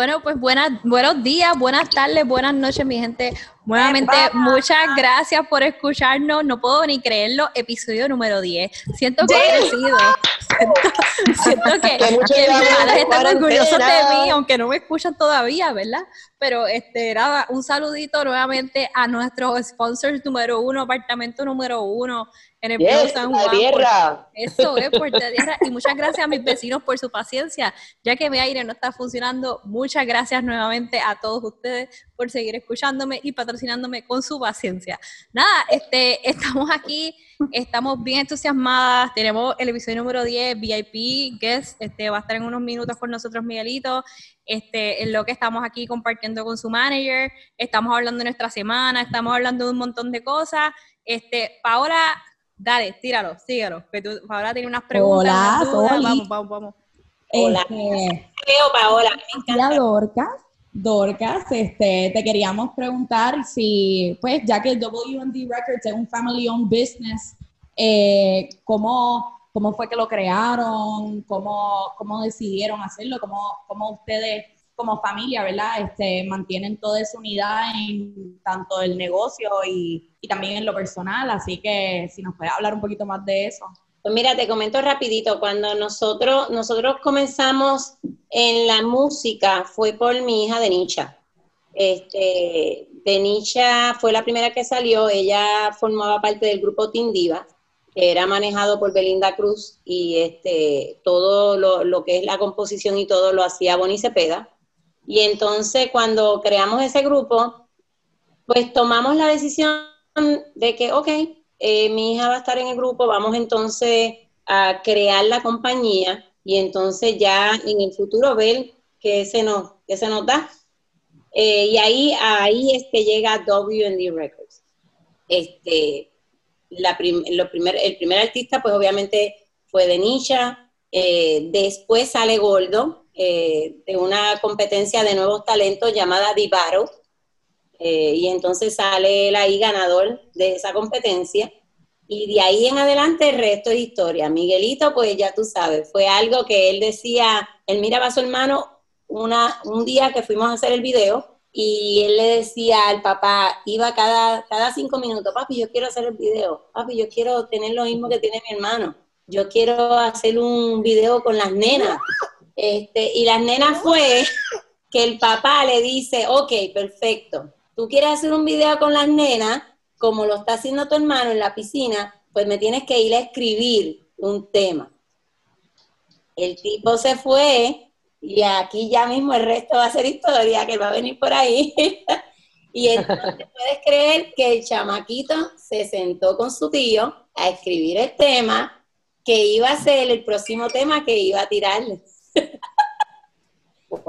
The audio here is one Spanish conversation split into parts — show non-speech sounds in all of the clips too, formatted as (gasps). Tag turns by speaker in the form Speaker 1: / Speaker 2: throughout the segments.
Speaker 1: Bueno, pues buenas, buenos días, buenas tardes, buenas noches, mi gente. Nuevamente, muchas gracias por escucharnos. No puedo ni creerlo, episodio número 10. Siento que he crecido. Siento, que, que, mis padres están orgullosos de mí, aunque no me escuchan todavía, ¿verdad? Pero este, nada, un saludito nuevamente a nuestros sponsors número uno, apartamento número uno, en el yes, San Juan.
Speaker 2: Tierra.
Speaker 1: eso (laughs) es, Puerto Tierra. Y muchas gracias a mis vecinos por su paciencia, ya que mi aire no está funcionando. Muchas gracias nuevamente a todos ustedes por seguir escuchándome y patrocinándome con su paciencia. Nada, este, estamos aquí, estamos bien entusiasmadas, tenemos el episodio número 10, VIP Guest, este, va a estar en unos minutos con nosotros Miguelito, este, en lo que estamos aquí compartiendo con su manager, estamos hablando de nuestra semana, estamos hablando de un montón de cosas. Este, Paola Dale, tíralo, síguelo, que tú, Paola tiene unas preguntas.
Speaker 3: Hola,
Speaker 1: Vamos, vamos, vamos.
Speaker 3: Hola. Este,
Speaker 2: Paola, me encanta.
Speaker 3: Dorcas, Dorcas, este, te queríamos preguntar si, pues, ya que WND Records es un family-owned business, eh, ¿cómo, ¿cómo fue que lo crearon? ¿Cómo, cómo decidieron hacerlo? ¿Cómo, cómo ustedes como familia, ¿verdad? Este, mantienen toda esa unidad en tanto el negocio y, y también en lo personal, así que si nos puedes hablar un poquito más de eso.
Speaker 2: Pues mira, te comento rapidito, cuando nosotros, nosotros comenzamos en la música fue por mi hija Denicha. Este, Denicha fue la primera que salió, ella formaba parte del grupo Tindiva, era manejado por Belinda Cruz y este, todo lo, lo, que es la composición y todo lo hacía Bonnie Cepeda. Y entonces cuando creamos ese grupo, pues tomamos la decisión de que, ok, eh, mi hija va a estar en el grupo, vamos entonces a crear la compañía y entonces ya en el futuro ver qué se nos, qué se nos da. Eh, y ahí, ahí es que llega WD Records. Este, lo primer, el primer artista, pues obviamente fue de Nisha, eh, después sale Gordo, eh, de una competencia de nuevos talentos llamada Divaro, eh, y entonces sale él ahí ganador de esa competencia. Y de ahí en adelante el resto es historia. Miguelito, pues ya tú sabes, fue algo que él decía, él miraba a su hermano una, un día que fuimos a hacer el video y él le decía al papá, iba cada, cada cinco minutos, papi, yo quiero hacer el video, papi, yo quiero tener lo mismo que tiene mi hermano, yo quiero hacer un video con las nenas. Este, y las nenas fue que el papá le dice, ok, perfecto, tú quieres hacer un video con las nenas, como lo está haciendo tu hermano en la piscina, pues me tienes que ir a escribir un tema. El tipo se fue y aquí ya mismo el resto va a ser historia, que va a venir por ahí. (laughs) y entonces puedes creer que el chamaquito se sentó con su tío a escribir el tema que iba a ser el próximo tema que iba a tirarle. (laughs)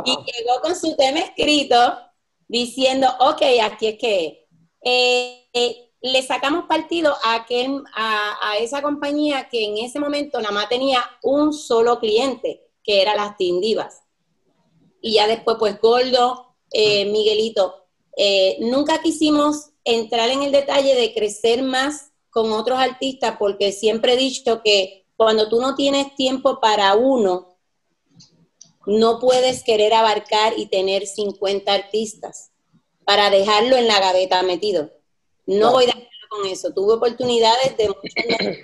Speaker 2: Y llegó con su tema escrito diciendo, ok, aquí es que eh, eh, le sacamos partido a, aquel, a, esa compañía que en ese momento nada más tenía un solo cliente, que era las Tindivas. Y ya después, pues Gordo, eh, Miguelito, nunca quisimos entrar en el detalle de crecer más con otros artistas porque siempre he dicho que cuando tú no tienes tiempo para uno, no puedes querer abarcar y tener 50 artistas para dejarlo en la gaveta metido. No voy a dejarlo con eso. Tuve oportunidades de muchos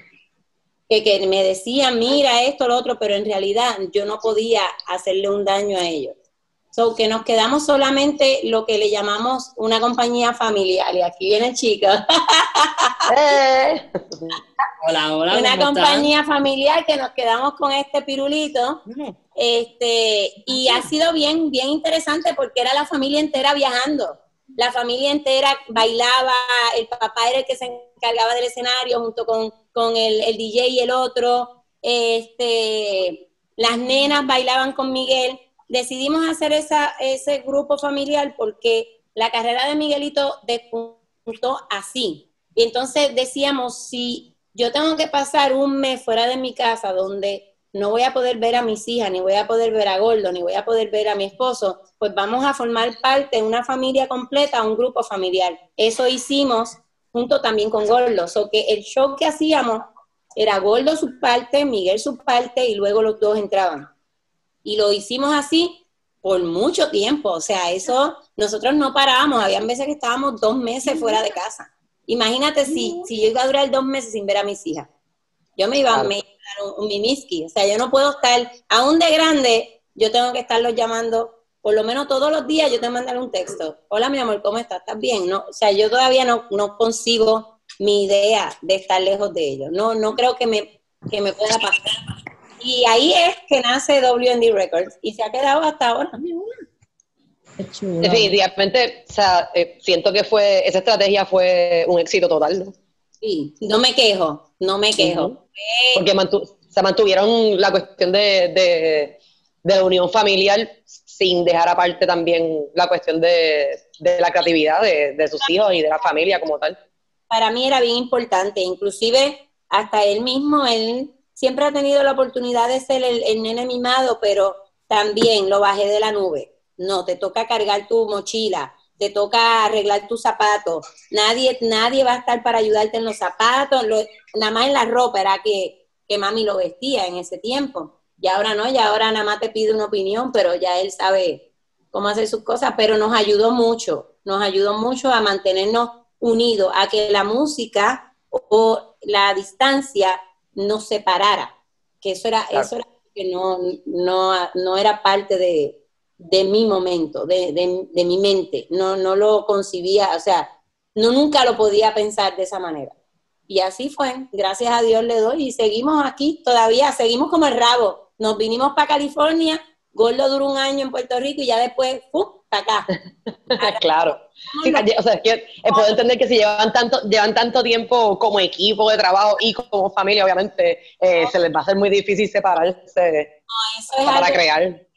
Speaker 2: que, que me decían, mira esto, lo otro, pero en realidad yo no podía hacerle un daño a ellos. So, que nos quedamos solamente lo que le llamamos una compañía familiar. Y aquí viene el chico. (laughs)
Speaker 4: Eh. Hola, hola.
Speaker 2: Una compañía familiar que nos quedamos con este pirulito. Este, y ha sido bien, bien interesante porque era la familia entera viajando. La familia entera bailaba, el papá era el que se encargaba del escenario junto con, con el, el DJ y el otro. Este, las nenas bailaban con Miguel. Decidimos hacer esa, ese grupo familiar porque la carrera de Miguelito despuntó así. Y entonces decíamos, si yo tengo que pasar un mes fuera de mi casa donde no voy a poder ver a mis hijas, ni voy a poder ver a Gordo, ni voy a poder ver a mi esposo, pues vamos a formar parte de una familia completa, un grupo familiar. Eso hicimos junto también con Gordo. O que el show que hacíamos era Gordo su parte, Miguel su parte, y luego los dos entraban. Y lo hicimos así por mucho tiempo. O sea, eso nosotros no parábamos. Habían veces que estábamos dos meses fuera de casa. Imagínate si, si yo iba a durar dos meses sin ver a mis hijas. Yo me iba, a dar un, mimiski. O sea, yo no puedo estar, aún de grande, yo tengo que estarlos llamando por lo menos todos los días yo te mandaré un texto. Hola, mi amor, ¿cómo estás? ¿Estás bien? No, o sea, yo todavía no, no consigo mi idea de estar lejos de ellos. No, no creo que me, que me pueda pasar. Y ahí es que nace WND Records y se ha quedado hasta ahora.
Speaker 4: Definitivamente, o sea, eh, siento que fue, esa estrategia fue un éxito total, ¿no?
Speaker 2: Sí, no me quejo, no me quejo.
Speaker 4: Porque se mantuvieron la cuestión de, de, de, la unión familiar sin dejar aparte también la cuestión de, de la creatividad de, de sus hijos y de la familia como tal.
Speaker 2: Para mí era bien importante, inclusive hasta él mismo, él siempre ha tenido la oportunidad de ser el, nene mimado, pero también lo bajé de la nube. No, te toca cargar tu mochila, te toca arreglar tus zapatos. Nadie, nadie va a estar para ayudarte en los zapatos, nada más en la ropa era que, que mami lo vestía en ese tiempo. Y ahora no, y ahora nada más te pide una opinión, pero ya él sabe cómo hacer sus cosas, pero nos ayudó mucho, nos ayudó mucho a mantenernos unidos, a que la música o la distancia nos separara, que eso era, eso era que no, no, no era parte de, de mi momento, de, de, de, mi mente, no, no lo concibía, o sea, no nunca lo podía pensar de esa manera. Y así fue, gracias a Dios le doy y seguimos aquí todavía, seguimos como el rabo. Nos vinimos para California, Gordo duró un año en Puerto Rico y ya después, ¡pum! para acá. (laughs)
Speaker 4: claro. o sea, es que eh, puedo entender que si llevan tanto, llevan tanto tiempo como equipo de trabajo y como familia, obviamente, eh, se les va a hacer muy difícil separarse para crear.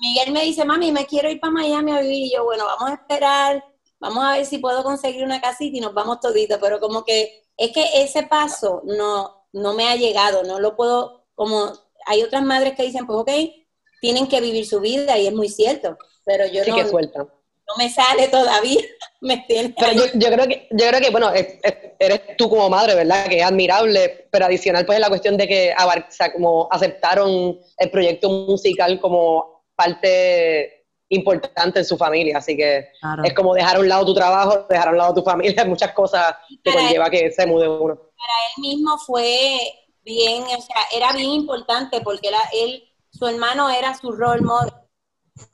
Speaker 2: Miguel me dice, mami, me quiero ir para Miami a vivir. Y yo, bueno, vamos a esperar, vamos a ver si puedo conseguir una casita y nos vamos toditos. Pero como que es que ese paso no, no me ha llegado, no lo puedo, como hay otras madres que dicen, pues ok, tienen que vivir su vida y es muy cierto pero yo no, no me sale todavía. (laughs) me
Speaker 4: pero yo, creo que, yo creo que, bueno, eres tú como madre, ¿verdad? Que es admirable, pero adicional pues es la cuestión de que como aceptaron el proyecto musical como parte importante en su familia, así que es como dejar a un lado tu trabajo, dejar a un lado tu familia, (laughs) muchas cosas que conlleva que se mude uno.
Speaker 2: Para él mismo fue bien, o sea, era bien importante porque era, él, su hermano era su role model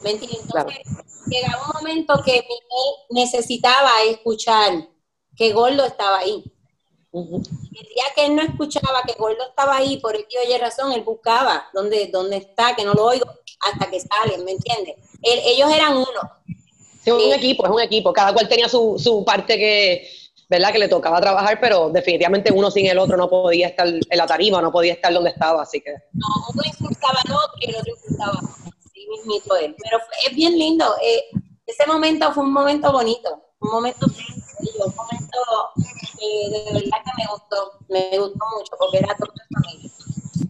Speaker 2: ¿Me Entonces, llegaba un momento que Miguel necesitaba escuchar que Gordo estaba ahí. El día que él no escuchaba que Gordo estaba ahí, por el que oye razón, él buscaba dónde, dónde está, que no lo oigo, hasta que salen, ¿me entiendes? ellos eran uno.
Speaker 4: es un equipo, es un equipo. Cada cual tenía su, su parte que, ¿verdad? Que le tocaba trabajar, pero definitivamente uno sin el otro no podía estar en la tarima, no podía estar donde estaba, así que.
Speaker 2: No, uno insultaba al otro y el otro insultaba mismito es. Pero es bien lindo. Eh, ese momento fue un momento bonito, un momento un momento eh, de verdad que me gustó, me gustó mucho porque era todo en familia.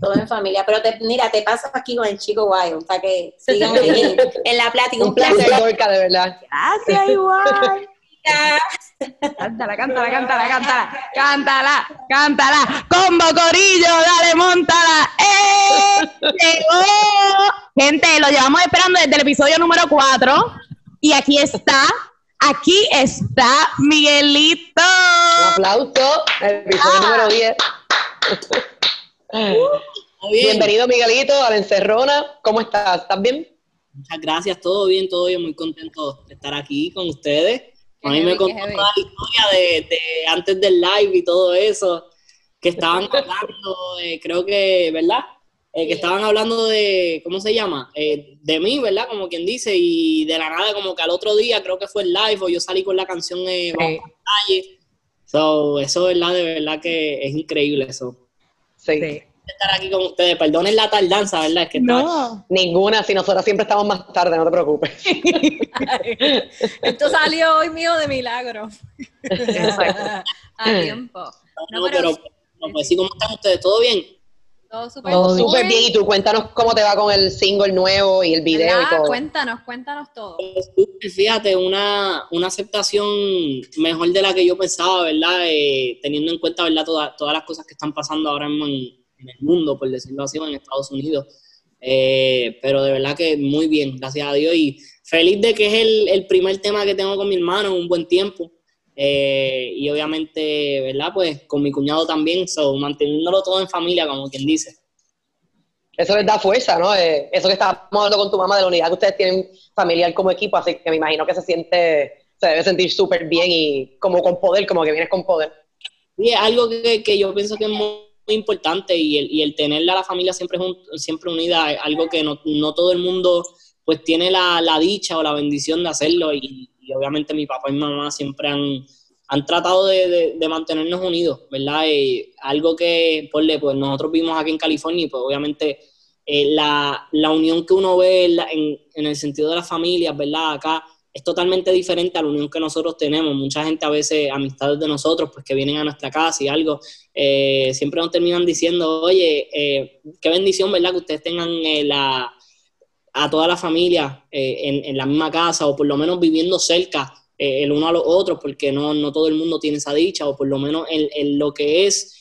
Speaker 2: Todo en familia. Pero te, mira, te paso aquí con el chico guayo, para que sigan (laughs) en la plática.
Speaker 4: Un, placer. de verdad.
Speaker 3: Gracias, igual. Cántala, cántala, cántala, cántala, cántala, cántala. Combo Corillo, dale, montala. ¡Eh! Llegó. Gente, lo llevamos esperando desde el episodio número 4. Y aquí está, aquí está Miguelito.
Speaker 4: Un aplauso, el episodio número 10. Bienvenido, Miguelito, a la encerrona. ¿Cómo estás? ¿Estás bien?
Speaker 5: Muchas gracias, todo bien, todo bien, muy contento de estar aquí con ustedes. A mí me contó toda la historia de, antes del live y todo eso, que estaban (laughs) hablando, creo que, ¿verdad? Eh, que estaban hablando de, ¿cómo se llama? Eh, de mí, ¿verdad? Como quien dice, y de la nada, como que al otro día, creo que fue el live, o yo salí con la canción eh, sí. calle. So, eso, ¿verdad? De verdad que es increíble eso.
Speaker 4: sí
Speaker 5: estar aquí con ustedes. Perdonen la tardanza, ¿verdad? que
Speaker 4: no. Ninguna, si nosotros siempre estamos más tarde, no te preocupes. (laughs)
Speaker 1: Esto salió hoy mío de milagro. (laughs) A tiempo.
Speaker 5: No, pero, pues sí, ¿cómo están ustedes? ¿Todo bien?
Speaker 1: Todo súper
Speaker 4: bien. Y tú cuéntanos cómo te va con el single nuevo y el video y todo.
Speaker 1: Cuéntanos, cuéntanos todo.
Speaker 5: Pues, fíjate, una, una aceptación mejor de la que yo pensaba, ¿verdad? Eh, teniendo en cuenta, ¿verdad? todas las cosas que están pasando ahora mismo en, en el mundo, por decirlo así, en Estados Unidos. Eh, pero de verdad que muy bien, gracias a Dios. Y feliz de que es el, primer tema que tengo con mi hermano en un buen tiempo. Eh, y obviamente, ¿verdad? Pues con mi cuñado también, so, manteniéndolo todo en familia, como quien dice.
Speaker 4: Eso les da fuerza, ¿no? Eh, eso que estábamos hablando con tu mamá de la unidad que ustedes tienen familiar como equipo, así que me imagino que se siente, se debe sentir súper bien y como con poder, como que vienes con poder.
Speaker 5: Y es algo que, que yo pienso que es muy importante y el, y el tener a la familia siempre, siempre unida es algo que no, no todo el mundo pues tiene la, dicha o la bendición de hacerlo y, obviamente mi papá y mi mamá siempre han, han tratado de, mantenernos unidos, ¿verdad? Y algo que, pues, pues nosotros vimos aquí en California y pues obviamente eh, la, la, unión que uno ve en, en, el sentido de las familias, ¿verdad? Acá es totalmente diferente a la unión que nosotros tenemos. Mucha gente a veces, amistades de nosotros, pues que vienen a nuestra casa y algo, eh, siempre nos terminan diciendo, oye, eh, qué bendición, ¿verdad? Que ustedes tengan eh, la, a toda la familia en, en, la misma casa o por lo menos viviendo cerca el uno a los otros, porque no, no todo el mundo tiene esa dicha, o por lo menos en, en lo que es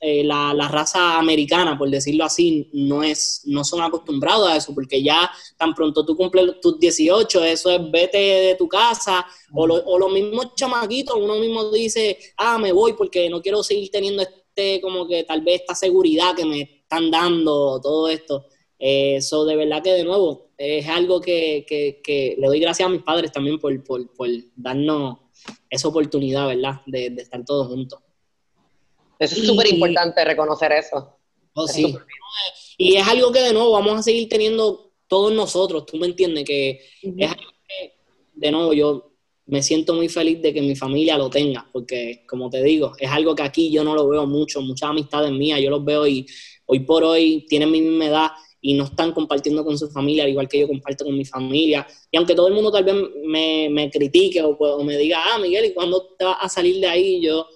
Speaker 5: eh, la, raza americana, por decirlo así, no, es, no son acostumbrados a eso, porque ya tan pronto tú cumples tus 18, eso es vete de tu casa, o, lo, o los mismos chamaquitos, uno mismo dice, ah, me voy porque no quiero seguir teniendo este, como que tal vez esta seguridad que me están dando, todo esto. Eso de verdad que de nuevo es algo que, que, le doy gracias a mis padres también por, por, por darnos esa oportunidad, ¿verdad? De estar todos juntos.
Speaker 4: Eso es súper importante reconocer eso.
Speaker 5: Oh, sí. Y es algo que de nuevo vamos a seguir teniendo todos nosotros, tú me entiendes, que es algo que, de nuevo, yo me siento muy feliz de que mi familia lo tenga, porque como te digo, es algo que aquí yo no lo veo mucho, muchas amistades mías, yo los veo y hoy por hoy tienen mi misma edad y no están compartiendo con su familia, al igual que yo comparto con mi familia. Y aunque todo el mundo tal vez me, me critique o, o, me diga, ah, Miguel, ¿y cuándo te vas a salir de ahí? Yo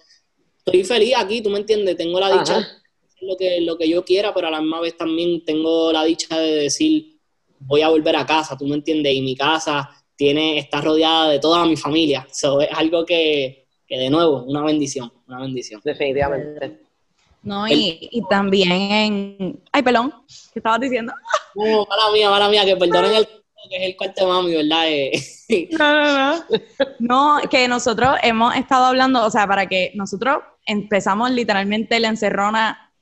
Speaker 5: estoy feliz aquí, tú me entiendes, tengo la dicha de hacer lo que, lo que yo quiera, pero a la misma vez también tengo la dicha de decir, voy a volver a casa, tú me entiendes, y mi casa tiene, está rodeada de toda mi familia. Eso es algo que, que, de nuevo, una bendición, una bendición.
Speaker 4: Definitivamente.
Speaker 3: No, y, y también en... Ay, pelón, ¿qué estabas diciendo?
Speaker 5: No, mala mía, mala mía, que perdonen el que es el cuarto mami, ¿verdad? Eh, (laughs)
Speaker 3: no, no, no. No, que nosotros hemos estado hablando, o sea, para que nosotros empezamos literalmente la encerrona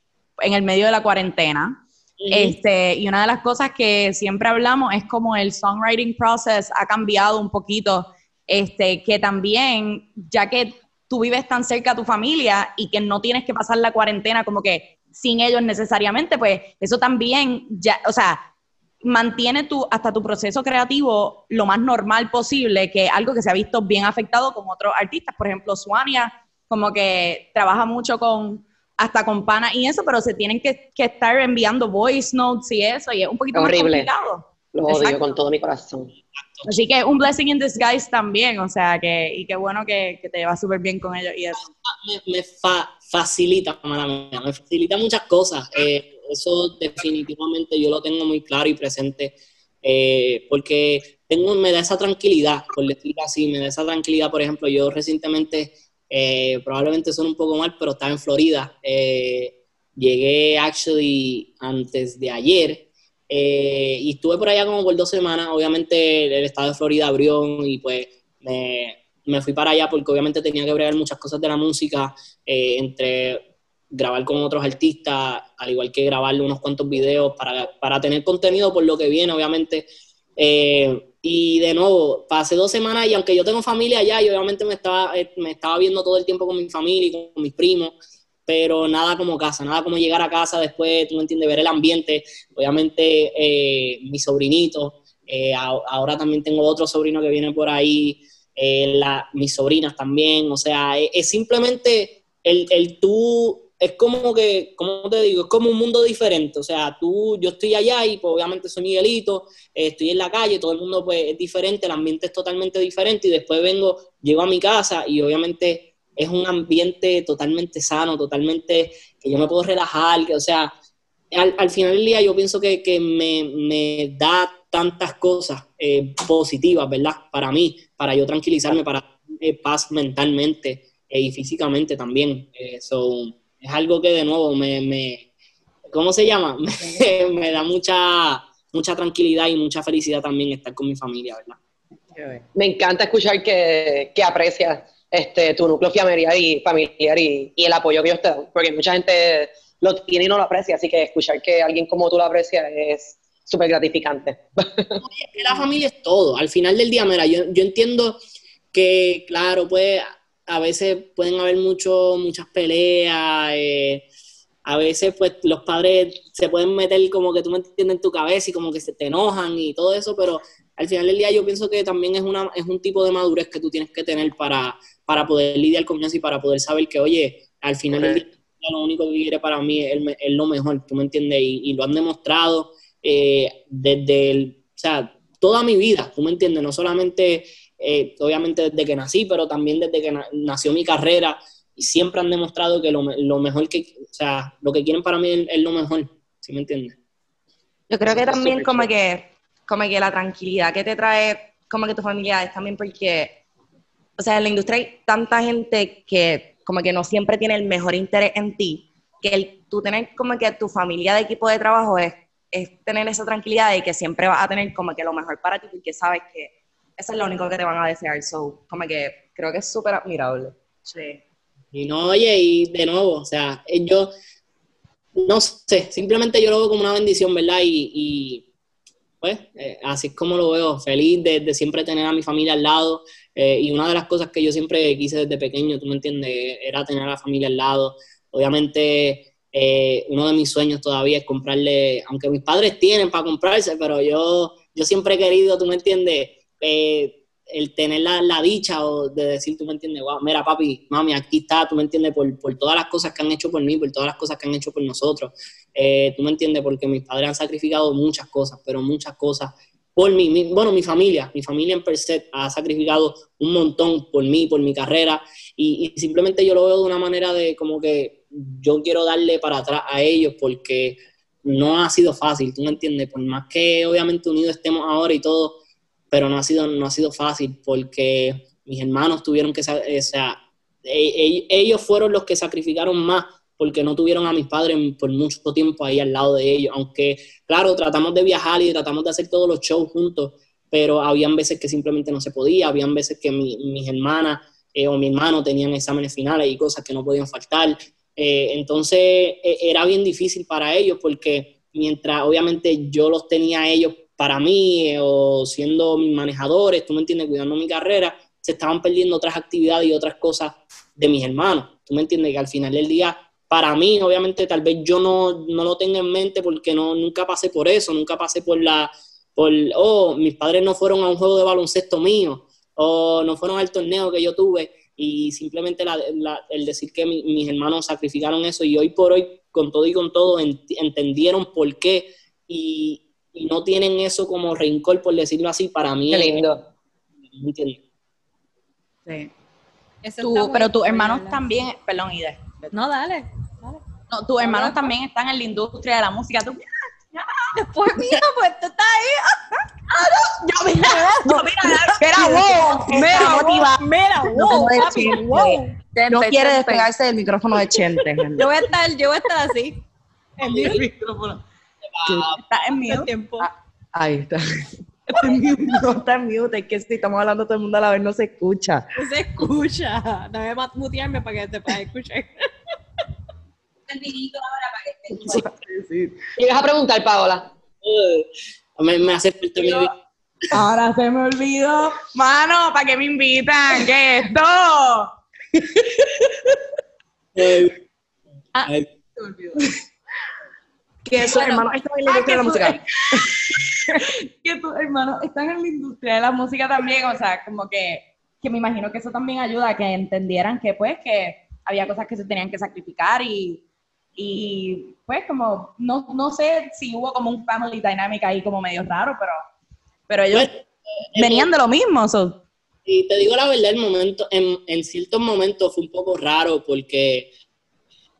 Speaker 3: en el medio de la cuarentena. Este, y una de las cosas que siempre hablamos es como el songwriting process ha cambiado un poquito, este, que también, ya que tú vives tan cerca a tu familia y que no tienes que pasar la cuarentena como que sin ellos necesariamente, pues eso también, ya, o sea, mantiene tu, hasta tu proceso creativo lo más normal posible, que algo que se ha visto bien afectado con otros artistas. Por ejemplo, Suania, como que trabaja mucho con, hasta con pana y eso, pero se tienen que, que estar enviando voice notes y eso, y es un poquito
Speaker 4: Horrible.
Speaker 3: más complicado.
Speaker 4: Lo odio con todo mi corazón.
Speaker 3: Así que un blessing in disguise también, o sea, que, y qué bueno que, que te va súper bien con ellos y eso.
Speaker 5: Me, me fa, facilita, me facilita muchas cosas. Eh, eso definitivamente yo lo tengo muy claro y presente, eh, porque tengo, me da esa tranquilidad, por decirlo así, me da esa tranquilidad, por ejemplo, yo recientemente, eh, probablemente son un poco mal, pero estaba en Florida, eh, llegué actually antes de ayer, y estuve por allá como por dos semanas, obviamente el estado de Florida abrió y pues me, me fui para allá porque obviamente tenía que bregar muchas cosas de la música, entre grabar con otros artistas, al igual que grabarle unos cuantos videos para, para tener contenido por lo que viene, obviamente. Eh, y de nuevo, pasé dos semanas y aunque yo tengo familia allá, y obviamente me estaba, eh, me estaba viendo todo el tiempo con mi familia y con mis primos, pero nada como casa, nada como llegar a casa después, tú me entiendes, ver el ambiente. Obviamente, eh, mi sobrinito, eh, ahora también tengo otro sobrino que viene por ahí, mis sobrinas también, o sea, es, es simplemente el, el tú es como que, como te digo, es como un mundo diferente. O sea, tú, yo estoy allá y pues, obviamente soy Miguelito, eh, estoy en la calle, todo el mundo pues es diferente, el ambiente es totalmente diferente y después vengo, llego a mi casa y obviamente es un ambiente totalmente sano, totalmente que yo me puedo relajar, que o sea, al, final del día yo pienso que, que me, me, da tantas cosas eh, positivas, ¿verdad? Para mí, para yo tranquilizarme, para eh, paz mentalmente y físicamente también. so, es algo que de nuevo me, me, ¿cómo se llama? (laughs) me, da mucha, mucha tranquilidad y mucha felicidad también estar con mi familia, ¿verdad?
Speaker 4: Me encanta escuchar que, que aprecias este, tu núcleo familiar y, familiar y, el apoyo que ellos te dan, porque mucha gente lo tiene y no lo aprecia, así que escuchar que alguien como tú lo aprecia es súper gratificante. (laughs)
Speaker 5: Oye, la familia es todo, al final del día, mira, yo, yo entiendo que, claro, pues a veces pueden haber mucho, muchas peleas, eh, a veces pues los padres se pueden meter como que tú me entiendes en tu cabeza y como que se te enojan y todo eso, pero al final del día yo pienso que también es, una, es un tipo de madurez que tú tienes que tener para, para poder lidiar con eso y para poder saber que, oye, al final del día lo único que quiere para mí es, lo mejor, tú me entiendes, y, lo han demostrado eh, desde, el, o sea, toda mi vida, tú me entiendes, no solamente, eh, obviamente desde que nací, pero también desde que nació mi carrera, y siempre han demostrado que lo, mejor que, o sea, lo que quieren para mí es, lo mejor, ¿sí me entiendes?
Speaker 6: Yo creo que también como que, como que la tranquilidad que te trae como que tu familia es también porque o sea, en la industria hay tanta gente que como que no siempre tiene el mejor interés en ti, que el, tú tener como que tu familia de equipo de trabajo es, es tener esa tranquilidad de que siempre vas a tener como que lo mejor para ti porque sabes que eso es lo único que te van a desear. So, como que creo que es súper admirable. Sí.
Speaker 5: Y no, oye, y de nuevo, o sea, eh, yo no sé, simplemente yo lo veo como una bendición, ¿verdad? Y, pues, eh, así es como lo veo, feliz de, de, siempre tener a mi familia al lado, eh, y una de las cosas que yo siempre quise desde pequeño, tú me entiendes, era tener a la familia al lado. Obviamente, eh, uno de mis sueños todavía es comprarle, aunque mis padres tienen para comprarse, pero yo, yo siempre he querido, tú me entiendes, eh, el tener la, dicha o de decir, tú me entiendes, wow, mira papi, mami, aquí está, tú me entiendes, por, por, todas las cosas que han hecho por mí, por todas las cosas que han hecho por nosotros. tú me entiendes, porque mis padres han sacrificado muchas cosas, pero muchas cosas por mí, bueno, mi familia, mi familia en per se ha sacrificado un montón por mí, por mi carrera, y, simplemente yo lo veo de una manera de como que yo quiero darle para atrás a ellos porque no ha sido fácil, ¿tú me entiendes? Por más que obviamente unidos estemos ahora y todo, pero no ha sido, no ha sido fácil porque mis hermanos tuvieron que, o sea, e, e, ellos fueron los que sacrificaron más porque no tuvieron a mis padres por mucho tiempo ahí al lado de ellos, aunque claro, tratamos de viajar y tratamos de hacer todos los shows juntos, pero habían veces que simplemente no se podía, habían veces que mis hermanas eh, o mi hermano tenían exámenes finales y cosas que no podían faltar, eh, entonces e, era bien difícil para ellos porque mientras obviamente yo los tenía a ellos para mí eh, o siendo mis manejadores, tú me entiendes, cuidando mi carrera, se estaban perdiendo otras actividades y otras cosas de mis hermanos. Tú me entiendes que al final del día para mí, obviamente, tal vez yo no, no lo tenga en mente porque no, nunca pasé por eso, nunca pasé por la, por, oh, mis padres no fueron a un juego de baloncesto mío, o no fueron al torneo que yo tuve, y simplemente el decir que mis hermanos sacrificaron eso, y hoy por hoy, con todo y con todo, entendieron por qué, y, no tienen eso como rencor, por decirlo así, para mí.
Speaker 4: Qué lindo.
Speaker 6: Sí. pero tus hermanos también, perdón, Ide.
Speaker 1: No, dale.
Speaker 6: No, tus hermanos también están en la industria de la música. Tú,
Speaker 1: Pues mira, pues tú estás ahí.
Speaker 6: Ah, no, yo mira, yo mira, (laughs) mira, wow, mira, mira, wow, papi, wow. No quiere despegarse del micrófono de Chente.
Speaker 1: Yo voy a estar, yo voy a estar así.
Speaker 6: Mi micrófono. Está en mute. Tiempo.
Speaker 4: Ah, ahí está.
Speaker 6: Está en mute, (laughs) no está en mute, es que si estamos hablando todo el mundo a la vez no se escucha.
Speaker 1: No se escucha. Dame mutearme para que te puedas escuchar
Speaker 2: el ahora para que esté
Speaker 4: sí, Y vas a preguntar, Paola.
Speaker 5: me, me hace falta mi
Speaker 6: Ahora se me olvidó. Mano, ¿para qué me invitan? ¿Qué es esto? (laughs) ah, se me olvidó. Que (laughs) tus hermanos están en la industria de la música. que tus (laughs) hermanos están en la industria de la música también, o sea, como que, que me imagino que eso también ayuda a que entendieran que pues que había cosas que se tenían que sacrificar y y pues como, no, no sé si hubo como un family dynamic ahí como medio raro, pero, pero ellos pues, eh, venían de lo mismo.
Speaker 5: Y te digo la verdad, el momento, en, en ciertos momentos fue un poco raro porque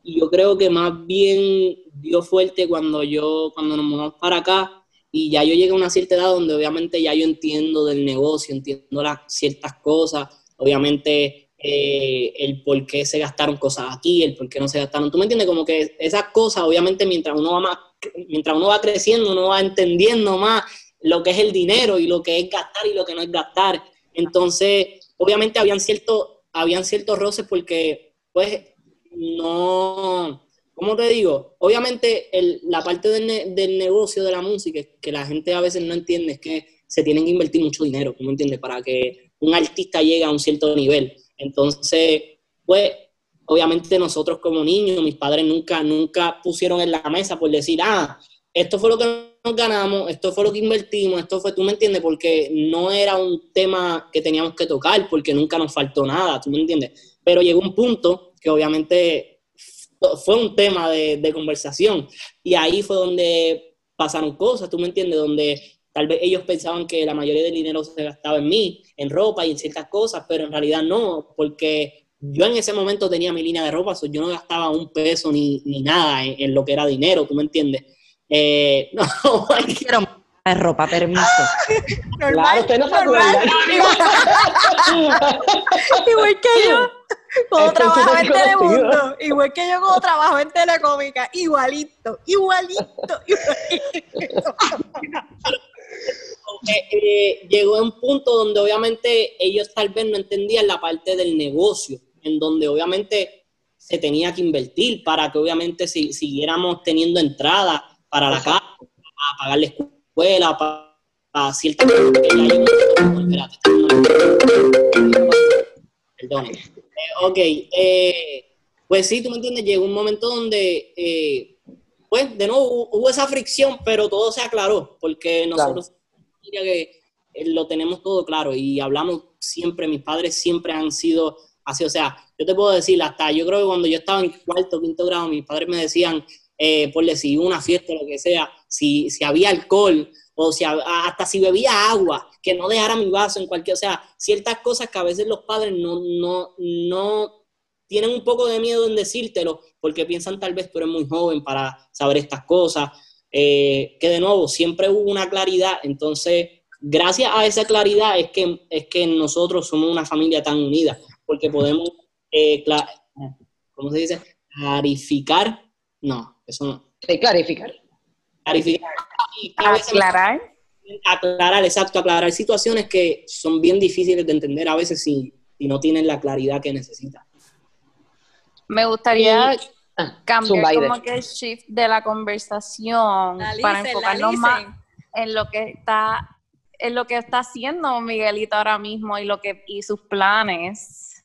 Speaker 5: yo creo que más bien dio fuerte cuando yo, cuando nos mudamos para acá y ya yo llegué a una cierta edad donde obviamente ya yo entiendo del negocio, entiendo las ciertas cosas, obviamente eh, el por qué se gastaron cosas aquí, el por qué no se gastaron. ¿Tú me entiendes? Como que esas cosas, obviamente, mientras uno va más, mientras uno va creciendo, uno va entendiendo más lo que es el dinero y lo que es gastar y lo que no es gastar. Entonces, obviamente habían ciertos, habían ciertos roces porque, pues, no, ¿cómo te digo? Obviamente la parte del, del, negocio de la música que la gente a veces no entiende es que se tienen que invertir mucho dinero, ¿tú me entiendes? Para que un artista llegue a un cierto nivel. Entonces, pues, obviamente nosotros como niños, mis padres nunca, nunca pusieron en la mesa por decir, ah, esto fue lo que nos ganamos, esto fue lo que invertimos, esto fue, tú me entiendes, porque no era un tema que teníamos que tocar, porque nunca nos faltó nada, tú me entiendes. Pero llegó un punto que obviamente fue un tema de, de conversación. Y ahí fue donde pasaron cosas, tú me entiendes, donde Tal vez ellos pensaban que la mayoría del dinero se gastaba en mí, en ropa y en ciertas cosas, pero en realidad no, porque yo en ese momento tenía mi línea de ropa, yo no gastaba un peso ni, ni nada en, lo que era dinero, ¿tú me entiendes? Eh, (laughs) no,
Speaker 6: quiero de ropa, permiso.
Speaker 1: claro, usted no se (laughs) Igual que yo, cuando trabajo en Telemundo, igual que yo cuando trabajo en Telecómica, igualito, igualito, (laughs) igualito.
Speaker 5: Eh, llegó a un punto donde obviamente ellos tal vez no entendían la parte del negocio, en donde obviamente se tenía que invertir para que obviamente si, siguiéramos teniendo entrada para la casa, para pagar la escuela, para, para ciertas Perdón. Eh, ok, eh, pues sí, tú me entiendes, llegó un momento donde, pues de nuevo hubo esa fricción, pero todo se aclaró, porque nosotros que eh, lo tenemos todo claro y hablamos siempre, mis padres siempre han sido así, o sea, yo te puedo decir, hasta yo creo que cuando yo estaba en cuarto, quinto grado, mis padres me decían, eh, por decir una fiesta, lo que sea, si, si había alcohol o si, hasta si bebía agua, que no dejara mi vaso en cualquier, o sea, ciertas cosas que a veces los padres no, no, no tienen un poco de miedo en decírtelo porque piensan tal vez tú eres muy joven para saber estas cosas eh, que de nuevo siempre hubo una claridad, entonces gracias a esa claridad es que, es que nosotros somos una familia tan unida, porque podemos, eh, ¿cómo se dice? Clarificar, no, eso no.
Speaker 4: Sí, clarificar.
Speaker 5: Clarificar.
Speaker 6: aclarar.
Speaker 5: Aclarar, exacto, aclarar situaciones que son bien difíciles de entender a veces si, si no tienen la claridad que necesitan.
Speaker 7: Me gustaría Ah, cambiar como que el shift de la conversación para enfocarnos más en lo que está en lo que está haciendo Miguelito ahora mismo y lo que y sus planes.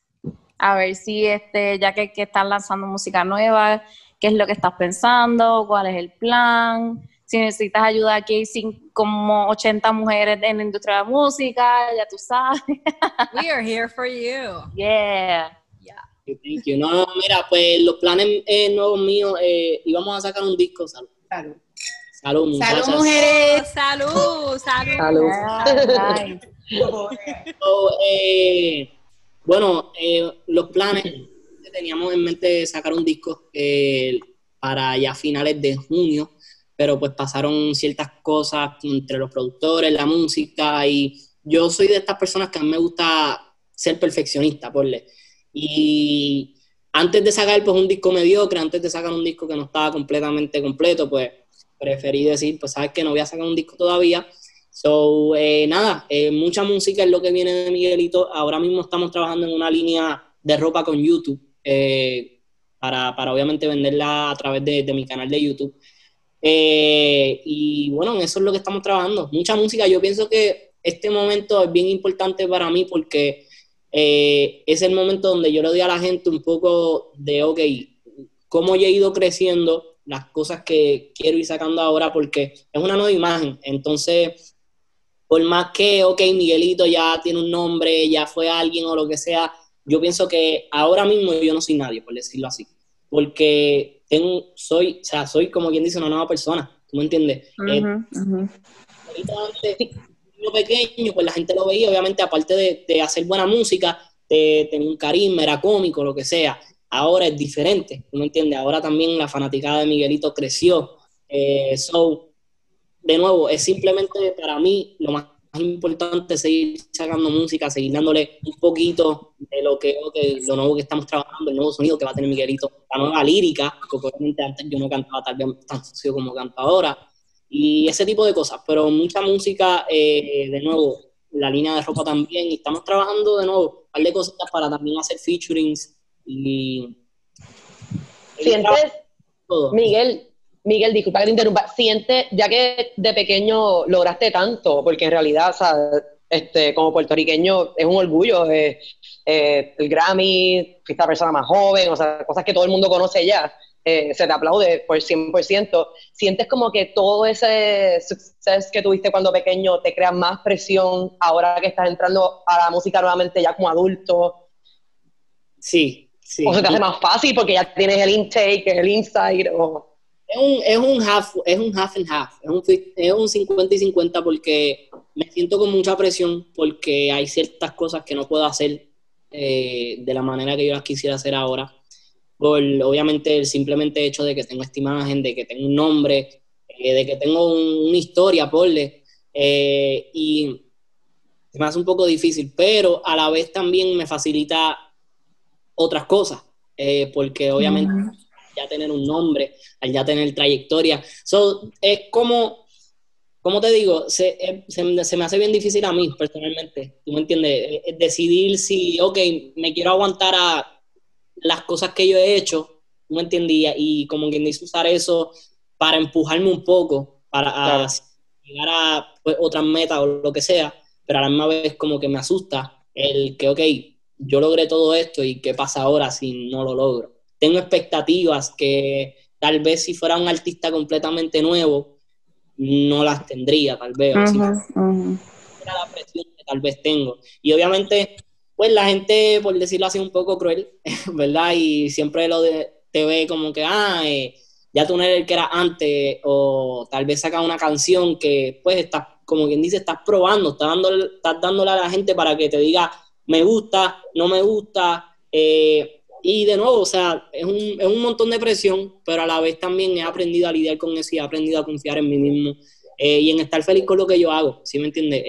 Speaker 7: A ver si este ya que, que estás lanzando música nueva qué es lo que estás pensando cuál es el plan si necesitas ayuda aquí hay como 80 mujeres en la industria de la música ya tú sabes
Speaker 1: we are here for you
Speaker 7: yeah
Speaker 5: no, mira, pues los planes eh, nuevos míos, eh, íbamos a sacar un disco, salud.
Speaker 1: Salud.
Speaker 5: Salud,
Speaker 1: Salud, mujeres. Salud, salud. salud. (laughs)
Speaker 5: Eh, bueno, los planes teníamos en mente sacar un disco para ya finales de junio, pero pues pasaron ciertas cosas entre los productores, la música, y yo soy de estas personas que a mí me gusta ser perfeccionista, por le y antes de sacar pues un disco mediocre, antes de sacar un disco que no estaba completamente completo, pues preferí decir, pues sabes que no voy a sacar un disco todavía. So, eh, nada, eh, mucha música es lo que viene de Miguelito. Ahora mismo estamos trabajando en una línea de ropa con YouTube, eh, para, para, obviamente venderla a través de, de mi canal de YouTube. Y bueno, en eso es lo que estamos trabajando. Mucha música. Yo pienso que este momento es bien importante para mí porque eh, es el momento donde yo le doy a la gente un poco de, ok, cómo yo he ido creciendo, las cosas que quiero ir sacando ahora, porque es una nueva imagen. Entonces, por más que, ok, Miguelito ya tiene un nombre, ya fue alguien o lo que sea, yo pienso que ahora mismo yo no soy nadie, por decirlo así. Porque tengo, soy, o sea, soy como quien dice una nueva persona, ¿tú me entiendes? Eh, pequeño, pues la gente lo veía, obviamente, aparte de, hacer buena música, de tener un carisma, era cómico, lo que sea. Ahora es diferente, ¿tú me entiendes? Ahora también la fanaticada de Miguelito creció. Eh, so, de nuevo, es simplemente para mí lo más importante seguir sacando música, seguir dándole un poquito de lo que, lo nuevo que estamos trabajando, el nuevo sonido que va a tener Miguelito, la nueva lírica, porque obviamente antes yo no cantaba tal vez tan sucio como canto ahora, y ese tipo de cosas, pero mucha música, eh, de nuevo, la línea de ropa también, y estamos trabajando de nuevo un par de cosas para también hacer featurings y...
Speaker 4: ¿Sientes, Miguel, Miguel, disculpa que te interrumpa, sientes, ya que de pequeño lograste tanto, porque en realidad, o sea, este, como puertorriqueño es un orgullo, eh, eh, el Grammy, fuiste la persona más joven, o sea, cosas que todo el mundo conoce ya, eh, se te aplaude por 100%. ¿Sientes como que todo ese suceso que tuviste cuando pequeño te crea más presión ahora que estás entrando a la música nuevamente ya como adulto?
Speaker 5: Sí, sí.
Speaker 4: ¿O se te hace más fácil porque ya tienes el intake, el inside? O...
Speaker 5: Es un, es un half, es un half and half, es un, es un 50 y 50 porque me siento con mucha presión porque hay ciertas cosas que no puedo hacer eh, de la manera que yo las quisiera hacer ahora por obviamente el simplemente hecho de que tengo esta imagen, de que tengo un nombre, eh, de que tengo una historia, porle, eh, y me hace un poco difícil, pero a la vez también me facilita otras cosas, eh, porque obviamente ya tener un nombre, al ya tener trayectoria, so, es como, como te digo, se, se, se, me hace bien difícil a mí personalmente, tú me entiendes, decidir si, ok, me quiero aguantar a las cosas que yo he hecho, no entendía, y como quien dice usar eso para empujarme un poco, para llegar a pues, otras metas o lo que sea, pero a la misma vez como que me asusta el que, ok, yo logré todo esto y qué pasa ahora si no lo logro. Tengo expectativas que tal vez si fuera un artista completamente nuevo, no las tendría, tal vez. la presión que tal vez tengo. Y obviamente pues la gente, por decirlo así, un poco cruel, (laughs) ¿verdad? Y siempre lo de, te ve como que, ah, eh, ya tú no eres el que era antes, o tal vez saca una canción que, pues, estás, como quien dice, estás probando, estás dándole, estás dándole a la gente para que te diga, me gusta, no me gusta, eh, y de nuevo, o sea, es un, es un, montón de presión, pero a la vez también he aprendido a lidiar con eso y he aprendido a confiar en mí mismo eh, y en estar feliz con lo que yo hago, ¿sí me entiendes?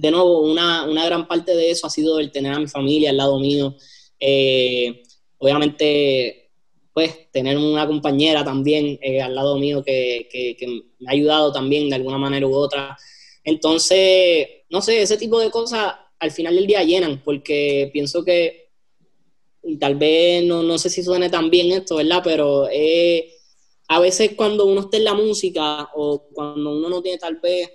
Speaker 5: de nuevo, una, gran parte de eso ha sido el tener a mi familia al lado mío. Eh, obviamente, pues, tener una compañera también eh, al lado mío que, me ha ayudado también de alguna manera u otra. Entonces, no sé, ese tipo de cosas al final del día llenan, porque pienso que, y tal vez no, no sé si suene tan bien esto, ¿verdad? Pero a veces cuando uno está en la música o cuando uno no tiene tal vez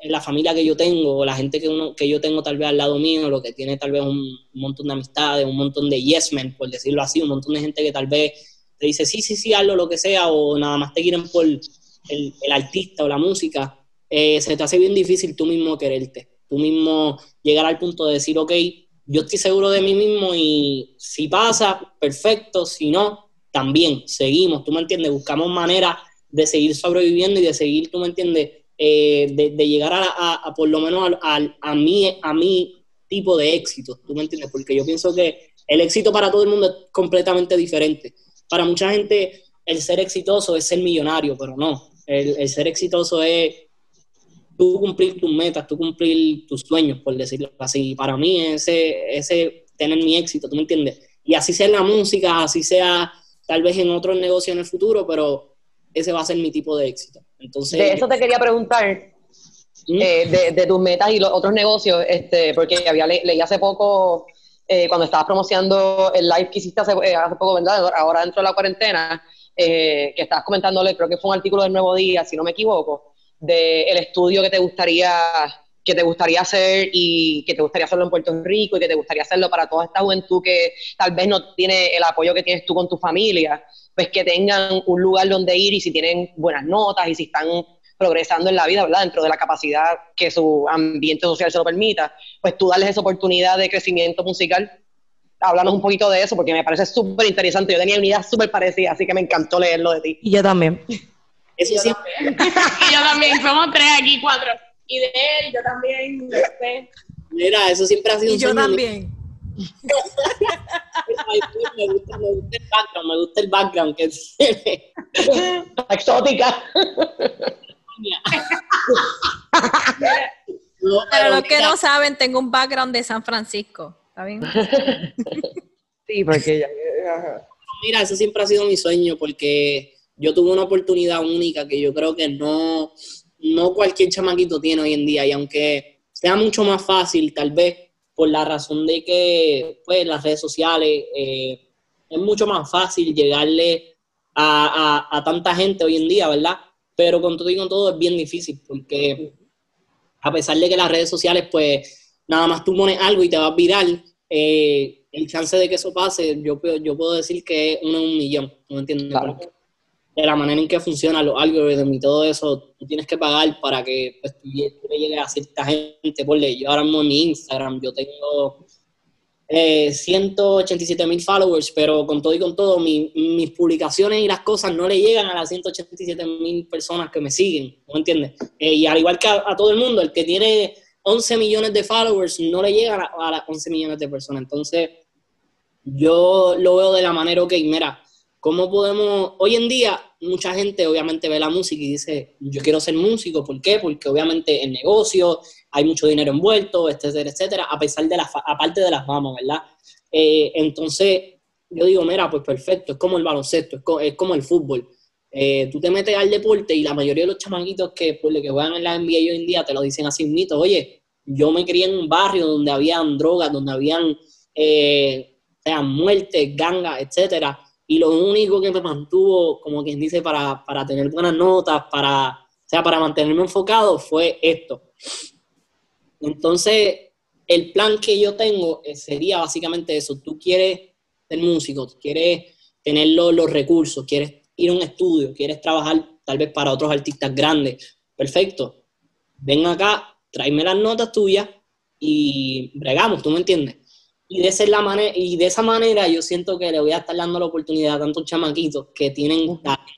Speaker 5: la familia que yo tengo, la gente que, uno, que yo tengo tal vez al lado mío, lo que tiene tal vez un, montón de amistades, un montón de yes men, por decirlo así, un montón de gente que tal vez te dice sí, sí, sí, hazlo, lo que sea, o nada más te quieren por el, el artista o la música, eh, se te hace bien difícil tú mismo quererte, tú mismo llegar al punto de decir, ok, yo estoy seguro de mí mismo y si pasa, perfecto, si no, también, seguimos, tú me entiendes, buscamos maneras de seguir sobreviviendo y de seguir, tú me entiendes, eh, de, llegar a, por lo menos a, a, mí, a mi tipo de éxito, ¿tú me entiendes? Porque yo pienso que el éxito para todo el mundo es completamente diferente. Para mucha gente el ser exitoso es ser millonario, pero no. El, ser exitoso es tú cumplir tus metas, tú cumplir tus sueños, por decirlo así. Para mí ese, ese tener mi éxito, ¿tú me entiendes? Y así sea en la música, así sea tal vez en otros negocios en el futuro, pero ese va a ser mi tipo de éxito. Entonces,
Speaker 4: de eso te quería preguntar, ¿Mm? eh, de, tus metas y los otros negocios, este, porque había leí hace poco, eh, cuando estabas promocionando el live que hiciste hace, eh, hace poco, ¿verdad? Ahora dentro de la cuarentena, que estabas comentándole, creo que fue un artículo del Nuevo Día, si no me equivoco, del el estudio que te gustaría que te gustaría hacer y que te gustaría hacerlo en Puerto Rico y que te gustaría hacerlo para toda esta juventud que tal vez no tiene el apoyo que tienes tú con tu familia pues que tengan un lugar donde ir y si tienen buenas notas y si están progresando en la vida, ¿verdad? Dentro de la capacidad que su ambiente social se lo permita, pues tú darles esa oportunidad de crecimiento musical. Háblanos un poquito de eso porque me parece súper interesante. Yo tenía una idea súper parecida, así que me encantó leerlo de ti.
Speaker 6: Y yo también.
Speaker 3: Eso sí. (laughs) y yo también. Somos tres aquí, cuatro. Y de él, yo también.
Speaker 5: Mira, eso siempre ha sido
Speaker 1: y yo también (laughs)
Speaker 5: me, gusta, me, gusta, el background, me gusta el background que tiene. (laughs)
Speaker 4: Exótica.
Speaker 1: Para los que no saben, tengo un background de San Francisco. ¿Está bien?
Speaker 4: sí, porque ya...
Speaker 5: Mira, eso siempre ha sido mi sueño porque yo tuve una oportunidad única que yo creo que no, no cualquier chamaquito tiene hoy en día y aunque sea mucho más fácil, tal vez por la razón de que pues las redes sociales eh, es mucho más fácil llegarle a, a, tanta gente hoy en día, ¿verdad? Pero con todo y con todo es bien difícil porque a pesar de que las redes sociales pues nada más tú pones algo y te vas viral, eh, el chance de que eso pase, yo, yo puedo decir que es uno en un millón, ¿no entiendes? De la manera en que funcionan los algoritmos y todo eso, tú tienes que pagar para que pues, tú, le llegues a cierta gente. Por yo ahora mismo en mi Instagram, yo tengo eh, 187 mil followers, pero con todo y con todo, mis publicaciones y las cosas no le llegan a las 187 mil personas que me siguen, ¿no entiendes? Eh, y al igual que a, todo el mundo, el que tiene 11 millones de followers no le llegan a, a las 11 millones de personas. Entonces, yo lo veo de la manera, ok, mira, ¿Cómo podemos, hoy en día, mucha gente obviamente ve la música y dice, yo quiero ser músico, ¿por qué? Porque obviamente en negocio hay mucho dinero envuelto, etcétera, etcétera, a pesar de la, aparte de las mamas, ¿verdad? Eh, entonces, yo digo, mira, pues perfecto, es como el baloncesto, es como, el fútbol. Eh, tú te metes al deporte y la mayoría de los chamaquitos que, por que juegan en la NBA hoy en día te lo dicen así mito, oye, yo me crié en un barrio donde habían drogas, donde habían eh, muertes, gangas, etcétera y lo único que me mantuvo, como quien dice, para, tener buenas notas, para, sea, para mantenerme enfocado fue esto. Entonces, el plan que yo tengo eh, sería básicamente eso. Tú quieres ser músico, quieres tener los, recursos, quieres ir a un estudio, quieres trabajar tal vez para otros artistas grandes. Perfecto. Ven acá, tráeme las notas tuyas y bregamos, ¿tú me entiendes? Y de, esa la manera, y de esa manera yo siento que le voy a estar dando la oportunidad a tantos chamaquitos que tienen talento,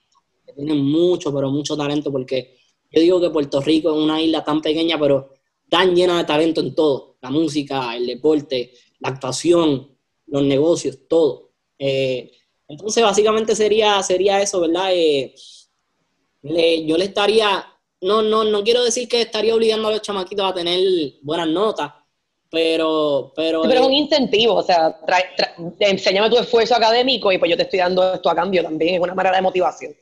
Speaker 5: que tienen mucho, pero mucho talento, porque yo digo que Puerto Rico es una isla tan pequeña, pero tan llena de talento en todo, la música, el deporte, la actuación, los negocios, todo. Eh, entonces, básicamente sería, sería eso, ¿verdad? Eh, yo le estaría, no, no, no quiero decir que estaría obligando a los chamaquitos a tener buenas notas, pero, pero,
Speaker 4: pero es un incentivo, o sea, enséñame tu esfuerzo académico y pues yo te estoy dando esto a cambio también, es una manera de motivación.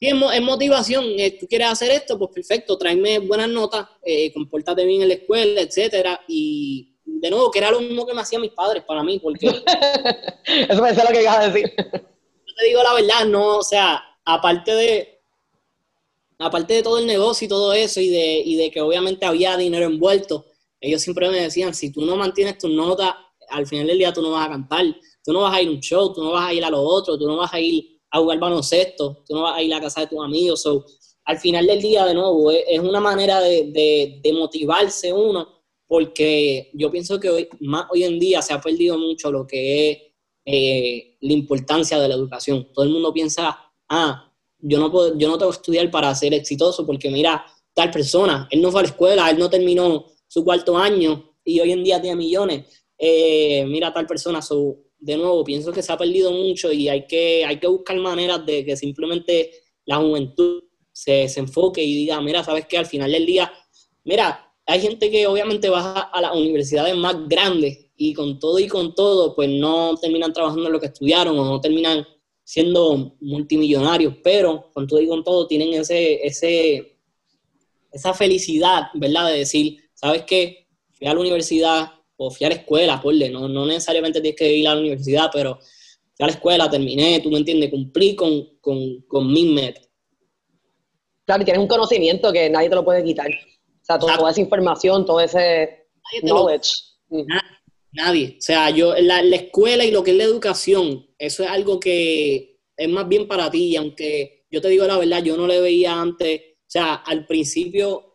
Speaker 5: Sí, es, motivación, eh, tú quieres hacer esto, pues perfecto, tráeme buenas notas, eh, compórtate bien en la escuela, etcétera, y de nuevo, que era lo mismo que me hacían mis padres para mí, porque... (laughs)
Speaker 4: Eso me lo que ibas a decir.
Speaker 5: Yo te digo la verdad, no, o sea, aparte de, aparte de todo el negocio y todo eso, y de, y de que obviamente había dinero envuelto, ellos siempre me decían, si tú no mantienes tus notas, al final del día tú no vas a cantar, tú no vas a ir a un show, tú no vas a ir a lo otro, tú no vas a ir a jugar baloncesto, tú no vas a ir a la casa de tus amigos. So, al final del día, de nuevo, es, una manera de, motivarse uno, porque yo pienso que hoy, más hoy en día se ha perdido mucho lo que es eh, la importancia de la educación. Todo el mundo piensa, ah, yo no, puedo, yo no tengo que estudiar para ser exitoso, porque mira, tal persona, él no fue a la escuela, él no terminó su cuarto año y hoy en día tiene millones, eh, mira tal persona, de nuevo, pienso que se ha perdido mucho y hay que, hay que buscar maneras de que simplemente la juventud se, enfoque y diga, mira, sabes que al final del día, mira, hay gente que obviamente va a las universidades más grandes y con todo y con todo, pues no terminan trabajando en lo que estudiaron o no terminan siendo multimillonarios, pero con todo y con todo tienen ese, ese, esa felicidad, ¿verdad? De decir, ¿sabes qué? Fui a la universidad o fui a la escuela, porle, no, no necesariamente tienes que ir a la universidad, pero fui a la escuela, terminé, tú me entiendes, cumplí con, con, con mis metas.
Speaker 4: Claro, y tienes un conocimiento que nadie te lo puede quitar. O sea, toda esa información, todo ese knowledge.
Speaker 5: nadie. O sea, yo, la, la escuela y lo que es la educación, eso es algo que es más bien para ti, y aunque yo te digo la verdad, yo no le veía antes, o sea, al principio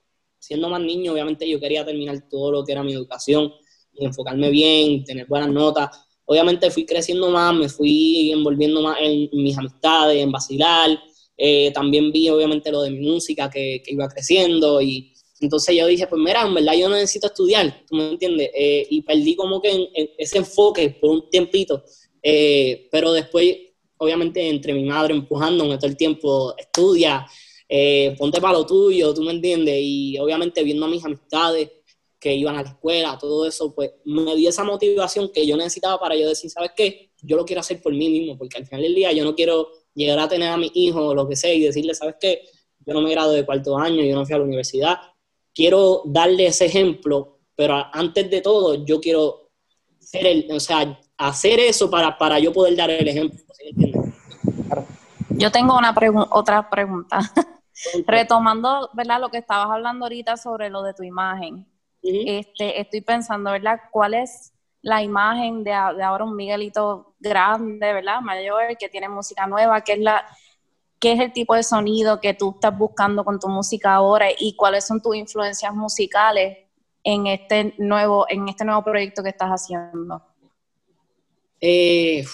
Speaker 5: siendo más niño, obviamente yo quería terminar todo lo que era mi educación y enfocarme bien, tener buenas notas. Obviamente fui creciendo más, me fui envolviendo más en mis amistades, en vacilar. Eh, también vi obviamente lo de mi música que, que, iba creciendo y entonces yo dije, pues mira, en verdad yo no necesito estudiar, ¿tú me entiendes? Eh, y perdí como que ese enfoque por un tiempito, eh, pero después obviamente entre mi madre empujándome todo el tiempo, estudia, eh, ponte para lo tuyo, tú me entiendes, y obviamente viendo a mis amistades que iban a la escuela, todo eso, pues me dio esa motivación que yo necesitaba para yo decir, ¿sabes qué? Yo lo quiero hacer por mí mismo, porque al final del día yo no quiero llegar a tener a mi hijo o lo que sea y decirle, ¿sabes qué? Yo no me gradué de cuarto año, yo no fui a la universidad. Quiero darle ese ejemplo, pero antes de todo yo quiero ser el, o sea, hacer eso para, para yo poder dar el ejemplo.
Speaker 7: Yo tengo una otra pregunta. (laughs) Retomando, ¿verdad? Lo que estabas hablando ahorita sobre lo de tu imagen. este, estoy pensando, ¿verdad? ¿Cuál es la imagen de, de, ahora un Miguelito grande, ¿verdad? Mayor, que tiene música nueva, ¿qué es, la, qué es el tipo de sonido que tú estás buscando con tu música ahora y cuáles son tus influencias musicales en este nuevo, en este nuevo proyecto que estás haciendo?
Speaker 5: Eh,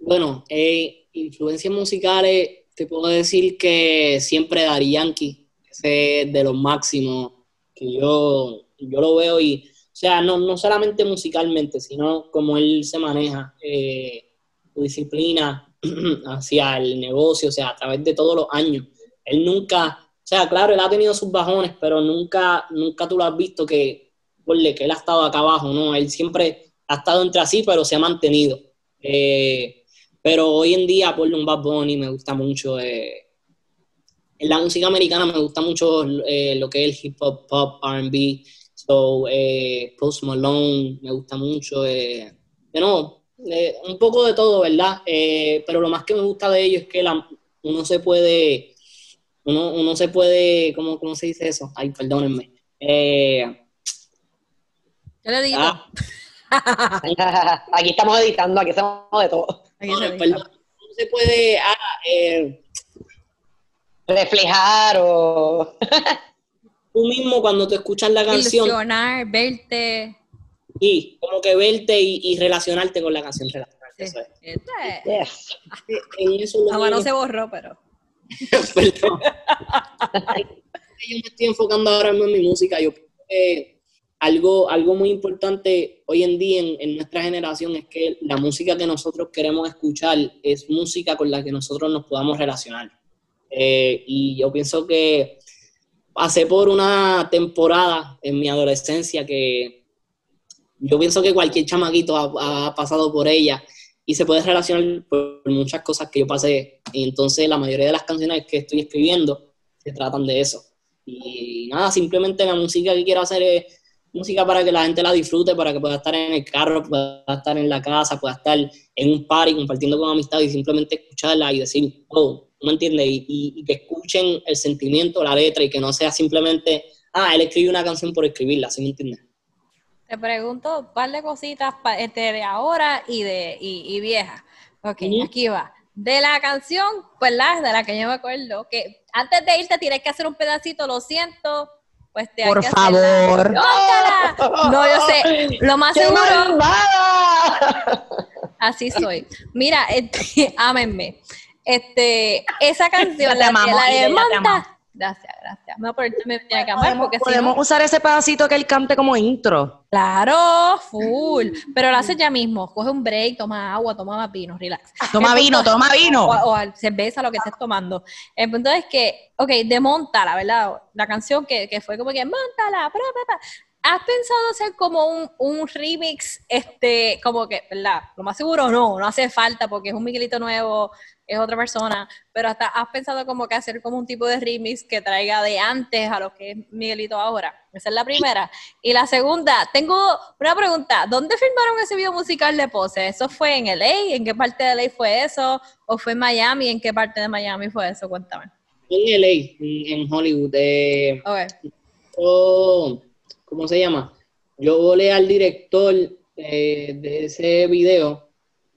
Speaker 5: bueno, eh, influencias musicales, te puedo decir que siempre Dari Yankee, es de los máximos que yo, yo lo veo y, o sea, no, no solamente musicalmente, sino como él se maneja, eh, su disciplina (clears throat) hacia el negocio, o sea, a través de todos los años. Él nunca, o sea, claro, él ha tenido sus bajones, pero nunca, nunca tú lo has visto que, que él ha estado acá abajo, ¿no? Él siempre ha estado entre así, pero se ha mantenido. Eh, pero hoy en día, por un Bad Bunny me gusta mucho. Eh, en la música americana me gusta mucho eh, lo que es el hip hop, pop, RB. So, Post Malone me gusta mucho. de nuevo, un poco de todo, ¿verdad? pero lo más que me gusta de ellos es que uno se puede. Uno, uno se puede. ¿cómo, ¿Cómo se dice eso? Ay, perdónenme.
Speaker 1: Yo le digo. Ah. (laughs)
Speaker 4: aquí estamos editando, aquí hacemos de todo.
Speaker 5: No, se puede ah, eh,
Speaker 4: reflejar o (laughs)
Speaker 5: tú mismo cuando te escuchas la canción.
Speaker 1: Ilusionar, verte.
Speaker 5: Y como que verte y, relacionarte con la canción. Eso es.
Speaker 1: Yes. no se borró, pero. (laughs)
Speaker 5: Perdón. (laughs) yo me estoy enfocando ahora mismo en mi música. Yo algo, algo muy importante hoy en día en, nuestra generación es que la música que nosotros queremos escuchar es música con la que nosotros nos podamos relacionar. Eh, y yo pienso que pasé por una temporada en mi adolescencia que yo pienso que cualquier chamaquito ha, pasado por ella y se puede relacionar por muchas cosas que yo pasé. Y entonces la mayoría de las canciones que estoy escribiendo se tratan de eso. Y nada, simplemente la música que quiero hacer es música para que la gente la disfrute, para que pueda estar en el carro, pueda estar en la casa, pueda estar en un party compartiendo con amistad y simplemente escucharla y decir, oh, ¿me entiendes? Y, que escuchen el sentimiento, la letra y que no sea simplemente, ah, él escribió una canción por escribirla, ¿sí me entiendes?
Speaker 1: Te pregunto un par de cositas este, de ahora y de y, vieja. Ok, aquí va. De la canción, pues la de la que yo me acuerdo, que antes de irte tienes que hacer un pedacito, lo siento, pues te
Speaker 3: Por favor.
Speaker 1: No, yo sé, lo (laughs) más seguro. Así soy. Mira, este, (laughs) ámenme. Este, esa (laughs) canción, la, la de Manta, Gracias, gracias. No, pero me tenía que amar porque
Speaker 3: Podemos usar ese pedacito que él cante como intro.
Speaker 1: Claro, full. Pero lo hace ya mismo. Coge un break, toma agua, toma más vino, relax.
Speaker 3: Toma vino, toma vino.
Speaker 1: O, cerveza, lo que estés tomando. El punto es que, ok, la ¿verdad? La canción que, que fue como que, montala, ¿Has pensado hacer como un, un, remix, este, como que, ¿verdad? Lo más seguro no, no hace falta porque es un Miguelito nuevo, es otra persona, pero hasta has pensado como que hacer como un tipo de remix que traiga de antes a lo que es Miguelito ahora. Esa es la primera. Y la segunda, tengo una pregunta, ¿dónde filmaron ese video musical de Pose? ¿Eso fue en LA? ¿En qué parte de LA fue eso? ¿O fue en Miami? ¿En qué parte de Miami fue eso? Cuéntame.
Speaker 5: En LA, en Hollywood. Eh, ¿Cómo se llama? Yo volé al director eh, de ese video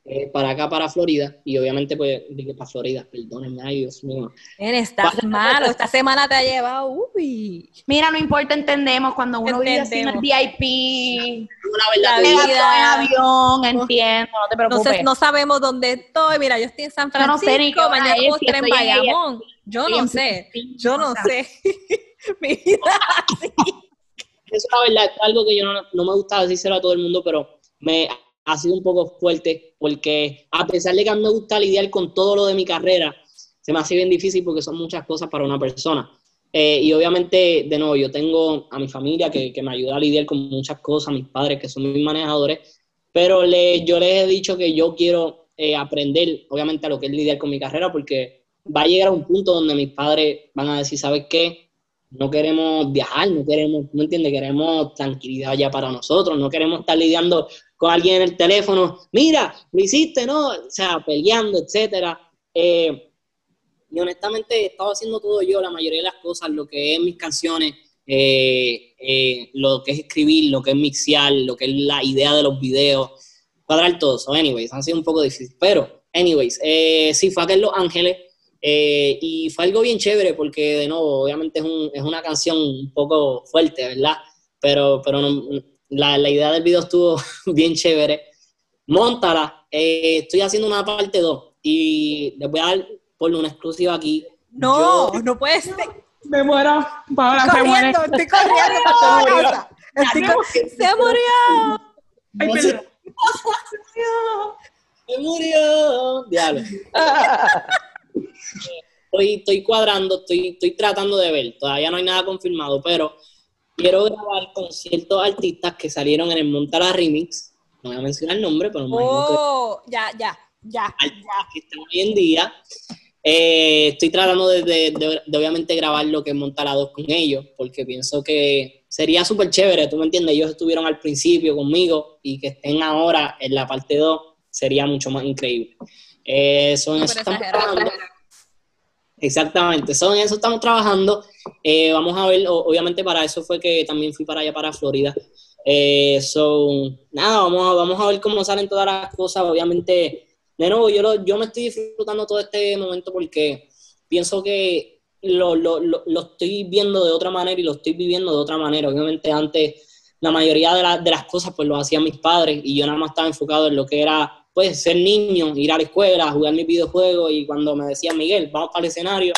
Speaker 5: eh, para acá, para Florida, y obviamente, pues, dije para Florida, perdónenme, ay Dios mío.
Speaker 1: Estás malo, esta semana te ha llevado, uy.
Speaker 3: Mira, no importa, entendemos, cuando uno vive así en el VIP,
Speaker 1: la vida,
Speaker 3: avión, entiendo, no te preocupes.
Speaker 1: No, sabemos dónde estoy, mira, yo estoy en San Francisco, yo no sé mañana si en Bayamón, yo no sé, yo no sé. (laughs) Mira,
Speaker 5: Eso es la verdad, es algo que yo no, no me gusta decírselo a todo el mundo, pero me ha sido un poco fuerte porque a pesar de que a mí me gusta lidiar con todo lo de mi carrera, se me hace bien difícil porque son muchas cosas para una persona. Eh, y obviamente, de nuevo, yo tengo a mi familia que, que, me ayuda a lidiar con muchas cosas, mis padres que son mis manejadores, pero le, yo les he dicho que yo quiero eh, aprender, obviamente, a lo que es lidiar con mi carrera, porque va a llegar a un punto donde mis padres van a decir, ¿sabes qué? No queremos viajar, no queremos, ¿no entiendes? Queremos tranquilidad ya para nosotros, no queremos estar lidiando con alguien en el teléfono, mira, lo hiciste, ¿no? O sea, peleando, etcétera. Eh, y honestamente he estado haciendo todo yo, la mayoría de las cosas, lo que es mis canciones, eh, eh, lo que es escribir, lo que es mixear, lo que es la idea de los videos, cuadrar todo. So, anyways, ha sido un poco difícil. Pero, anyways, sí, fue acá en Los Ángeles y fue algo bien chévere porque, de nuevo, obviamente es, un, es una canción un poco fuerte, ¿verdad? Pero, pero la, la, idea del video estuvo (laughs) bien chévere. Móntala, estoy haciendo una parte 2 y les voy a dar por una exclusiva aquí.
Speaker 1: No, no puede ser.
Speaker 3: Me muero. Paola,
Speaker 1: estoy corriendo, estoy corriendo Se murió. Ay,
Speaker 5: perdón. Se murió. Diablo. (laughs) estoy, estoy cuadrando, estoy, estoy tratando de ver. Todavía no hay nada confirmado, pero quiero grabar con ciertos artistas que salieron en el Montala Remix. No voy a mencionar el nombre, pero
Speaker 1: oh, ya, ya, ya.
Speaker 5: ya. Que están hoy en día. Eh, estoy tratando de, obviamente grabar lo que es montar dos con ellos, porque pienso que sería súper chévere, tú me entiendes, ellos estuvieron al principio conmigo y que estén ahora en la parte 2 sería mucho más increíble. Eh, son eso estamos Exactamente, son eso estamos trabajando. Eh, vamos a ver, obviamente para eso fue que también fui para allá, para Florida. Eh, nada, vamos a, vamos a ver cómo salen todas las cosas. Obviamente de nuevo, yo, yo me estoy disfrutando todo este momento porque pienso que lo, lo, lo, estoy viendo de otra manera y lo estoy viviendo de otra manera. Obviamente antes la mayoría de, de las cosas pues lo hacían mis padres y yo nada más estaba enfocado en lo que era pues ser niño, ir a la escuela, jugar mis videojuegos y cuando me decía Miguel, vamos para el escenario,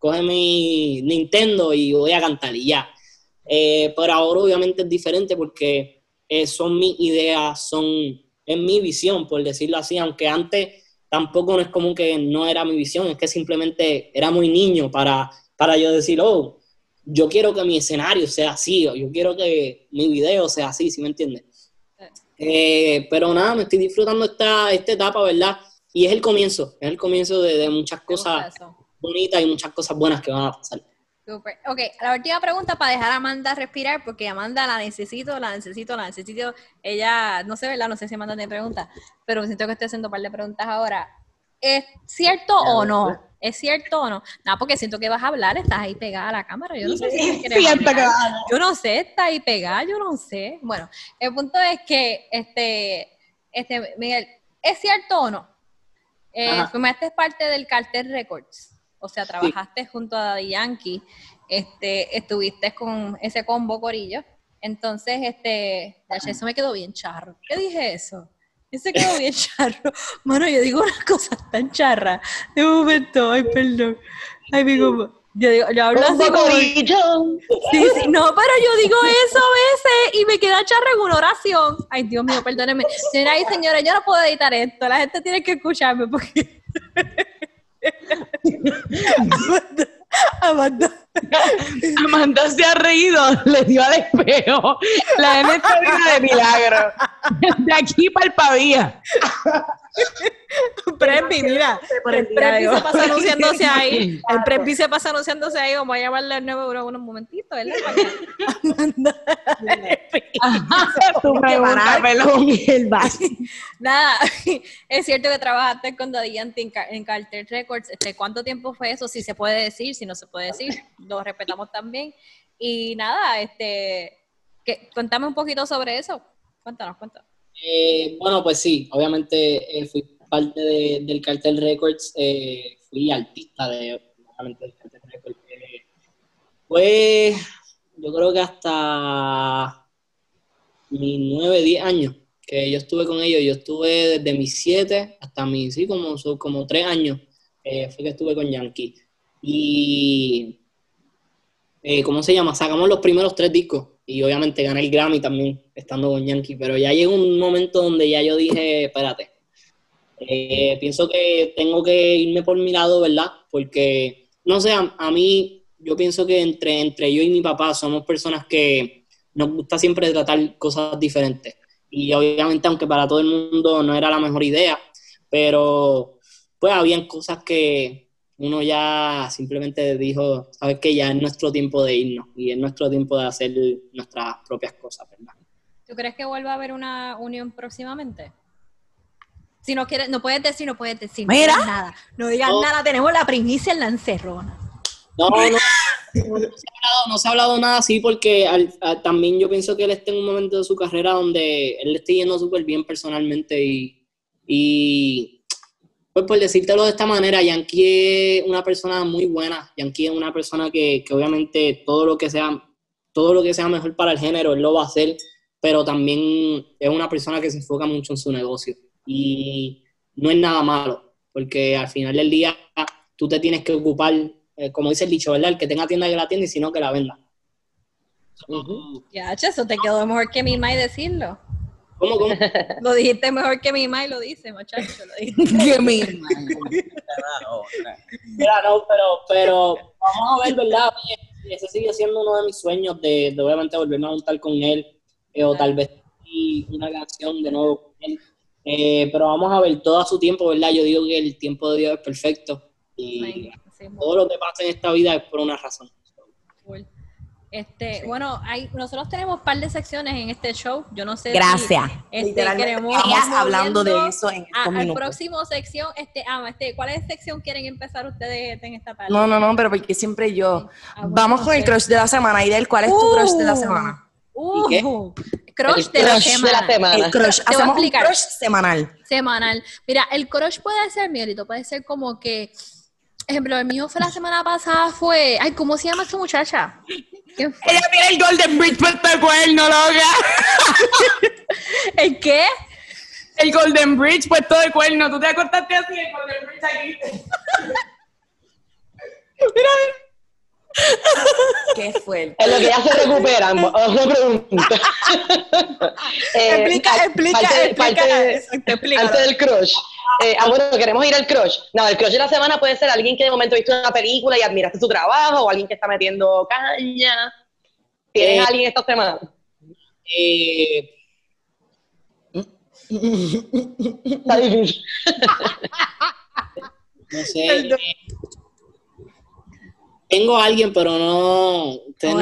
Speaker 5: coge mi Nintendo y voy a cantar y ya. Eh, pero ahora obviamente es diferente porque eh, son mis ideas, son es mi visión, por decirlo así, aunque antes tampoco no es como que no era mi visión, es que simplemente era muy niño para, para yo decir, oh, yo quiero que mi escenario sea así, o yo quiero que mi video sea así, ¿sí me entiendes? Eh, pero nada, me estoy disfrutando esta, esta etapa, ¿verdad? Y es el comienzo, es el comienzo de, de muchas cosas bonitas y muchas cosas buenas que van a pasar.
Speaker 1: Super. Ok, la última pregunta para dejar a Amanda respirar, porque Amanda la necesito, la necesito, la necesito. Ella, no sé, ¿verdad? No sé si Amanda tiene preguntas, pero siento que estoy haciendo un par de preguntas ahora. ¿Es cierto o no? ¿Es cierto o no? No, porque siento que vas a hablar, estás ahí pegada a la cámara. Yo no sé si Yo no sé, está ahí pegada, yo no sé. Bueno, el punto es que, este, este Miguel, ¿es cierto o no? Eh, fumaste parte del Cartel Records o sea, trabajaste junto a Daddy Yankee, este, estuviste con ese combo Corillo. Entonces, este, eso me quedó bien charro. ¿Qué dije eso? Ese quedó bien charro. Mano, yo digo unas cosas tan charras. De momento, ay, perdón. Ay, digo, yo, digo, yo hablo así como... Sí, sí, no, pero yo digo eso a veces y me queda charra en una oración. Ay, Dios mío, perdónenme. Señora y señores, yo no puedo editar esto. La gente tiene que escucharme porque... (laughs)
Speaker 3: Amanda, Amanda. se ha reído, le dio al espejo. La N está de milagro. De aquí para el pavía.
Speaker 1: Prepi, mira. El Prepi se pasa anunciándose ahí. (laughs) El Prepi se pasa anunciándose ahí. Vamos a llamarle al 9 euros unos momentitos, ¿verdad?
Speaker 3: Tu pregunta, pelón, el
Speaker 1: Nada, (laughs) es cierto que trabajaste con Daddy Yankee en Carter Records. Este, ¿Cuánto tiempo fue eso? Si se puede decir, si no se puede decir, (laughs) lo respetamos también. Y nada, este, que, cuéntame un poquito sobre eso. Cuéntanos, cuéntanos.
Speaker 5: Eh, bueno, pues sí, obviamente eh, fui parte del Cartel Records, eh, fui artista de, del Cartel Records. pues yo creo que hasta mis 9, 10 años que yo estuve con ellos, yo estuve desde mis 7 hasta mis, sí, como, como 3 años, fue que estuve con Yankee. Y, ¿cómo se llama? Sacamos los primeros tres discos y obviamente gané el Grammy también estando con Yankee, pero ya llegó un momento donde ya yo dije, espérate, eh, pienso que tengo que irme por mi lado, ¿verdad? Porque, no sé, a, mí yo pienso que entre, entre yo y mi papá somos personas que nos gusta siempre tratar cosas diferentes. Y obviamente, aunque para todo el mundo no era la mejor idea, pero pues habían cosas que uno ya simplemente dijo, sabes que ya es nuestro tiempo de irnos y es nuestro tiempo de hacer nuestras propias cosas, ¿verdad?
Speaker 1: ¿Tú crees que vuelva a haber una unión próximamente? Si no quieres, no puedes decir, no puedes decir.
Speaker 3: Mira.
Speaker 1: nada. No digas nada, tenemos la primicia en la encerrona.
Speaker 5: No, no, no, se ha hablado, nada así porque también yo pienso que él está en un momento de su carrera donde él le está yendo súper bien personalmente y, y pues por decírtelo de esta manera, Yankee es una persona muy buena, Yankee es una persona que, que obviamente todo lo que sea todo lo que sea mejor para el género, él lo va a hacer pero también es una persona que se enfoca mucho en su negocio y no es nada malo, porque al final del día tú te tienes que ocupar, eh, como dice el dicho, ¿verdad? El que tenga tienda que la tienda y si no, que la venda.
Speaker 1: Ya, eso te quedó mejor que mi Mai decirlo.
Speaker 5: ¿Cómo, cómo?
Speaker 1: Lo dijiste mejor que mi Mai lo dice, muchacho. Lo (laughs)
Speaker 3: que mi
Speaker 5: Mira, no, pero, pero vamos a ver, ¿verdad? ese sigue siendo uno de mis sueños de, de obviamente volverme a juntar con él o tal vez una canción de nuevo eh, pero vamos a ver todo a su tiempo, ¿verdad? Yo digo que el tiempo de Dios es perfecto y todo lo que pasa en esta vida es por una razón.
Speaker 1: Este, bueno, hay, nosotros tenemos un par de secciones en este show. Yo no sé.
Speaker 3: Gracias.
Speaker 1: Si, este, queremos
Speaker 3: hablando de eso en
Speaker 1: a, Al próximo sección, este, ah, este, ¿cuál es sección quieren empezar ustedes en esta tarde?
Speaker 3: No, no, no, pero porque siempre yo. Ah, Vamos con el crush de la semana. Idel, ¿cuál es tu crush de la uh. semana?
Speaker 1: Uh, crush, de, la semana.
Speaker 3: El crush. Hacemos un crush semanal.
Speaker 1: Semanal. Mira, el crush puede ser, Miguelito, puede ser como que, ejemplo, el mío fue la semana pasada, fue, ay, ¿cómo se llama esta muchacha?
Speaker 3: Ella tiene el Golden Bridge puesto de cuerno, loca.
Speaker 1: ¿El qué?
Speaker 3: El Golden Bridge puesto de cuerno. ¿Tú te acordaste así el Golden Bridge aquí? (laughs) mira, mira. Qué fuerte.
Speaker 4: En lo que ya se recuperan, (laughs) otra pregunta.
Speaker 1: eh, explica, explica,
Speaker 4: parte, explica, Antes del crush. Eh, ah, bueno, queremos ir al crush. No, el crush de la semana puede ser alguien que de momento viste una película y admiraste su trabajo, o alguien que está metiendo caña. ¿Tienes eh, alguien esta semana?
Speaker 5: Eh,
Speaker 4: está difícil. (laughs)
Speaker 5: no sé. Tengo a alguien, pero no. Tengo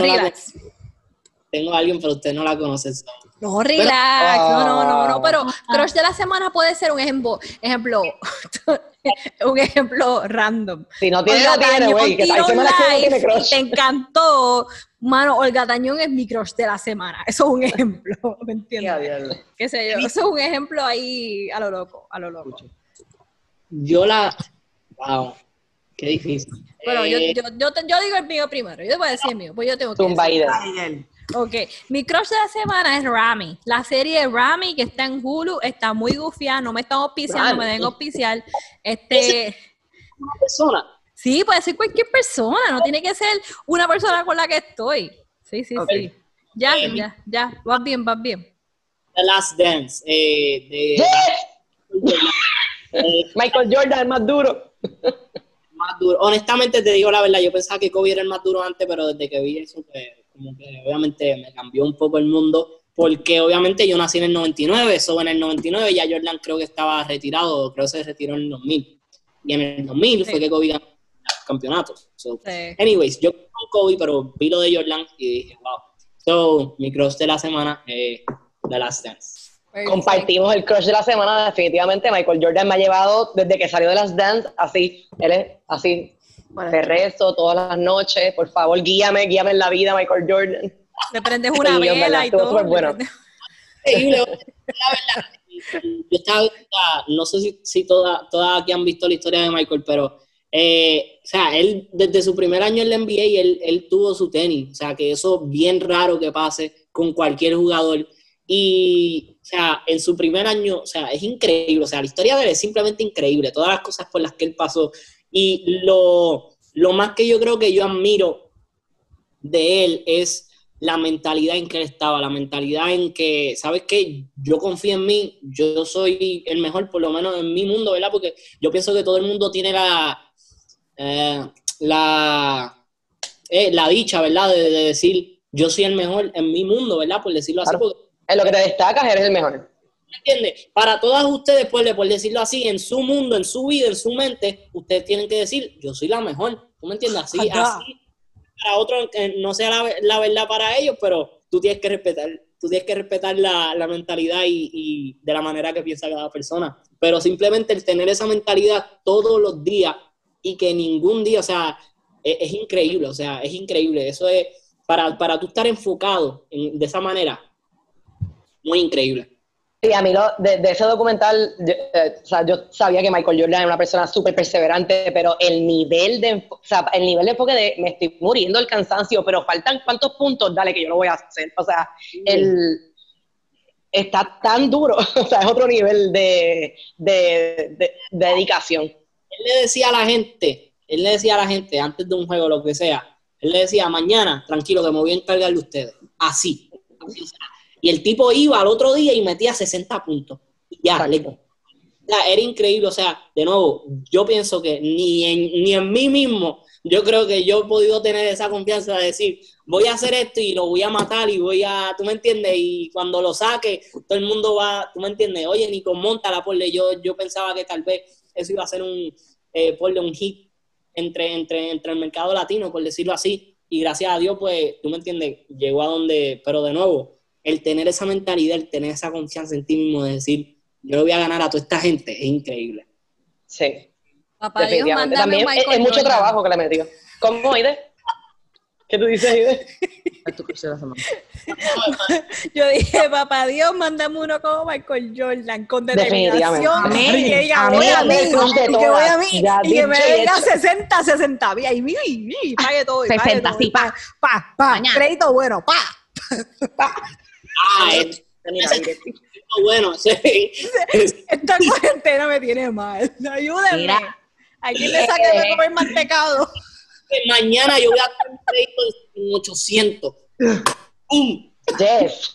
Speaker 5: a alguien, pero usted no la conoce.
Speaker 1: No, relax. no, no, no, no. Pero ah. crush de la semana puede ser un ejemplo. Ejemplo. (laughs) un ejemplo random.
Speaker 4: Si no tiene, no tiene, güey. Que hay semanas que no tiene crush.
Speaker 1: Te encantó. Mano, Olga Tañón es mi crush de la semana. Eso es un ejemplo. (laughs) ¿Me entiendes? ¿Qué sé yo? Eso es un ejemplo ahí a lo loco. A lo loco.
Speaker 5: Yo la. Wow. Qué difícil.
Speaker 1: Bueno, yo, eh, yo, yo, yo, digo el mío primero. Yo te voy a decir el mío, pues yo tengo que
Speaker 4: decir.
Speaker 1: Ok, mi crush de la semana es Rami. La serie de Rami que está en Hulu está muy gufiada, no me están auspiciando, me deben auspiciar. Este...
Speaker 5: ¿Una persona?
Speaker 1: Sí, puede ser cualquier persona, no tiene que ser una persona con la que estoy. Sí, sí, sí. Ya, eh, ya, ya, vas bien, vas bien.
Speaker 5: The Last Dance. Eh, de,
Speaker 4: Michael Jordan, (laughs) el más duro
Speaker 5: más duro. Honestamente te digo la verdad, yo pensaba que Kobe era el más duro antes, pero desde que vi eso, pues, como que obviamente me cambió un poco el mundo, porque obviamente yo nací en el 99, eso en el 99 ya Jordan creo que estaba retirado, creo que se retiró en el 2000. Y en el 2000 fue que Kobe ganó campeonatos. So, Anyways, yo con Kobe, pero vi lo de Jordan y dije, wow. So, mi cross de la semana, eh, The Last Dance.
Speaker 4: Compartimos el crush de la semana, definitivamente. Michael Jordan me ha llevado desde que salió de las dance, así, él es así, de rezo todas las noches. Por favor, guíame, guíame en la vida, Michael Jordan.
Speaker 1: Le prendes una (laughs) vela y todo.
Speaker 4: Bueno. (laughs)
Speaker 5: la verdad, yo estaba, no sé si, si todas toda aquí han visto la historia de Michael, pero eh, o sea, él desde su primer año en la NBA, él, él tuvo su tenis. O sea, que eso bien raro que pase con cualquier jugador. Y, o sea, en su primer año, o sea, es increíble, o sea, la historia de él es simplemente increíble, todas las cosas por las que él pasó. Y lo, lo más que yo creo que yo admiro de él es la mentalidad en que él estaba, la mentalidad en que, ¿sabes qué? Yo confío en mí, yo soy el mejor, por lo menos en mi mundo, ¿verdad? Porque yo pienso que todo el mundo tiene la, eh, la es la dicha, ¿verdad? De, decir, yo soy el mejor en mi mundo, ¿verdad? Por decirlo así.
Speaker 4: en lo que te destacas, eres el mejor.
Speaker 5: ¿Entiendes? Para todas ustedes, pues, por decirlo así, en su mundo, en su vida, en su mente, ustedes tienen que decir, yo soy la mejor. ¿Tú me entiendes? Así, así. Para otros, no sea la, verdad para ellos, pero tú tienes que respetar, tú tienes que respetar la, mentalidad y, de la manera que piensa cada persona. Pero simplemente el tener esa mentalidad todos los días y que ningún día, o sea, e, es, increíble, o sea, es increíble. Eso es, para, para tú estar enfocado de esa manera, muy increíble.
Speaker 4: Sí, a mí lo, de, ese documental, yo, eh, o sea, yo sabía que Michael Jordan era una persona súper perseverante, pero el nivel de, o sea, el nivel de enfoque de me estoy muriendo el cansancio, pero faltan cuántos puntos, dale que yo lo voy a hacer. O sea, él está tan duro, (laughs) o sea, es otro nivel de, de, dedicación.
Speaker 5: Él le decía a la gente, él le decía a la gente antes de un juego, lo que sea, él le decía, mañana, tranquilo, que me voy a encargar de ustedes. Así. así y el tipo iba al otro día y metía 60 puntos. Ya, era increíble. O sea, de nuevo, yo pienso que ni en, ni en mí mismo, yo creo que yo he podido tener esa confianza de decir, voy a hacer esto y lo voy a matar y voy a, tú me entiendes, y cuando lo saque, todo el mundo va, tú me entiendes, oye, Nico, montala, porle, yo, yo pensaba que tal vez eso iba a ser un, eh, un hit entre, entre, entre el mercado latino, por decirlo así, y gracias a Dios, pues, tú me entiendes, llegó a donde, pero de nuevo, el tener esa mentalidad, el tener esa confianza en ti mismo de decir, yo le voy a ganar a toda esta gente, es increíble.
Speaker 4: Sí. Papá Dios, También es, mucho trabajo que le metió. ¿Cómo, Ide? ¿Qué tú dices, Ide? (laughs) (laughs)
Speaker 1: Yo dije, papá Dios, mándame uno como Michael Jordan, con determinación. Y que diga, voy a mí, y que voy a mí, y que me diga 60, 60. Y ahí, y pague todo. 60,
Speaker 3: sí, pa,
Speaker 1: pa, pa. Crédito bueno, pa.
Speaker 5: Ah, es, (laughs) bueno, sí.
Speaker 1: Esta (laughs) cuarentena me tiene mal. Ayúdenme. Mira, Aquí le saque de comer mantecado.
Speaker 5: Mañana yo voy a hacer un crédito de 800. ¡Pum!
Speaker 4: Yes.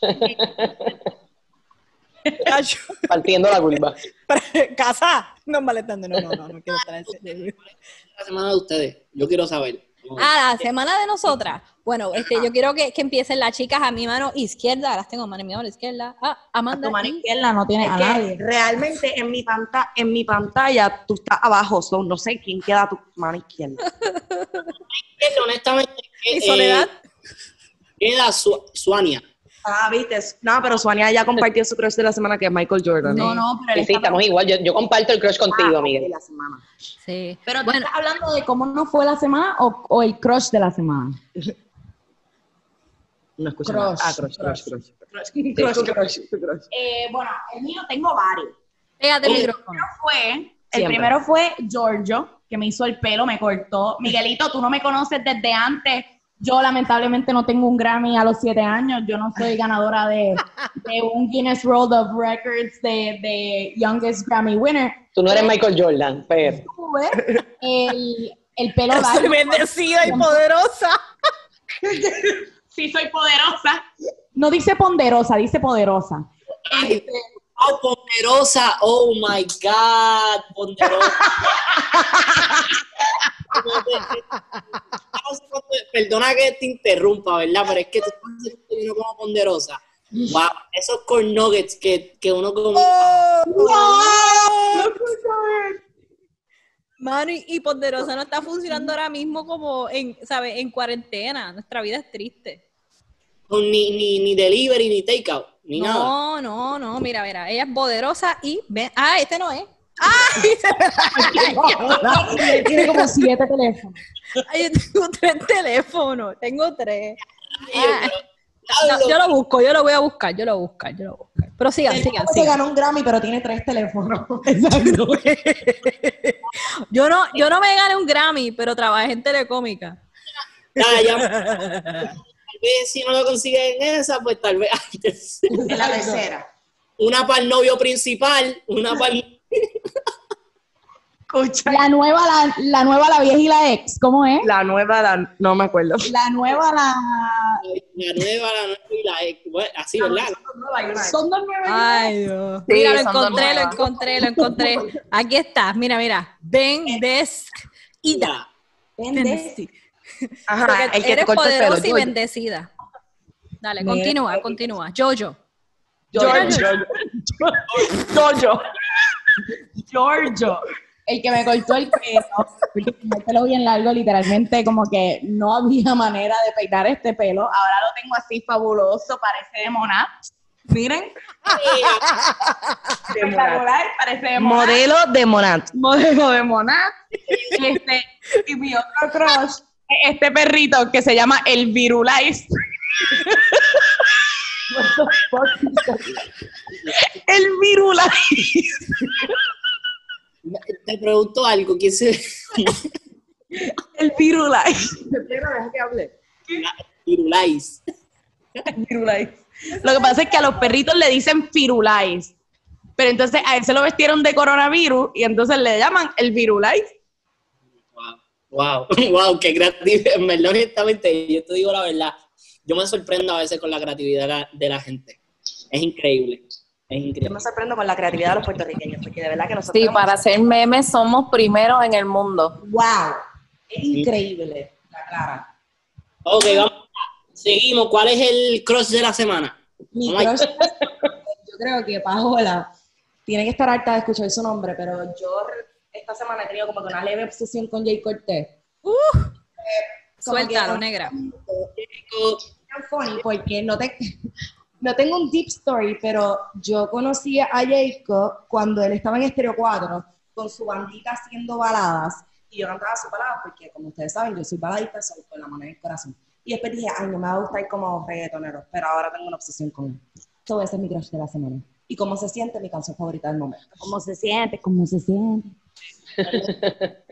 Speaker 4: Partiendo la culpa.
Speaker 1: Casa. No, malestando. No, no, no, no quiero estar en (laughs)
Speaker 5: La semana de ustedes. Yo quiero saber.
Speaker 1: Ah, la semana de nosotras. Bueno, este, yo quiero que, que, empiecen las chicas a mi mano izquierda. Las tengo mano, en mi mano izquierda. Ah, Amanda.
Speaker 3: A tu mano izquierda no tiene a nadie.
Speaker 6: Realmente en mi, pantalla, en mi pantalla tú estás abajo, no sé quién queda a tu mano izquierda.
Speaker 5: honestamente.
Speaker 1: ¿Y Soledad?
Speaker 5: Eh, queda Suania.
Speaker 6: Ah, viste. No, pero Suania ya (laughs) compartió su crush de la semana que es Michael Jordan.
Speaker 4: No, no, pero sí, estamos igual. Yo, yo, comparto el crush contigo, ah, Miguel.
Speaker 3: La semana. Sí. Pero ¿tú estás hablando de cómo no fue la semana o, o el crush de la semana? (laughs)
Speaker 6: No escucho crush, Ah, crush, crush, crush. Crush, crush, crush,
Speaker 3: Eh, bueno, el mío tengo varios.
Speaker 1: Pégate el micrófono.
Speaker 3: Fue, el primero fue Giorgio, que me hizo el pelo, me cortó. Miguelito, tú no me conoces desde antes yo lamentablemente no tengo un Grammy a los siete años, yo no soy ganadora de, de un Guinness World of Records de, de, Youngest Grammy Winner.
Speaker 4: Tú no eres Michael Jordan, pero...
Speaker 3: El, el pelo
Speaker 1: largo. bendecida y poderosa.
Speaker 3: sí, soy poderosa. No dice ponderosa, dice poderosa.
Speaker 5: Este, oh, ponderosa, oh my God, ponderosa. (laughs) Perdona que te interrumpa, ¿verdad? Pero es que tú estás como ponderosa. Wow, esos corn nuggets que, que uno come. Oh,
Speaker 1: Mano, y, Ponderosa no está funcionando ahora mismo como en, ¿sabes? En cuarentena. Nuestra vida es triste.
Speaker 5: Ni, ni, ni delivery, ni takeout, ni
Speaker 1: no,
Speaker 5: nada.
Speaker 1: No, no, no, mira, mira, ella es poderosa y ven, ah, este no es. ¡Ay! (laughs)
Speaker 3: Tiene como siete teléfonos. (laughs)
Speaker 1: Ay, yo tengo tres teléfonos. Tengo tres. Ah, yo lo busco, yo lo voy a buscar, yo lo voy a buscar, yo lo voy a buscar. Pero sigan, sigan, sigan.
Speaker 3: ganó un Grammy, pero tiene tres teléfonos. (laughs)
Speaker 1: Exacto. (laughs) yo, no, yo no me gané un Grammy, pero trabajé en Telecómica.
Speaker 5: Ya. Tal vez si no lo consiguen en esa, pues tal vez
Speaker 3: antes. En la tercera.
Speaker 5: Una para el novio principal, una para el
Speaker 3: la nueva, la, la, nueva, la vieja y la ex, ¿cómo es?
Speaker 6: La nueva, la, no me acuerdo.
Speaker 3: La nueva, la...
Speaker 5: La nueva, la nueva y la ex. Bueno, así, ¿verdad?
Speaker 3: Son dos nuevas.
Speaker 1: Ay, Dios. mira, lo encontré, lo encontré, lo encontré. Aquí está, mira, mira. Ben Des Ida. Ben Ajá, el que eres poderosa y bendecida. Dale, continúa, continúa. Jojo.
Speaker 3: Giorgio. Giorgio. Giorgio. El que me cortó el pelo, porque el pelo bien largo, literalmente como que no había manera de peinar este pelo. Ahora lo tengo así fabuloso, parece de Monat. Miren. Espectacular, parece de
Speaker 6: Monat. Modelo de Monat.
Speaker 3: Modelo de Monat. Este, y mi otro crush este perrito que se llama el Virulais. (laughs) el Virulais.
Speaker 5: Te pregunto algo, ¿quién se
Speaker 3: El Virulais.
Speaker 5: Deja que hable. Virulais.
Speaker 3: Virulais. Lo que pasa es que a los perritos le dicen Firulais. Pero entonces a él se lo vestieron de coronavirus y entonces le llaman el Virulais.
Speaker 5: Wow, (laughs) wow, qué creativo. En verdad, honestamente, yo te digo la verdad, yo me sorprendo a veces con la creatividad de la gente. Es increíble. Es increíble.
Speaker 6: Yo me sorprendo con la creatividad de los puertorriqueños, porque de verdad que nosotros.
Speaker 7: Sí, para hacer memes somos primeros en el mundo.
Speaker 3: ¡Wow! Es increíble, la clara.
Speaker 5: Ok, vamos. Seguimos. ¿Cuál es el cross de la semana?
Speaker 3: Mi cross, yo creo que Paola tiene que estar harta de escuchar su nombre, pero yo esta semana he tenido como que una leve obsesión con Jay Cortés.
Speaker 1: Uh, suéltalo, negra.
Speaker 3: funny porque no, te, no tengo un deep story, pero yo conocí a Jacob cuando él estaba en Estéreo 4 con su bandita haciendo baladas y yo cantaba su balada porque, como ustedes saben, yo soy baladista, soy con la mano en el corazón. Y después dije, ay, no me va a gustar como reggaetonero, pero ahora tengo una obsesión con él. Todo ese es mi crush de la semana. Y cómo se siente, mi canción favorita del momento.
Speaker 6: ¿Cómo se siente? ¿Cómo se siente? (laughs)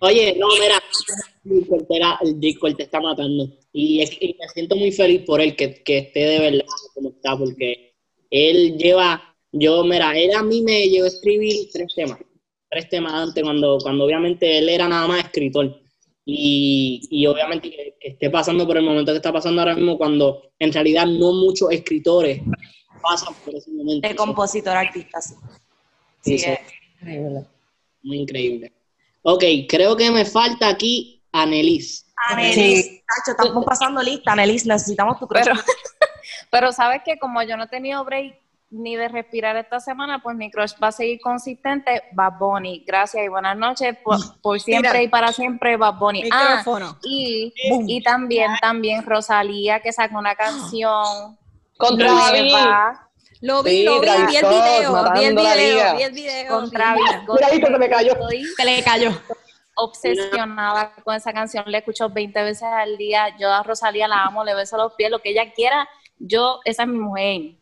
Speaker 5: Oye, no, mira, el disco te está matando. Y, me siento muy feliz por él, que, que, esté de verdad como está, porque él lleva, yo, mira, él a mí me llevó a escribir tres temas, tres temas antes, cuando, cuando obviamente él era nada más escritor. Y, y obviamente que, esté pasando por el momento que está pasando ahora mismo, cuando en realidad no muchos escritores pasan por ese momento.
Speaker 6: De compositor, artista, sí. Sí, es
Speaker 5: increíble. Muy increíble. Ok, creo que me falta aquí Anelis.
Speaker 6: Anelis. Sí. estamos pasando lista, Anelis, necesitamos tu
Speaker 7: pero, (laughs) pero sabes que como yo no he tenido break ni de respirar esta semana, pues mi crush va a seguir consistente, Bad Bunny. Gracias y buenas noches. Por, siempre y para siempre, Bad Bunny. Ah, y, y también, también Rosalía, que sacó una canción. (gasps)
Speaker 4: Contra
Speaker 1: lo vi, lo vi, vi el video, vi el video, vi el video.
Speaker 7: Con Travis
Speaker 4: se me cayó.
Speaker 3: Se le cayó.
Speaker 7: Obsesionada con esa canción, le escucho 20 veces al día. Yo a Rosalía la amo, le beso los pies, lo que ella quiera. Yo, esa es mi mujer.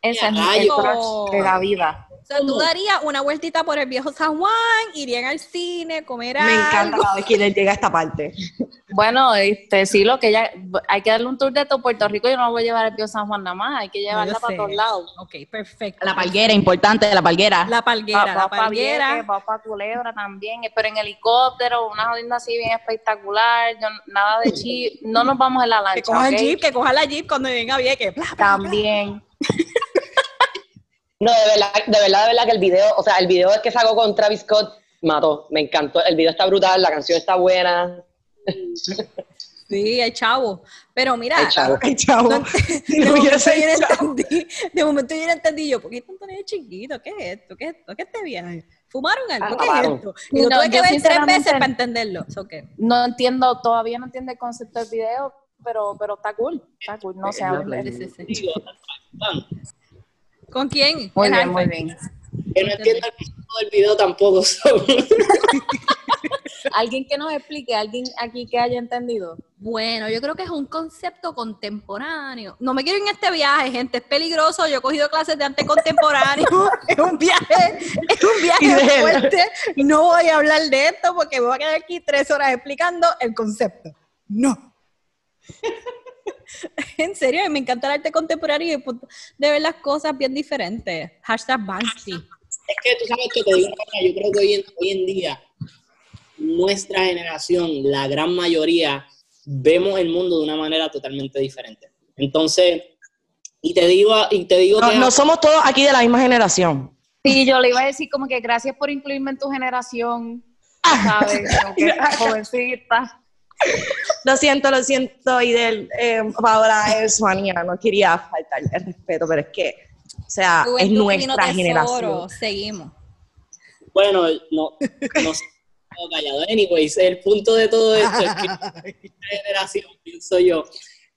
Speaker 7: Esa es mi de la vida.
Speaker 1: O sea, tú darías una vueltita por el viejo San Juan, irían al cine, comer
Speaker 3: Me encanta cada vez que llega a esta parte.
Speaker 7: Bueno, este, sí, lo que ella, hay que darle un tour de todo Puerto Rico, yo no voy a llevar al viejo San Juan nada más, hay que llevarla para todos lados.
Speaker 1: Ok, perfecto.
Speaker 3: La palguera, importante, la palguera.
Speaker 1: La palguera, va, la palguera.
Speaker 7: Va para Culebra también, pero en helicóptero, una jodida así bien espectacular, yo, nada de (laughs) chip, no nos vamos en la lancha.
Speaker 1: Que coja el jeep, que coja la jeep cuando venga Vieques.
Speaker 7: También. (laughs)
Speaker 4: No, de verdad, de verdad, de verdad que el video, o sea, el video que sacó con Travis Scott mató, me encantó. El video está brutal, la canción está buena.
Speaker 1: Sí, hay chavo. Pero mira,
Speaker 4: hay chavo.
Speaker 3: Hay chavo. (laughs)
Speaker 1: de, momento yo entendí, de momento yo no entendí yo, ¿por qué tanto niño chiquito? ¿Qué es esto? ¿Qué es esto? ¿Qué este viaje? ¿Fumaron algo? ¿Qué es esto? Y no, tuve que ver tres veces para entenderlo.
Speaker 7: No entiendo, todavía no entiendo el concepto del video, pero, pero está cool. Está cool, no se habla.
Speaker 1: ¿Con quién?
Speaker 7: Muy bien, muy bien.
Speaker 5: Yo no entiendo el concepto del video tampoco. (laughs)
Speaker 7: ¿Alguien que nos explique? ¿Alguien aquí que haya entendido?
Speaker 1: Bueno, yo creo que es un concepto contemporáneo. No me quiero ir en este viaje, gente, es peligroso. Yo he cogido clases de arte contemporáneo. (laughs) es un viaje, es un viaje fuerte. No voy a hablar de esto porque me voy a quedar aquí tres horas explicando el concepto. No. (laughs) en serio, me encanta el arte contemporáneo y de ver las cosas bien diferentes. Hashtag Banksy.
Speaker 5: Es que tú sabes que te digo, yo creo que hoy en, día, nuestra generación, la gran mayoría, vemos el mundo de una manera totalmente diferente. Entonces, y te digo, y te digo
Speaker 3: no, no somos todos aquí de la misma generación.
Speaker 7: Sí, yo le iba a decir como que gracias por incluirme en tu generación. (laughs) ¿sabes? jovencita.
Speaker 6: Lo siento, lo siento, y del eh, Paola es manía, no quería faltar el respeto, pero es que, o sea, es nuestra generación.
Speaker 1: Seguimos.
Speaker 5: Bueno, no, no callado. Anyways, el punto de todo esto es que (laughs) esta generación, pienso yo,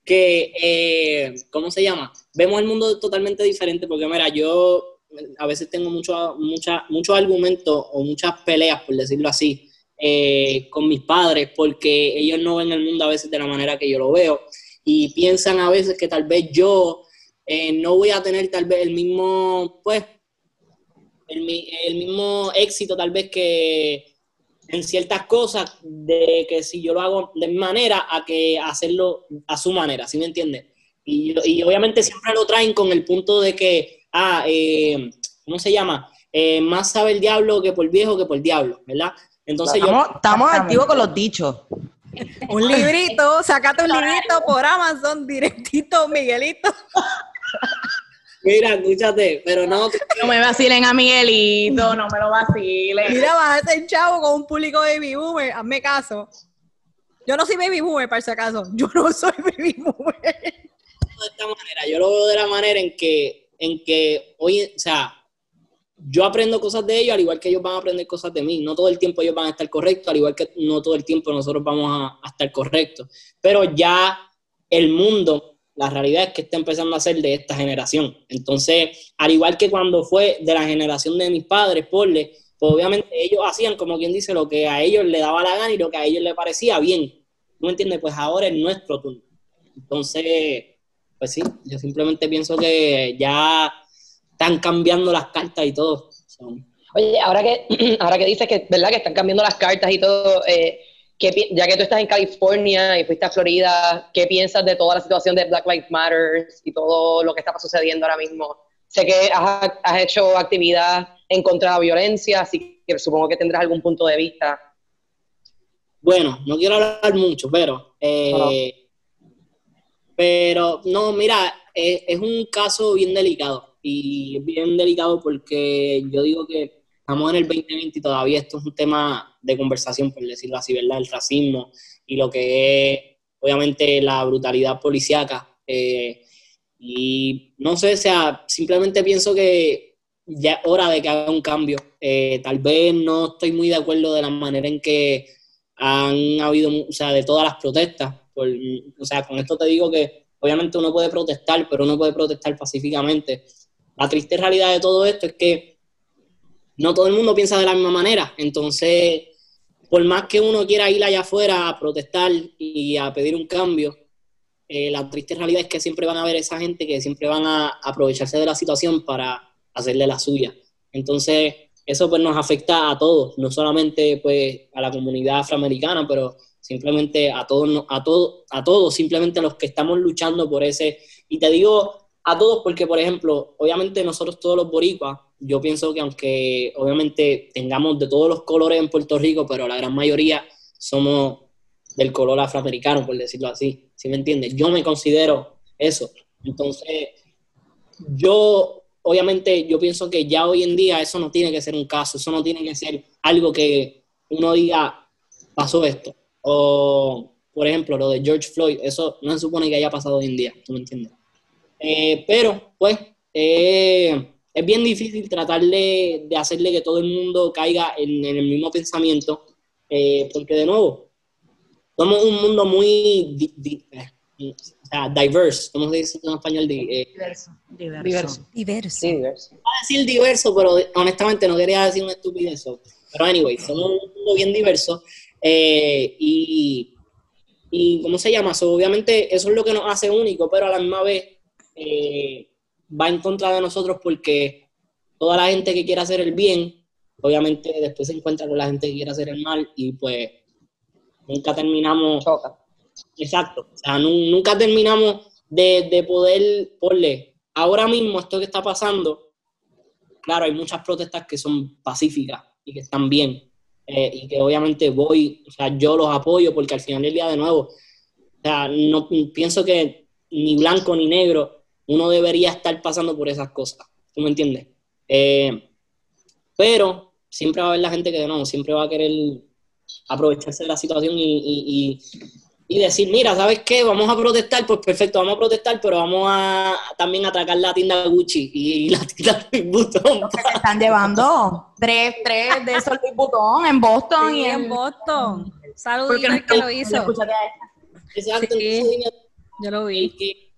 Speaker 5: que, eh, ¿cómo se llama? Vemos el mundo totalmente diferente porque, mira, yo a veces tengo mucho, mucha, muchos argumentos o muchas peleas, por decirlo así, eh, con mis padres porque ellos no ven el mundo a veces de la manera que yo lo veo y piensan a veces que tal vez yo eh, no voy a tener tal vez el mismo, pues, el, el mismo éxito tal vez que, en ciertas cosas de que si yo lo hago de mi manera a que hacerlo a su manera, ¿sí me entiendes? Y, y, obviamente siempre lo traen con el punto de que, ah, eh, ¿cómo se llama? Eh, más sabe el diablo que por viejo que por diablo, ¿verdad?
Speaker 6: Entonces estamos, yo... Estamos activos con los dichos.
Speaker 1: un librito, sacate un librito por Amazon, directito, Miguelito.
Speaker 5: Mira, escúchate, pero no.
Speaker 6: No me vacilen a Miguelito, no me lo vacilen.
Speaker 1: Mira, vas a ser chavo con un público de baby boomer, hazme caso. Yo no soy baby boomer, para ese caso. Yo no soy baby boomer.
Speaker 5: De esta manera, yo lo veo de la manera en que, en que hoy, o sea, yo aprendo cosas de ellos al igual que ellos van a aprender cosas de mí. No todo el tiempo ellos van a estar correctos, al igual que no todo el tiempo nosotros vamos a, estar correctos. Pero ya el mundo la realidad es que está empezando a ser de esta generación. Entonces, al igual que cuando fue de la generación de mis padres, porle, pues obviamente ellos hacían, como quien dice, lo que a ellos les daba la gana y lo que a ellos les parecía bien. ¿No entiendes? Pues ahora es nuestro turno. Entonces, pues sí, yo simplemente pienso que ya están cambiando las cartas y todo.
Speaker 4: Oye, ahora que, (clears throat) ahora que dices que, ¿verdad? Que están cambiando las cartas y todo, eh, ya que tú estás en California y fuiste a Florida, ¿qué piensas de toda la situación de Black Lives Matter y todo lo que está sucediendo ahora mismo? Sé que has, hecho actividad en contra de la violencia, así que supongo que tendrás algún punto de vista.
Speaker 5: Bueno, no quiero hablar mucho, pero... Eh, pero, no, mira, es, es un caso bien delicado. Y bien delicado porque yo digo que estamos en el 2020 y todavía esto es un tema de conversación, por decirlo así, ¿verdad? El racismo y lo que es, obviamente, la brutalidad policíaca. Eh, y no sé, o sea, simplemente pienso que ya es hora de que haga un cambio. Eh, tal vez no estoy muy de acuerdo de la manera en que han habido, o sea, de todas las protestas. o sea, con esto te digo que obviamente uno puede protestar, pero uno puede protestar pacíficamente. La triste realidad de todo esto es que no todo el mundo piensa de la misma manera. Entonces, por más que uno quiera ir allá afuera a protestar y a pedir un cambio, eh, la triste realidad es que siempre van a haber esa gente que siempre van a aprovecharse de la situación para hacerle la suya. Entonces, eso pues nos afecta a todos, no solamente pues a la comunidad afroamericana, pero simplemente a todos, a todos, a todos, simplemente a los que estamos luchando por ese. Y te digo a todos porque, por ejemplo, obviamente nosotros todos los boricuas, yo pienso que aunque obviamente tengamos de todos los colores en Puerto Rico, pero la gran mayoría somos del color afroamericano, por decirlo así, ¿sí me entiendes? Yo me considero eso. Entonces, yo, obviamente, yo pienso que ya hoy en día eso no tiene que ser un caso, eso no tiene que ser algo que uno diga, pasó esto. O, por ejemplo, lo de George Floyd, eso no se supone que haya pasado hoy en día, ¿tú me entiendes? Eh, pero, pues, eh, es bien difícil tratar de, hacerle que todo el mundo caiga en, el mismo pensamiento, eh, porque de nuevo, somos un mundo muy diverse, ¿cómo se dice en español?
Speaker 6: diverso.
Speaker 1: Diverso.
Speaker 5: Diverso. diverso. a decir diverso, pero honestamente no quería decir una estupidez. Pero anyway, somos un mundo bien diverso y, y, ¿cómo se llama? obviamente eso es lo que nos hace único, pero a la misma vez eh, va en contra de nosotros porque toda la gente que quiere hacer el bien, obviamente después se encuentra con la gente que quiere hacer el mal y pues nunca terminamos. Exacto. O sea, nunca terminamos de, poder, porle, ahora mismo esto que está pasando, claro, hay muchas protestas que son pacíficas y que están bien. Eh, y que obviamente voy, o sea, yo los apoyo porque al final del día de nuevo, o sea, no pienso que ni blanco ni negro uno debería estar pasando por esas cosas. ¿Tú me entiendes? Eh, pero siempre va a haber la gente que no, siempre va a querer aprovecharse de la situación y, decir, mira, ¿sabes qué? Vamos a protestar, pues perfecto, vamos a protestar, pero vamos a también atracar la tienda Gucci y, la tienda (laughs) Louis Vuitton.
Speaker 3: se están llevando tres, tres de esos Louis Vuitton en Boston y
Speaker 1: en Boston. Saludos que lo hizo.
Speaker 5: Exacto,
Speaker 1: yo lo vi.
Speaker 5: Que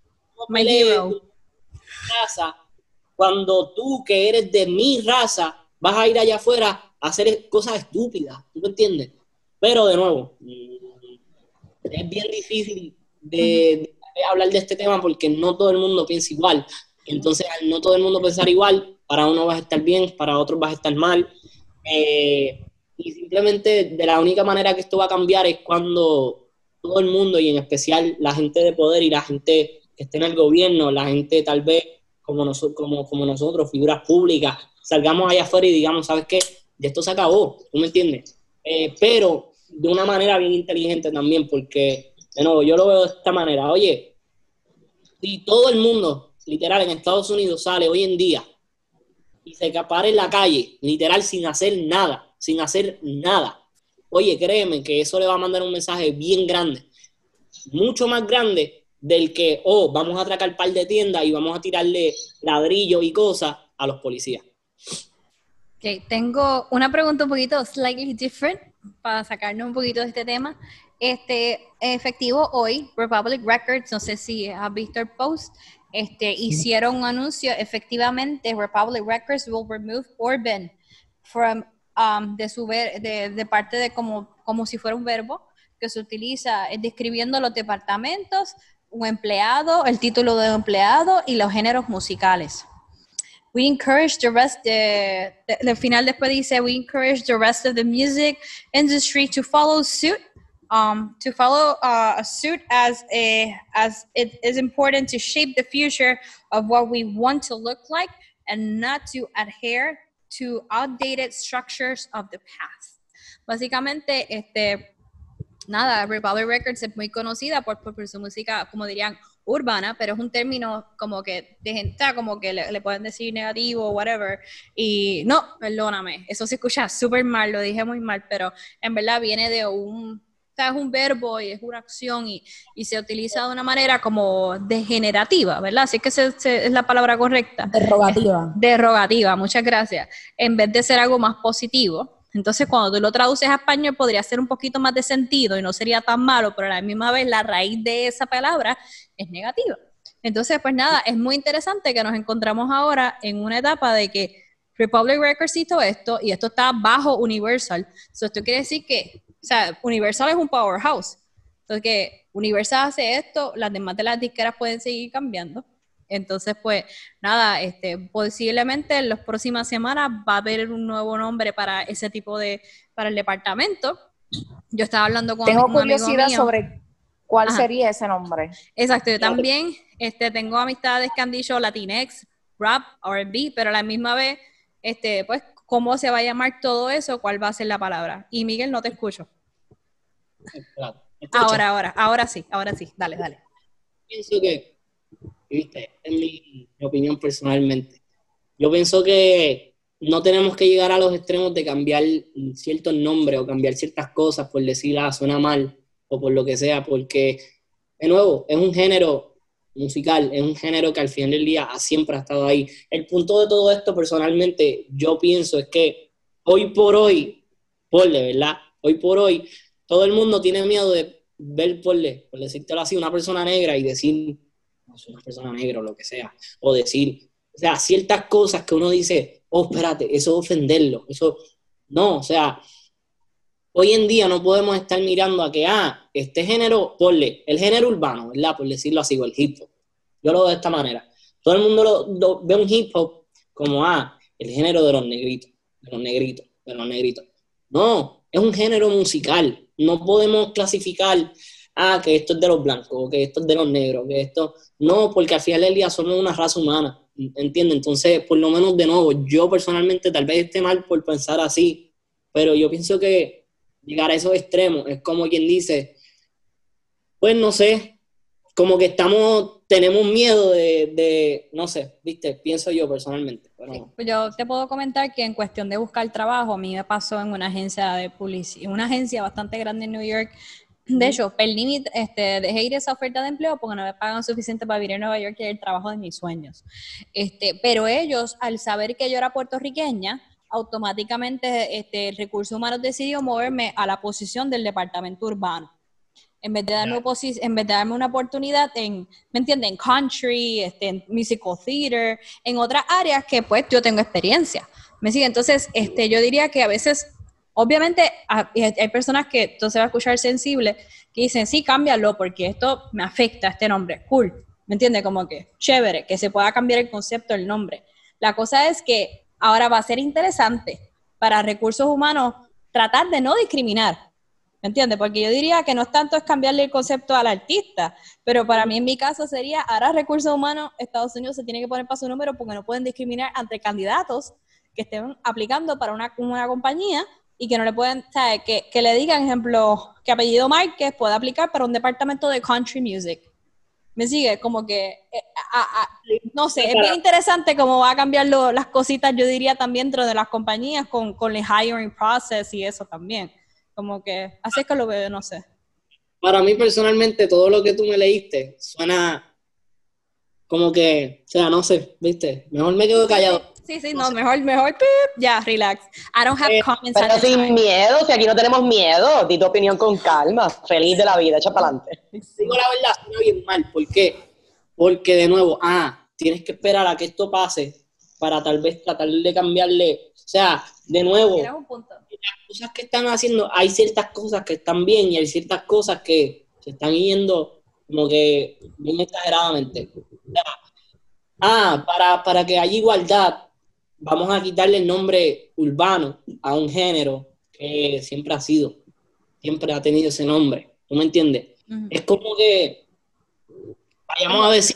Speaker 5: raza, cuando tú que eres de mi raza vas a ir allá afuera a hacer cosas estúpidas, ¿tú me entiendes? Pero de nuevo, mm, es bien difícil de, hablar de este tema porque no todo el mundo piensa igual. Entonces, al no todo el mundo pensar igual, para uno vas a estar bien, para otros vas a estar mal. Eh, y simplemente de la única manera que esto va a cambiar es cuando todo el mundo, y en especial la gente de poder y la gente esté en el gobierno, la gente tal vez como, nosotros, como, nosotros, figuras públicas, salgamos allá afuera y digamos, ¿sabes qué? Esto se acabó, ¿tú me entiendes? Eh, pero de una manera bien inteligente también, porque, de nuevo, yo lo veo de esta manera. Oye, si todo el mundo, literal, en Estados Unidos sale hoy en día y se capare en la calle, literal, sin hacer nada, sin hacer nada, oye, créeme que eso le va a mandar un mensaje bien grande, mucho más grande del que, oh, vamos a atracar un par de tiendas y vamos a tirarle ladrillo y cosas a los policías.
Speaker 1: Ok, tengo una pregunta un poquito slightly different para sacarnos un poquito de este tema. Este, efectivo hoy, Republic Records, no sé si has visto el post, este, hicieron un anuncio, efectivamente, Republic Records will remove Orban from, um, de, su de, de, parte de como, como si fuera un verbo que se utiliza describiendo los departamentos, un empleado, el título de empleado y los géneros musicales. We encourage the rest, the, the, final después dice, we encourage the rest of the music industry to follow suit, um, to follow uh, a suit as a, as it is important to shape the future of what we want to look like and not to adhere to outdated structures of the past. Básicamente, este, nada, Republic Records es muy conocida por, por, por su música, como dirían, urbana, pero es un término como que de gente, como que le, pueden decir negativo o whatever. Y no, perdóname, eso se escucha súper mal, lo dije muy mal, pero en verdad viene de un, es un verbo y es una acción y, y se utiliza de una manera como degenerativa, ¿verdad? Así que es la palabra correcta.
Speaker 3: Derogativa.
Speaker 1: Derogativa, muchas gracias. En vez de ser algo más positivo. Entonces, cuando tú lo traduces a español, podría ser un poquito más de sentido y no sería tan malo, pero a la misma vez la raíz de esa palabra es negativa. Entonces, pues nada, es muy interesante que nos encontramos ahora en una etapa de que Republic Records hizo esto y esto está bajo Universal. esto quiere decir que, o sea, Universal es un powerhouse. Entonces, que Universal hace esto, las demás de las disqueras pueden seguir cambiando. Entonces, pues nada, este, posiblemente en las próximas semanas va a haber un nuevo nombre para ese tipo de, para el departamento. Yo estaba hablando con
Speaker 7: Tengo curiosidad sobre cuál sería ese nombre.
Speaker 1: Exacto, yo también este, tengo amistades que han dicho Latinx, rap, R&B, pero a la misma vez, este, pues, cómo se va a llamar todo eso, cuál va a ser la palabra. Y Miguel, no te escucho. Ahora, ahora, ahora sí, ahora sí, dale, dale.
Speaker 5: Pienso que ¿viste? En mi, opinión personalmente. Yo pienso que no tenemos que llegar a los extremos de cambiar ciertos nombres o cambiar ciertas cosas por decir, ah, suena mal o por lo que sea, porque, de nuevo, es un género musical, es un género que al final del día siempre ha estado ahí. El punto de todo esto, personalmente, yo pienso es que hoy por hoy, por de verdad, hoy por hoy, todo el mundo tiene miedo de ver, por, por decírtelo así, una persona negra y decir, soy una persona negra o lo que sea, o decir, o sea, ciertas cosas que uno dice, oh, espérate, eso es ofenderlo, eso, no, o sea, hoy en día no podemos estar mirando a que, ah, este género, ponle, el género urbano, ¿verdad? Por decirlo así, o el hip hop. Yo lo veo de esta manera. Todo el mundo lo, ve un hip hop como, ah, el género de los negritos, de los negritos, de los negritos. No, es un género musical. No podemos clasificar ah, que esto es de los blancos, que esto es de los negros, que esto... No, porque al final del día somos una raza humana, ¿entiendes? Entonces, por lo menos de nuevo, yo personalmente tal vez esté mal por pensar así, pero yo pienso que llegar a esos extremos es como quien dice, pues no sé, como que estamos tenemos miedo de, no sé, viste, pienso yo personalmente.
Speaker 1: Pues yo te puedo comentar que en cuestión de buscar trabajo, a mí me pasó en una agencia de publicidad, una agencia bastante grande en New York. De hecho, per limit, este, dejé ir esa oferta de empleo porque no me pagan suficiente para vivir en Nueva York y el trabajo de mis sueños. Este, pero ellos, al saber que yo era puertorriqueña, automáticamente este, el recurso humano decidió moverme a la posición del departamento urbano en vez de darme, en vez de darme una oportunidad en, ¿me entiendes? En country, este, en musical theater, en otras áreas que pues yo tengo experiencia. ¿Me sigue? Entonces, este, yo diría que a veces, obviamente, hay personas que entonces va a escuchar sensible, que dicen, sí, cámbialo porque esto me afecta, este nombre, cool. ¿Me entiendes? Como que chévere, que se pueda cambiar el concepto del nombre. La cosa es que ahora va a ser interesante para recursos humanos tratar de no discriminar ¿Me entiendes? Porque yo diría que no es tanto es cambiarle el concepto al artista, pero para mí en mi caso sería, ahora recursos humanos, Estados Unidos se tiene que poner para su número porque no pueden discriminar entre candidatos que estén aplicando para una, una compañía y que no le pueden, ¿sabes? Que, que le digan, ejemplo, que apellido Márquez puede aplicar para un departamento de country music. ¿Me sigue? Como que, eh, no sé, es bien interesante cómo va a cambiar las cositas, yo diría también dentro de las compañías con, con el hiring process y eso también. Como que, así es que lo veo, no sé.
Speaker 5: Para mí personalmente, todo lo que tú me leíste suena como que, o sea, no sé, ¿viste? Mejor me quedo callado.
Speaker 1: Sí, sí, no, mejor, mejor, ya, relax. I don't have
Speaker 4: eh, comments. Pero sin miedo, si aquí no tenemos miedo, di tu opinión con calma, feliz de la vida, echa para adelante.
Speaker 5: Digo la verdad, suena bien mal, ¿por qué? Porque de nuevo, ah, tienes que esperar a que esto pase para tal vez tratar de cambiarle, o sea, de nuevo, un punto las cosas que están haciendo, hay ciertas cosas que están bien y hay ciertas cosas que se están yendo como que bien exageradamente. Ah, para, para que haya igualdad, vamos a quitarle el nombre urbano a un género que siempre ha sido, siempre ha tenido ese nombre. ¿Tú me entiendes? Es como que vayamos a decir,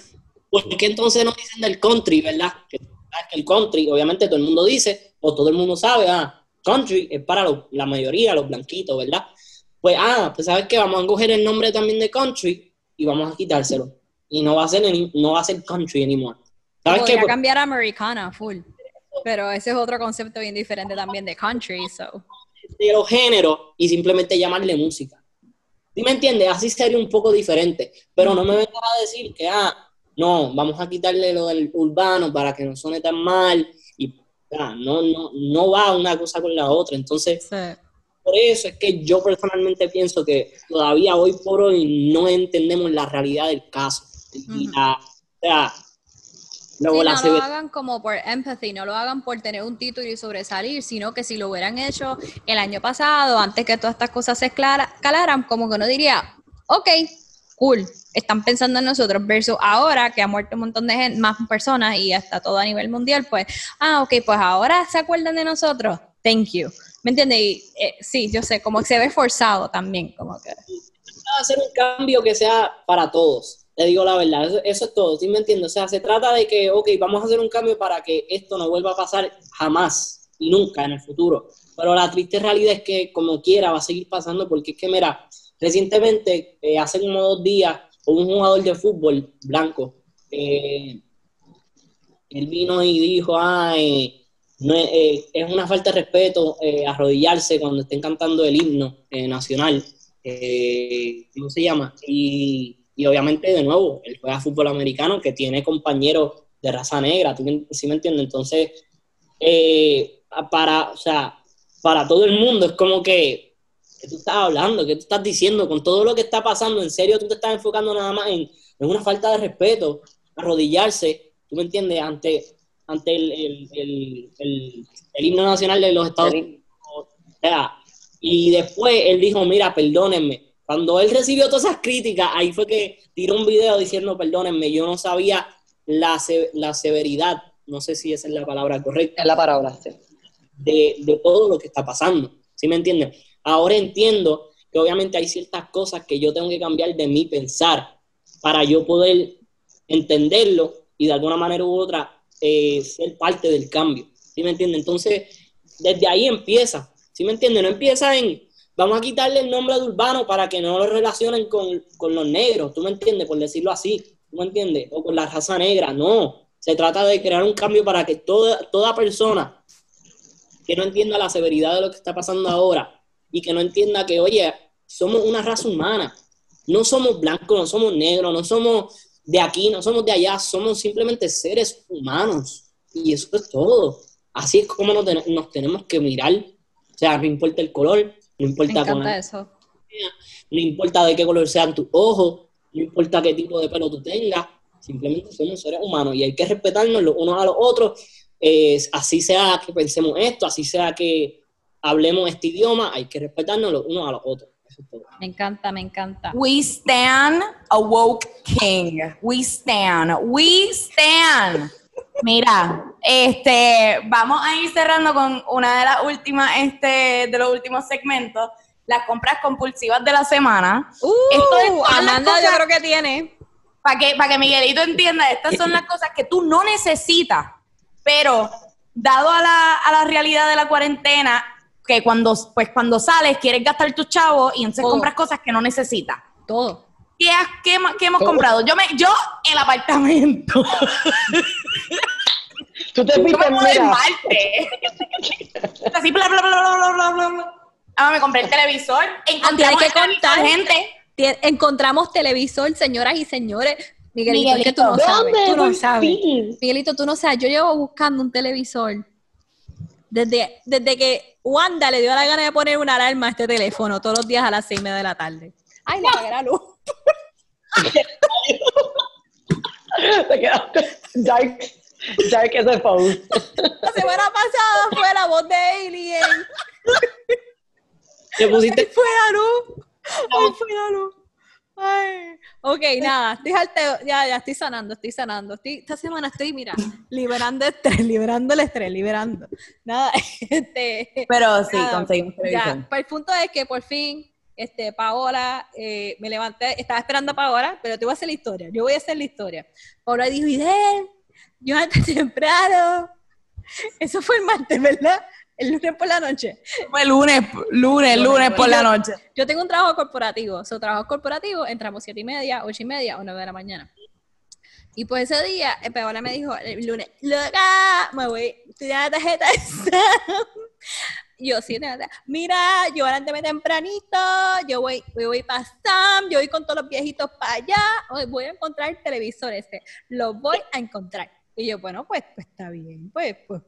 Speaker 5: ¿por qué entonces no dicen del country, verdad? Que, que el country, obviamente todo el mundo dice, o todo el mundo sabe, ah, country es para la mayoría, los blanquitos, ¿verdad? Pues, ah, pues sabes que vamos a coger el nombre también de country y vamos a quitárselo. Y no va a ser, no va a ser country anymore.
Speaker 1: ¿Sabes qué? Pues cambiar a americana, full. Pero ese es otro concepto bien diferente también de country, so.
Speaker 5: De los géneros y simplemente llamarle música. ¿Sí me entiendes? Así sería un poco diferente. Pero no me vengas a decir que, ah, no, vamos a quitarle lo del urbano para que no suene tan mal no, no, no va una cosa con la otra. Entonces, por eso es que yo personalmente pienso que todavía hoy por hoy no entendemos la realidad del caso. o sea,
Speaker 1: no lo hagan como por empathy, no lo hagan por tener un título y sobresalir, sino que si lo hubieran hecho el año pasado, antes que todas estas cosas se escalaran, como que uno diría, ok, cool, están pensando en nosotros, versus ahora que ha muerto un montón de gente, más personas y hasta todo a nivel mundial, pues, ah, ok, pues ahora se acuerdan de nosotros, thank you. ¿Me entiendes? Y, eh, sí, yo sé, como que se ve forzado también, como que...
Speaker 5: Hacer un cambio que sea para todos, te digo la verdad, eso, es todo, ¿sí me entiendes? O sea, se trata de que, ok, vamos a hacer un cambio para que esto no vuelva a pasar jamás y nunca en el futuro. Pero la triste realidad es que como quiera va a seguir pasando porque es que, mira, Recientemente, eh, hace como dos días, un jugador de fútbol blanco, eh, él vino y dijo, ay, no es, eh, una falta de respeto arrodillarse cuando estén cantando el himno nacional, ¿cómo se llama? Y, obviamente, de nuevo, él juega fútbol americano que tiene compañeros de raza negra, ¿tú sí me entiendes? Entonces, para, o sea, para todo el mundo es como que ¿Qué tú estás hablando? ¿Qué tú estás diciendo? Con todo lo que está pasando, ¿en serio tú te estás enfocando nada más en, una falta de respeto, arrodillarse, tú me entiendes, ante, ante el, el, himno nacional de los Estados Unidos? O sea, y después él dijo, mira, perdónenme. Cuando él recibió todas esas críticas, ahí fue que tiró un video diciendo, perdónenme, yo no sabía la, la severidad, no sé si esa es la palabra correcta.
Speaker 4: Es la palabra, sí.
Speaker 5: De, de todo lo que está pasando. ¿Sí me entienden? Ahora entiendo que obviamente hay ciertas cosas que yo tengo que cambiar de mi pensar para yo poder entenderlo y de alguna manera u otra eh, ser parte del cambio. ¿Sí me entiende? Entonces, desde ahí empieza. ¿Sí me entiende? No empieza en, vamos a quitarle el nombre de urbano para que no lo relacionen con, los negros. ¿Tú me entiendes? Por decirlo así. ¿me entiendes? O con la raza negra, no. Se trata de crear un cambio para que toda, toda persona que no entienda la severidad de lo que está pasando ahora y que no entienda que, oye, somos una raza humana. No somos blancos, no somos negros, no somos de aquí, no somos de allá, somos simplemente seres humanos. Y eso es todo. Así es como nos, tenemos que mirar. O sea, no importa el color, no importa
Speaker 1: Me eso.
Speaker 5: no importa de qué color sean tus ojos, no importa qué tipo de pelo tú tengas, simplemente somos seres humanos y hay que respetarnos los unos a los otros. así sea que pensemos esto, así sea que hablemos este idioma, hay que respetarnos los unos a los otros.
Speaker 1: Me encanta, me encanta.
Speaker 6: We stand a woke king. We stand. We stand. Mira, este, vamos a ir cerrando con una de las últimas, este, de los últimos segmentos, las compras compulsivas de la semana.
Speaker 1: Uh, Esto es Amanda yo creo que tiene.
Speaker 6: Para que, para que Miguelito entienda, estas son las cosas que tú no necesitas, pero dado a la, a la realidad de la cuarentena, que cuando, pues cuando sales quieres gastar tu chavo y entonces compras cosas que no necesitas.
Speaker 1: Todo.
Speaker 6: ¿Qué, qué, hemos comprado? Yo, me, yo, el apartamento. (laughs)
Speaker 4: Tú te
Speaker 6: yo me mudé en Marte. Así, bla, bla, bla, bla, bla, bla, bla. Ah, me compré el televisor.
Speaker 1: Encontramos que contar, gente. Encontramos televisor, señoras y señores. Miguelito, Miguelito, que tú no sabes. Tú no sabes. Miguelito, tú no sabes. Yo llevo buscando un televisor desde, desde que Wanda le dio la gana de poner una alarma a este teléfono todos los días a las seis y media de la tarde. Ay, le apagué la luz. (laughs) (laughs)
Speaker 4: Te quedaste dark, dark as a phone.
Speaker 1: La semana pasada fue la voz de Alien.
Speaker 5: ¿Te pusiste?
Speaker 1: Fue la luz. Ay, fue la luz. Ay, ok, nada, estoy ya, ya estoy sanando, estoy sanando. Estoy, esta semana estoy, mira, liberando estrés, liberando el estrés, liberando. Nada, (laughs) este.
Speaker 6: Pero sí, conseguimos
Speaker 1: Ya, pues el punto es que por fin, este, Paola, eh, me levanté, estaba esperando a Paola, pero te voy a hacer la historia, yo voy a hacer la historia. Paola dijo, Idel, yo antes (laughs) temprano. Eso fue el martes, ¿verdad? El lunes por la noche.
Speaker 6: Fue lunes, lunes, lunes por la noche.
Speaker 1: Yo tengo un trabajo corporativo. Su trabajo corporativo entramos siete y media, ocho y media o nueve de la mañana. Y pues ese día, el Paola me dijo el lunes, loca, me voy, estoy la tarjeta (laughs) Yo sí, mira, yo adelántame tempranito, yo voy, yo voy para Sam, yo voy con todos los viejitos para allá, hoy voy a encontrar el televisor ese, lo voy a encontrar. Y yo, bueno, pues, pues está bien, pues, pues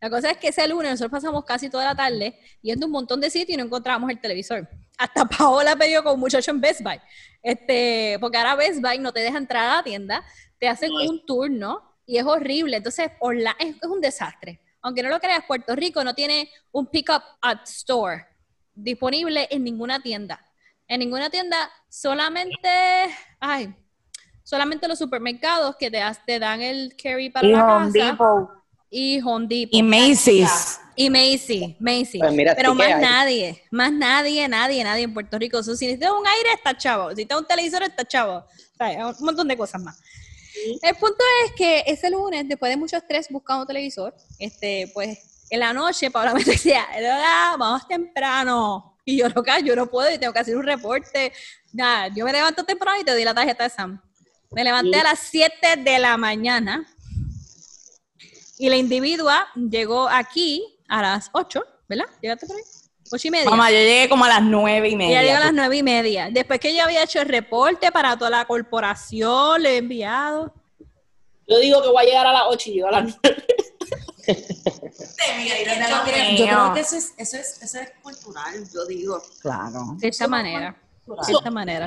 Speaker 1: la cosa es que ese lunes nosotros pasamos casi toda la tarde yendo a un montón de sitios y no encontrábamos el televisor. Hasta (laughs) Paola pidió con un muchacho en Best Buy. Este, porque ahora Best Buy no te deja entrar a la tienda, te hacen un turno y es horrible. Entonces, la, es, un desastre. Aunque no lo creas, Puerto Rico no tiene un pick-up at store disponible en ninguna tienda. En ninguna tienda, solamente, ay, solamente los supermercados que te, te dan el carry para la casa y Home
Speaker 6: Y Macy's.
Speaker 1: Y Macy's, Macy's. Pues Pero más nadie, más nadie, nadie, nadie en Puerto Rico. si necesitas un aire, está chavo. Si necesitas un televisor, está chavo. O sea, un montón de cosas más. El punto es que ese lunes, después de mucho estrés buscando televisor, este, pues en la noche Paula me (laughs) decía, vamos temprano. Y yo, loca, yo no puedo y tengo que hacer un reporte. Nada, yo me levanto temprano y te doy la tarjeta de Sam. Me levanté a las 7 de la mañana y la individua llegó aquí a las 8, ¿verdad? ¿Llegaste por ahí? 8 y media.
Speaker 6: Mamá, yo llegué como a las 9 y media.
Speaker 1: Ella llegó a las 9 y media. Después que yo había hecho el reporte para toda la corporación, le he enviado.
Speaker 5: Yo digo que voy a llegar a las 8 y llego a las 9.
Speaker 6: yo creo que eso es, eso, es, eso es cultural, yo digo.
Speaker 1: Claro. De esta manera. De esta manera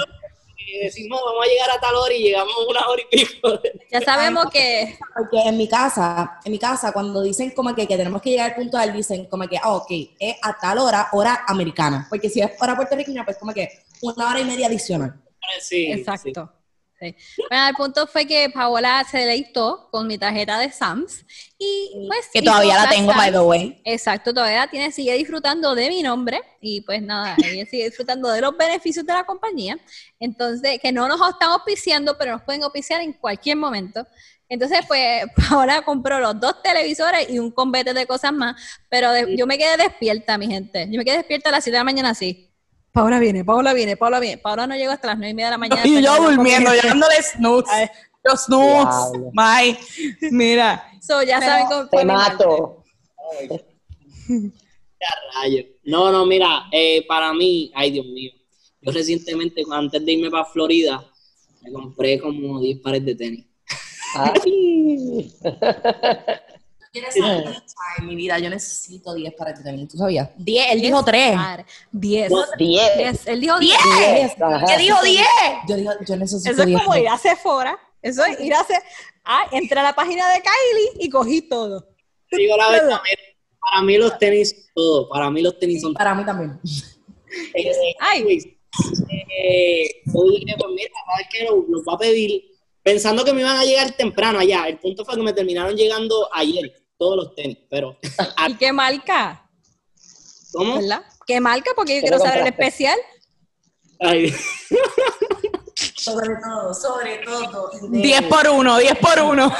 Speaker 5: decimos vamos a llegar a tal hora y llegamos una hora y pico.
Speaker 1: Ya sabemos que...
Speaker 6: Porque en mi casa, en mi casa, cuando dicen como que, que tenemos que llegar al punto puntual, dicen como que, ah, ok, es a tal hora, hora americana. Porque si es hora puertorriqueña, pues como que una hora y media adicional.
Speaker 5: Sí,
Speaker 1: Exacto. Bueno, el punto fue que Paola se deleitó con mi tarjeta de Sams y pues...
Speaker 6: Que todavía la tengo, by the way.
Speaker 1: Exacto, todavía la tiene, sigue disfrutando de mi nombre y pues nada, ella sigue disfrutando de los beneficios de la compañía. Entonces, que no nos están auspiciando, pero nos pueden auspiciar en cualquier momento. Entonces, pues, (laughs) Paola compró los dos televisores y un convete de cosas más, pero yo me quedé despierta, mi gente. Yo me quedé despierta a las 7 de la mañana así Paola viene, Paola viene, Paola viene. Paola no llegó hasta las nueve y media de la mañana.
Speaker 3: Y yo durmiendo, llevándole snooze. Los snooze. Bye. Mira.
Speaker 1: So, ya saben cómo
Speaker 4: Te mato. (laughs)
Speaker 5: No, no, mira, eh, para mí, ay Dios mío, yo recientemente, antes de irme para Florida, me compré como 10 pares de tenis.
Speaker 3: Ay. (laughs) mi vida, yo necesito 10 pares de tenis, ¿tú sabías? 10, él dijo 3.
Speaker 1: 10.
Speaker 4: 10.
Speaker 1: Él dijo
Speaker 3: 10.
Speaker 1: 10.
Speaker 3: ¿Qué dijo 10? Yo, digo, yo necesito
Speaker 1: Eso es
Speaker 3: 10
Speaker 1: como ir a Sephora. Eso es ir a hacer. Ah, entré a la página de Kylie y cogí todo.
Speaker 5: Digo la verdad, para mí los tenis, todo. Para mí los tenis son.
Speaker 3: Para mí también. (laughs)
Speaker 5: Eh, Ay. Eh, yo dije, pues mira, ¿sabes qué? Los, los va a pedir pensando que me iban a llegar temprano allá. El punto fue que me terminaron llegando ayer todos los tenis, pero... (laughs)
Speaker 1: ¿Y qué marca?
Speaker 5: ¿Cómo?
Speaker 1: ¿Verdad? ¿Qué marca? Porque yo quiero saber el especial.
Speaker 5: Ay.
Speaker 3: Sobre todo, sobre todo. 10 por 1, 10 por 1.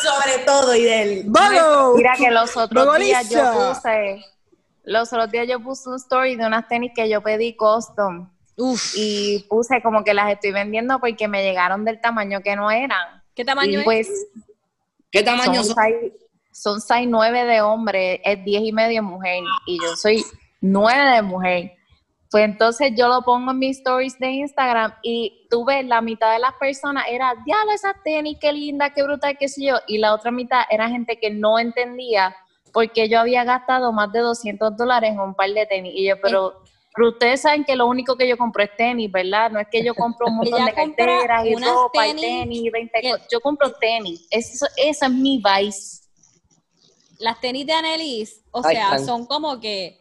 Speaker 3: sobre todo, Idel.
Speaker 1: ¡Vamos!
Speaker 7: Mira que los otros días yo puse, los otros días yo puse un story de unas tenis que yo pedí custom. Uf. Y puse como que las estoy vendiendo porque me llegaron del tamaño que no eran.
Speaker 1: ¿Qué tamaño
Speaker 7: y pues,
Speaker 5: ¿Qué tamaño
Speaker 7: son? Son 6, 9 de hombre, es 10 y medio mujer. Y yo soy 9 de mujer. Pues entonces yo lo pongo en mis stories de Instagram y tú ves, la mitad de las personas era, diablo, esa tenis, qué linda, qué brutal, qué sé yo. Y la otra mitad era gente que no entendía porque yo había gastado más de 200 dólares en un par de tenis. Y yo, pero... Pero ustedes saben que lo único que yo compro es tenis, ¿verdad? No es que yo compro un (laughs) montón de carteras y ropa y tenis, 20 cosas. Yo compro tenis. Eso, esa es mi vice.
Speaker 1: Las tenis de Annelies, o sea, son como que,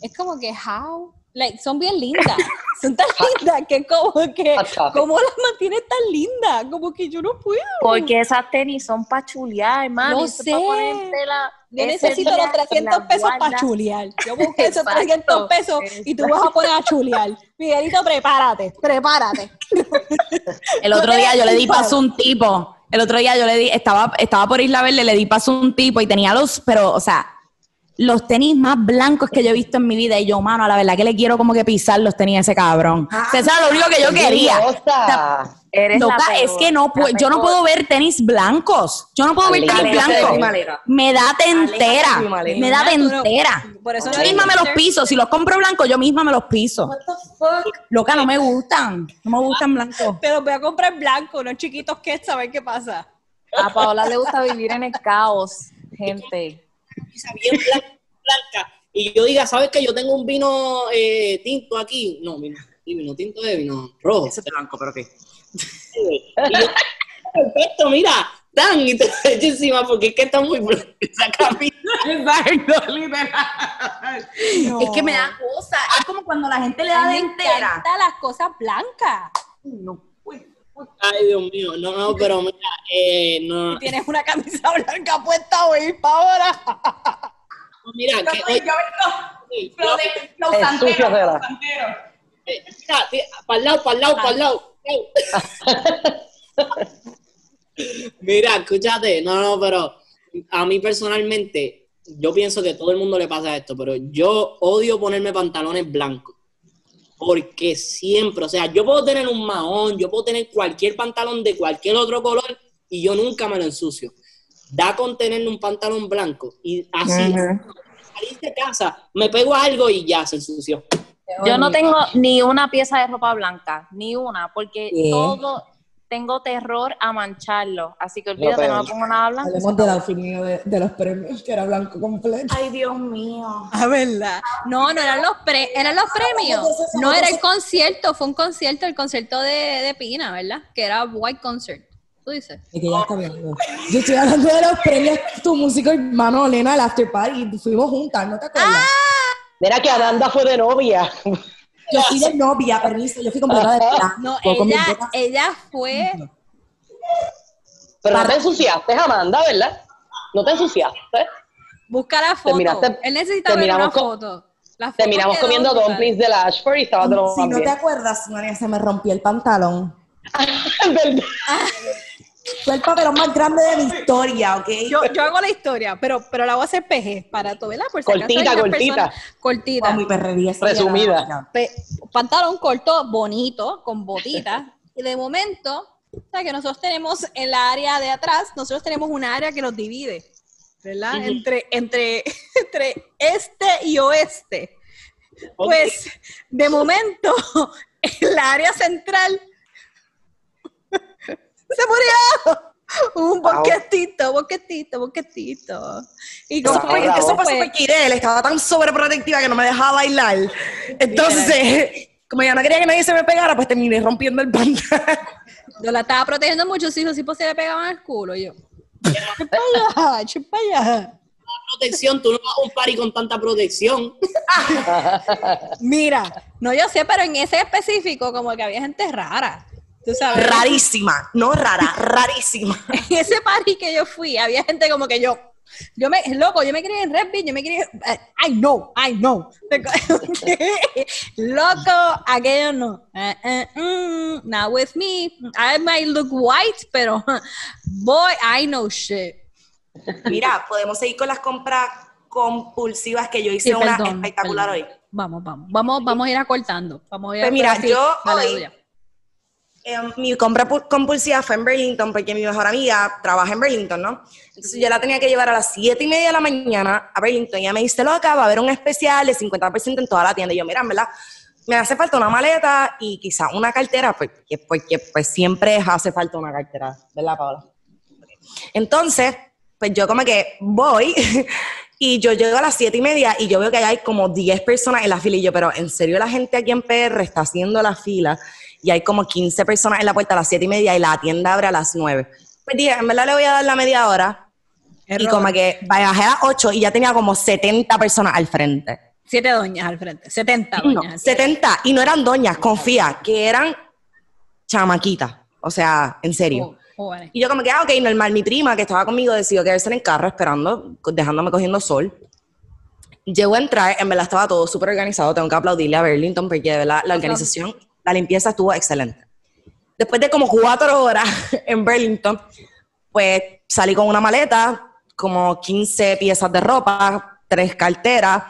Speaker 1: es como que, how? Like, son bien lindas. son tan (laughs) lindas que como que, ¿cómo las mantienes tan lindas? Como que yo no puedo.
Speaker 7: Porque esas tenis son para chulear, hermano.
Speaker 1: No sé. Yo necesito los 300 pesos para chulear. Yo busqué esos 300 pesos y tú vas a poner a chulear. Miguelito, prepárate, prepárate. (laughs)
Speaker 3: El otro día yo le di paso a un tipo. El otro día yo le di, estaba, estaba por Isla Verde, le di paso a un tipo y tenía los, pero, o sea, los tenis más blancos que yo he visto en mi vida. Y yo, mano, a la verdad que le quiero como que pisar los tenis a ese cabrón. Ah, eso era lo único que yo quería. loca, es que no yo no puedo ver tenis blancos. Yo no puedo ver tenis blancos. Me da tentera. Me da tentera. Por eso yo misma me los piso. Si los compro blancos, yo misma me los piso. Loca, no me gustan. No me gustan blancos.
Speaker 1: Pero voy a comprar blancos, no chiquitos que saber qué pasa.
Speaker 7: A Paola le gusta vivir en el caos, gente
Speaker 5: bien blanca, y yo diga, ¿sabes que yo tengo un vino eh, tinto aquí? No, vino, vino tinto de vino rojo.
Speaker 3: Ese es blanco, pero ¿qué?
Speaker 5: perfecto, mira, Dan, y te lo echo encima porque es que está muy blanca esa camisa.
Speaker 3: Exacto, literal. Es que me da cosa, es como cuando la gente le da de entera.
Speaker 1: las cosas blancas.
Speaker 3: No
Speaker 5: Ay, Dios mío, no, no, (laughs) pero mira, eh, no.
Speaker 1: Tienes una camisa (laughs) blanca puesta hoy para ahora.
Speaker 5: No, mira, que
Speaker 3: hoy, yo vengo los santeros, los santeros.
Speaker 5: Eh, mira, para el lado, para el lado, para el lado. (laughs) mira, escúchate, no, no, pero a mí personalmente, yo pienso que todo el mundo le pasa esto, pero yo odio ponerme pantalones blancos porque siempre, o sea, yo puedo tener un mahón, yo puedo tener cualquier pantalón de cualquier otro color y yo nunca me lo ensucio. Da con tener un pantalón blanco y así, salir de casa, me pego algo y ya se ensució.
Speaker 7: Yo no tengo ni una pieza de ropa blanca, ni una, porque todo, tengo terror a mancharlo. Así que olvídate, no, me pongo nada blanco.
Speaker 3: Hablemos de la de, los premios, que era blanco completo.
Speaker 7: Ay, Dios mío. (laughs)
Speaker 1: A verla. No, no eran los, pre eran los premios. No era el concierto, fue un concierto, el concierto de, de Pina, ¿verdad? Que era White Concert. ¿Tú dices?
Speaker 3: que ya está viendo. Yo estoy hablando de los premios, tu música, hermano, Elena, el after party, y fuimos juntas, ¿no te acuerdas? ¡Ah!
Speaker 4: Mira que Amanda fue de novia.
Speaker 3: Yo fui de novia, permiso, yo fui completa de
Speaker 1: plata. No, ella, ella fue...
Speaker 4: Pero no te ensuciaste, Amanda, ¿verdad? No te ensuciaste.
Speaker 1: Busca la foto. Él necesita ver una foto.
Speaker 4: Terminamos comiendo dumplings de la Ashford y estaba todo
Speaker 3: Si no te acuerdas, María, se me rompió el pantalón. (laughs)
Speaker 4: ¿Verdad?
Speaker 6: Fue el papelón más grande de mi historia, ¿ok?
Speaker 1: Yo, yo hago la historia, pero, pero la voy a hacer PG para todo, ¿verdad?
Speaker 4: Por si cortita, cortita.
Speaker 1: cortita.
Speaker 6: mi perrería
Speaker 4: Resumida.
Speaker 1: pantalón corto, bonito, con botitas. (laughs) y de momento, o sea, que nosotros tenemos en la área de atrás, nosotros tenemos un área que nos divide, ¿verdad? entre, entre, (laughs) entre este y oeste. Pues, de momento, (laughs) en la área central se murió. Un boquetito, boquetito, boquetito.
Speaker 6: Y eso, fue, eso fue súper Kirel, estaba tan sobreprotectiva que no me dejaba bailar. Entonces, como ya no quería que nadie se me pegara, pues terminé rompiendo el pantalón.
Speaker 1: Yo la estaba protegiendo mucho, si si pues se le pegaban al culo, yo. allá, allá.
Speaker 5: Protección, tú no vas a un party con tanta protección.
Speaker 1: Mira, no yo sé, pero en ese específico, como que había gente rara.
Speaker 6: Rarísima, no rara, rarísima. (laughs)
Speaker 1: En ese party que yo fui, había gente como que yo, yo me, loco, yo me quería en Red yo me quería, eh, I know, I know. (laughs) loco, aquello no. Uh, uh, not with me. I might look white, pero (laughs) boy, I know shit.
Speaker 6: Mira, podemos seguir con las compras compulsivas que yo hice una espectacular hoy.
Speaker 1: Vamos, vamos, vamos, vamos a ir acortando. Vamos a ir
Speaker 6: pues mira, yo hoy, Em, mi compra compulsiva fue en Burlington porque mi mejor amiga trabaja en Burlington, ¿no? Entonces yo la tenía que llevar a las 7 y media de la mañana a Burlington y ella me dice, loca, va a haber un especial de 50% en toda la tienda. Y yo, mira, ¿verdad? Me hace falta una maleta y quizá una cartera, porque, pues siempre hace falta una cartera, ¿verdad, Paola? Entonces, pues yo como que voy (laughs) y yo llego a las 7 y media y yo veo que hay como 10 personas en la fila y yo, pero en serio la gente aquí en PR está haciendo la fila y hay como 15 personas en la puerta a las 7 y media y la tienda abre a las 9. Pues dije, en verdad le voy a dar la media hora. Y como que bajé a las 8 y ya tenía como 70 personas al frente.
Speaker 1: Siete doñas al frente, 70 doñas.
Speaker 6: No, 70, y no eran doñas, confía, que eran chamaquitas. O sea, en serio. Oh, y yo como que, ah, ok, normal, mi prima que estaba conmigo decidió quedarse en el carro esperando, dejándome cogiendo sol. Llegó a entrar, en verdad estaba todo súper organizado, tengo que aplaudirle a Burlington porque de verdad la organización la limpieza estuvo excelente. Después de como cuatro horas (laughs) en Burlington, pues salí con una maleta, como 15 piezas de ropa, tres carteras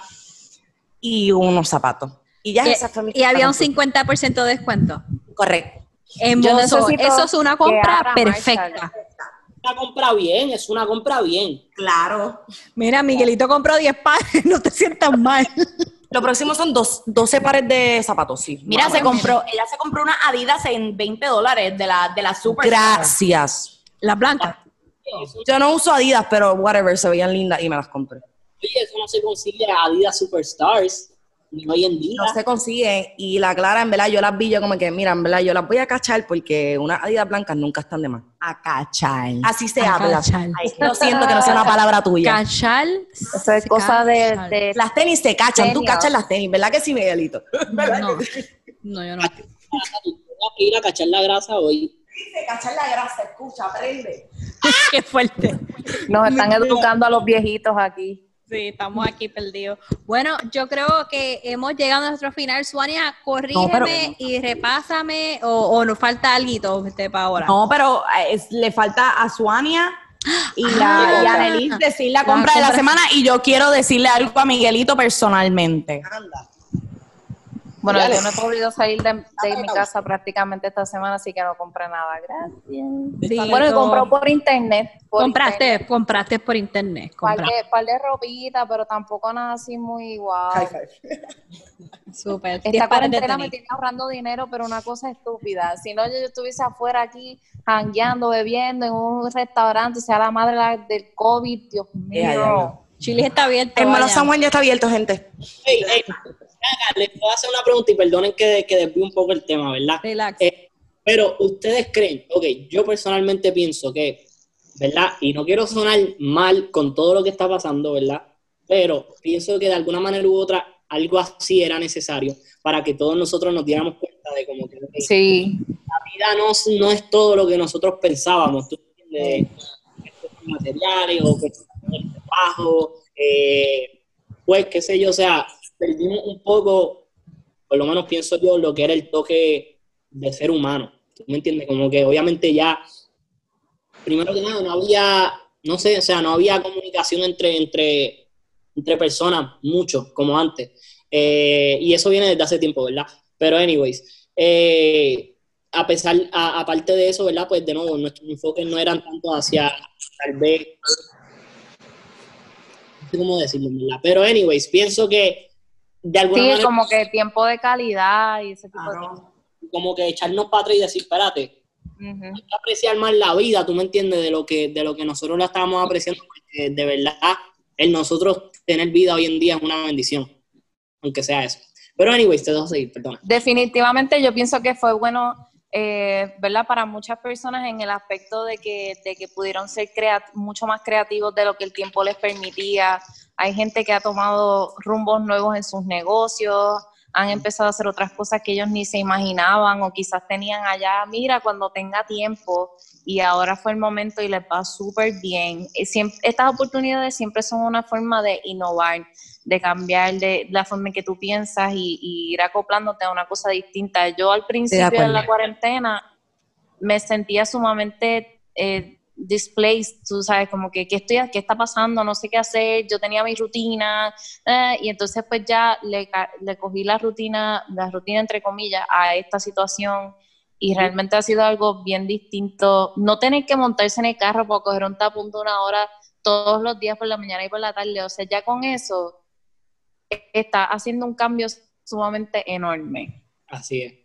Speaker 6: y unos zapatos.
Speaker 1: Y ya esa fue Y había un 50% de descuento.
Speaker 6: Correcto.
Speaker 1: eso es una compra perfecta.
Speaker 5: Una compra bien, es una compra bien.
Speaker 6: Claro.
Speaker 1: Mira, Miguelito compró 10 pares, (laughs) no te sientas mal.
Speaker 6: Lo próximo son dos, 12 pares de zapatos, sí.
Speaker 1: Mira, se compró, ella se compró una Adidas en 20 dólares de la, de la Super.
Speaker 6: Gracias.
Speaker 1: La blanca.
Speaker 6: Yo no uso Adidas, pero whatever, se veían lindas y me las compré.
Speaker 5: Oye, eso no se consigue Adidas Superstars hoy en día.
Speaker 6: No se consigue. Y la Clara, en verdad, yo las vi yo como que, mira, en verdad, yo las voy a cachar porque unas adidas blancas nunca están de más.
Speaker 1: A cachar.
Speaker 6: Así se habla. no siento que no sea una palabra tuya.
Speaker 1: Cachar.
Speaker 7: Eso es cosa de,
Speaker 6: Las tenis se cachan, tú cachas las tenis, ¿verdad que sí, Miguelito?
Speaker 1: No, (laughs) no, yo no.
Speaker 5: Voy a ir a cachar la grasa hoy.
Speaker 6: Dice cachar la grasa, escucha, aprende. (laughs)
Speaker 1: Qué fuerte.
Speaker 7: Nos están educando a los viejitos aquí.
Speaker 1: Sí, estamos aquí perdidos. Bueno, yo creo que hemos llegado a nuestro final. Suania, corrígeme y repásame o, nos falta algo usted para ahora.
Speaker 3: No, pero eh, le falta a Suania y, a ah, decir la compra de la semana y yo quiero decirle algo a Miguelito personalmente. Anda.
Speaker 7: Bueno, yo no he podido salir de, mi casa prácticamente esta semana, así que no compré nada. Gracias. bueno, he comprado por internet.
Speaker 1: compraste, compraste por internet.
Speaker 7: Par de, par de ropita, pero tampoco nada así muy guau. (laughs)
Speaker 1: Súper.
Speaker 7: Esta cuarentena me tiene ahorrando dinero, pero una cosa estúpida. Si no, yo, estuviese afuera aquí, jangueando, bebiendo en un restaurante, sea la madre del COVID, Dios mío.
Speaker 1: Chile está abierto.
Speaker 6: Hermano Samuel ya está abierto, gente.
Speaker 5: Hey, hey les puedo hacer una pregunta y perdonen que, que desvíe un poco el tema, ¿verdad?
Speaker 1: Relax.
Speaker 5: Eh, pero ustedes creen, ok, yo personalmente pienso que, ¿verdad? Y no quiero sonar mal con todo lo que está pasando, ¿verdad? Pero pienso que de alguna manera u otra algo así era necesario para que todos nosotros nos diéramos cuenta de como que
Speaker 7: sí.
Speaker 5: la vida no, no es todo lo que nosotros pensábamos, ¿tú entiendes? materiales o que trabajo, eh, pues qué sé yo, o sea, perdimos un poco, por lo menos pienso yo, lo que era el toque de ser humano. ¿Tú me entiendes? Como que obviamente ya primero que nada, no había, no sé, o sea, no había comunicación entre, entre, entre personas mucho, como antes. Eh, y eso viene desde hace tiempo, ¿verdad? Pero, anyways, eh, a pesar, aparte de eso, ¿verdad? Pues de nuevo, nuestros enfoques no eran tanto hacia, tal vez, sé cómo decirlo, ¿verdad? Pero, anyways, pienso que de alguna
Speaker 7: sí,
Speaker 5: manera.
Speaker 7: como que tiempo de calidad y ese tipo de cosas.
Speaker 5: Como que echarnos para atrás y decir, espérate, apreciar más la vida, tú me entiendes, de lo que, de lo que nosotros la estábamos apreciando, porque de verdad, el nosotros tener vida hoy en día es una bendición, aunque sea eso. Pero anyways, te dejo seguir, perdona.
Speaker 7: Definitivamente yo pienso que fue bueno, eh, ¿verdad? Para muchas personas en el aspecto de que, de que pudieron ser mucho más creativos de lo que el tiempo les permitía. Hay gente que ha tomado rumbos nuevos en sus negocios, han empezado a hacer otras cosas que ellos ni se imaginaban o quizás tenían allá, mira, cuando tenga tiempo y ahora fue el momento y les va súper bien. Eh, estas oportunidades siempre son una forma de innovar, de cambiar de, la forma en que tú piensas y, ir acoplándote a una cosa distinta. Yo al principio de, la cuarentena me sentía sumamente... Eh, displaced, tú sabes, como que ¿qué, estoy, qué está pasando, no sé qué hacer, yo tenía mi rutina, eh, y entonces pues ya le, le, cogí la rutina, la rutina entre comillas, a esta situación, y realmente ha sido algo bien distinto, no tener que montarse en el carro para coger un tapón de una hora todos los días por la mañana y por la tarde, o sea, ya con eso está haciendo un cambio sumamente enorme.
Speaker 5: Así es.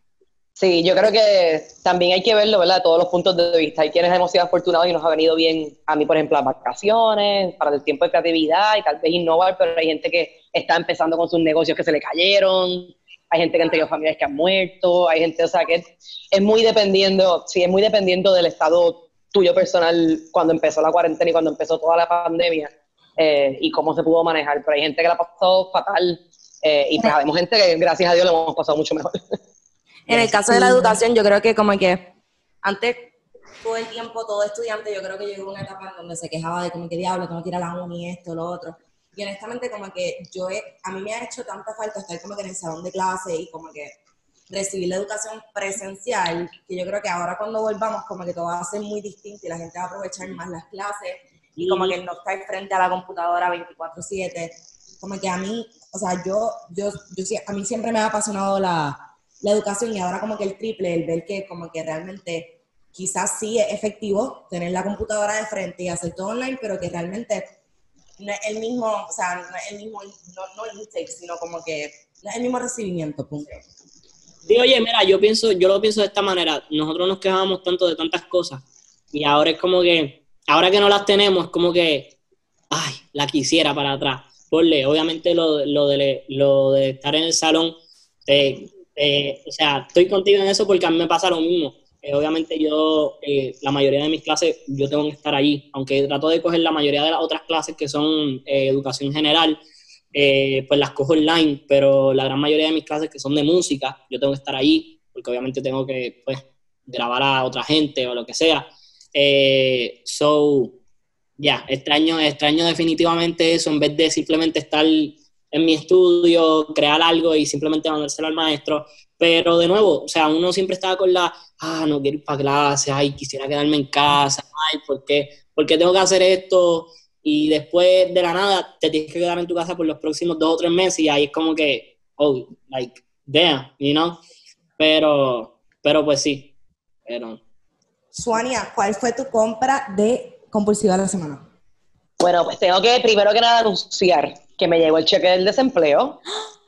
Speaker 4: Sí, yo creo que también hay que verlo, ¿verdad? Todos los puntos de vista. Hay quienes hemos sido afortunados y nos ha venido bien, a mí, por ejemplo, las vacaciones, para el tiempo de creatividad y tal vez innovar, pero hay gente que está empezando con sus negocios que se le cayeron, hay gente que han tenido familias que han muerto, hay gente, o sea, que es muy dependiendo, sí, es muy dependiendo del estado tuyo personal cuando empezó la cuarentena y cuando empezó toda la pandemia eh, y cómo se pudo manejar. Pero hay gente que la pasado fatal eh, y pues sabemos gente que, gracias a Dios, lo hemos pasado mucho mejor.
Speaker 6: En el caso de la educación, yo creo que como que antes todo el tiempo, todo estudiante, yo creo que llegó una etapa en donde se quejaba de como que diablo, tengo que ir a la uni, esto, lo otro. Y honestamente como que yo, a mí me ha hecho tanta falta estar como que en el salón de clase y como que recibir la educación presencial, que yo creo que ahora cuando volvamos como que todo va a ser muy distinto y la gente va a aprovechar más las clases y como que no estar frente a la computadora 24/7. Como que a mí, o sea, yo, yo, yo, a mí siempre me ha apasionado la, la educación y ahora como que el triple, el ver que como que realmente quizás sí es efectivo tener la computadora de frente y hacer todo online, pero que realmente no es el mismo, o sea, no es el mismo, no, no el intake, sino como que no es el mismo recibimiento, punto.
Speaker 5: Sí, oye, mira, yo pienso, yo lo pienso de esta manera, nosotros nos quejábamos tanto de tantas cosas y ahora es como que, ahora que no las tenemos, es como que, ay, la quisiera para atrás. Porle, obviamente lo, lo, de, lo de estar en el salón, eh, eh, o sea, estoy contigo en eso porque a mí me pasa lo mismo. Eh, obviamente yo, la mayoría de mis clases, yo tengo que estar allí, aunque trato de coger la mayoría de las otras clases que son educación general, pues las cojo online, pero la gran mayoría de mis clases que son de música, yo tengo que estar allí, porque obviamente tengo que, pues, grabar a otra gente o lo que sea. So, ya, extraño, extraño definitivamente eso, en vez de simplemente estar en mi estudio, crear algo y simplemente mandárselo al maestro. Pero de nuevo, o sea, uno siempre estaba con la, ah, no quiero ir para clase, ay, quisiera quedarme en casa, ay, ¿por qué? ¿Por qué tengo que hacer esto? Y después de la nada te tienes que quedar en tu casa por los próximos dos o tres meses y ahí es como que, oh, like, damn, you know? Pero, pero pues sí, pero...
Speaker 6: Suania, ¿cuál fue tu compra de compulsiva de la semana?
Speaker 4: Bueno, pues tengo que primero que nada anunciar que me llegó el cheque del desempleo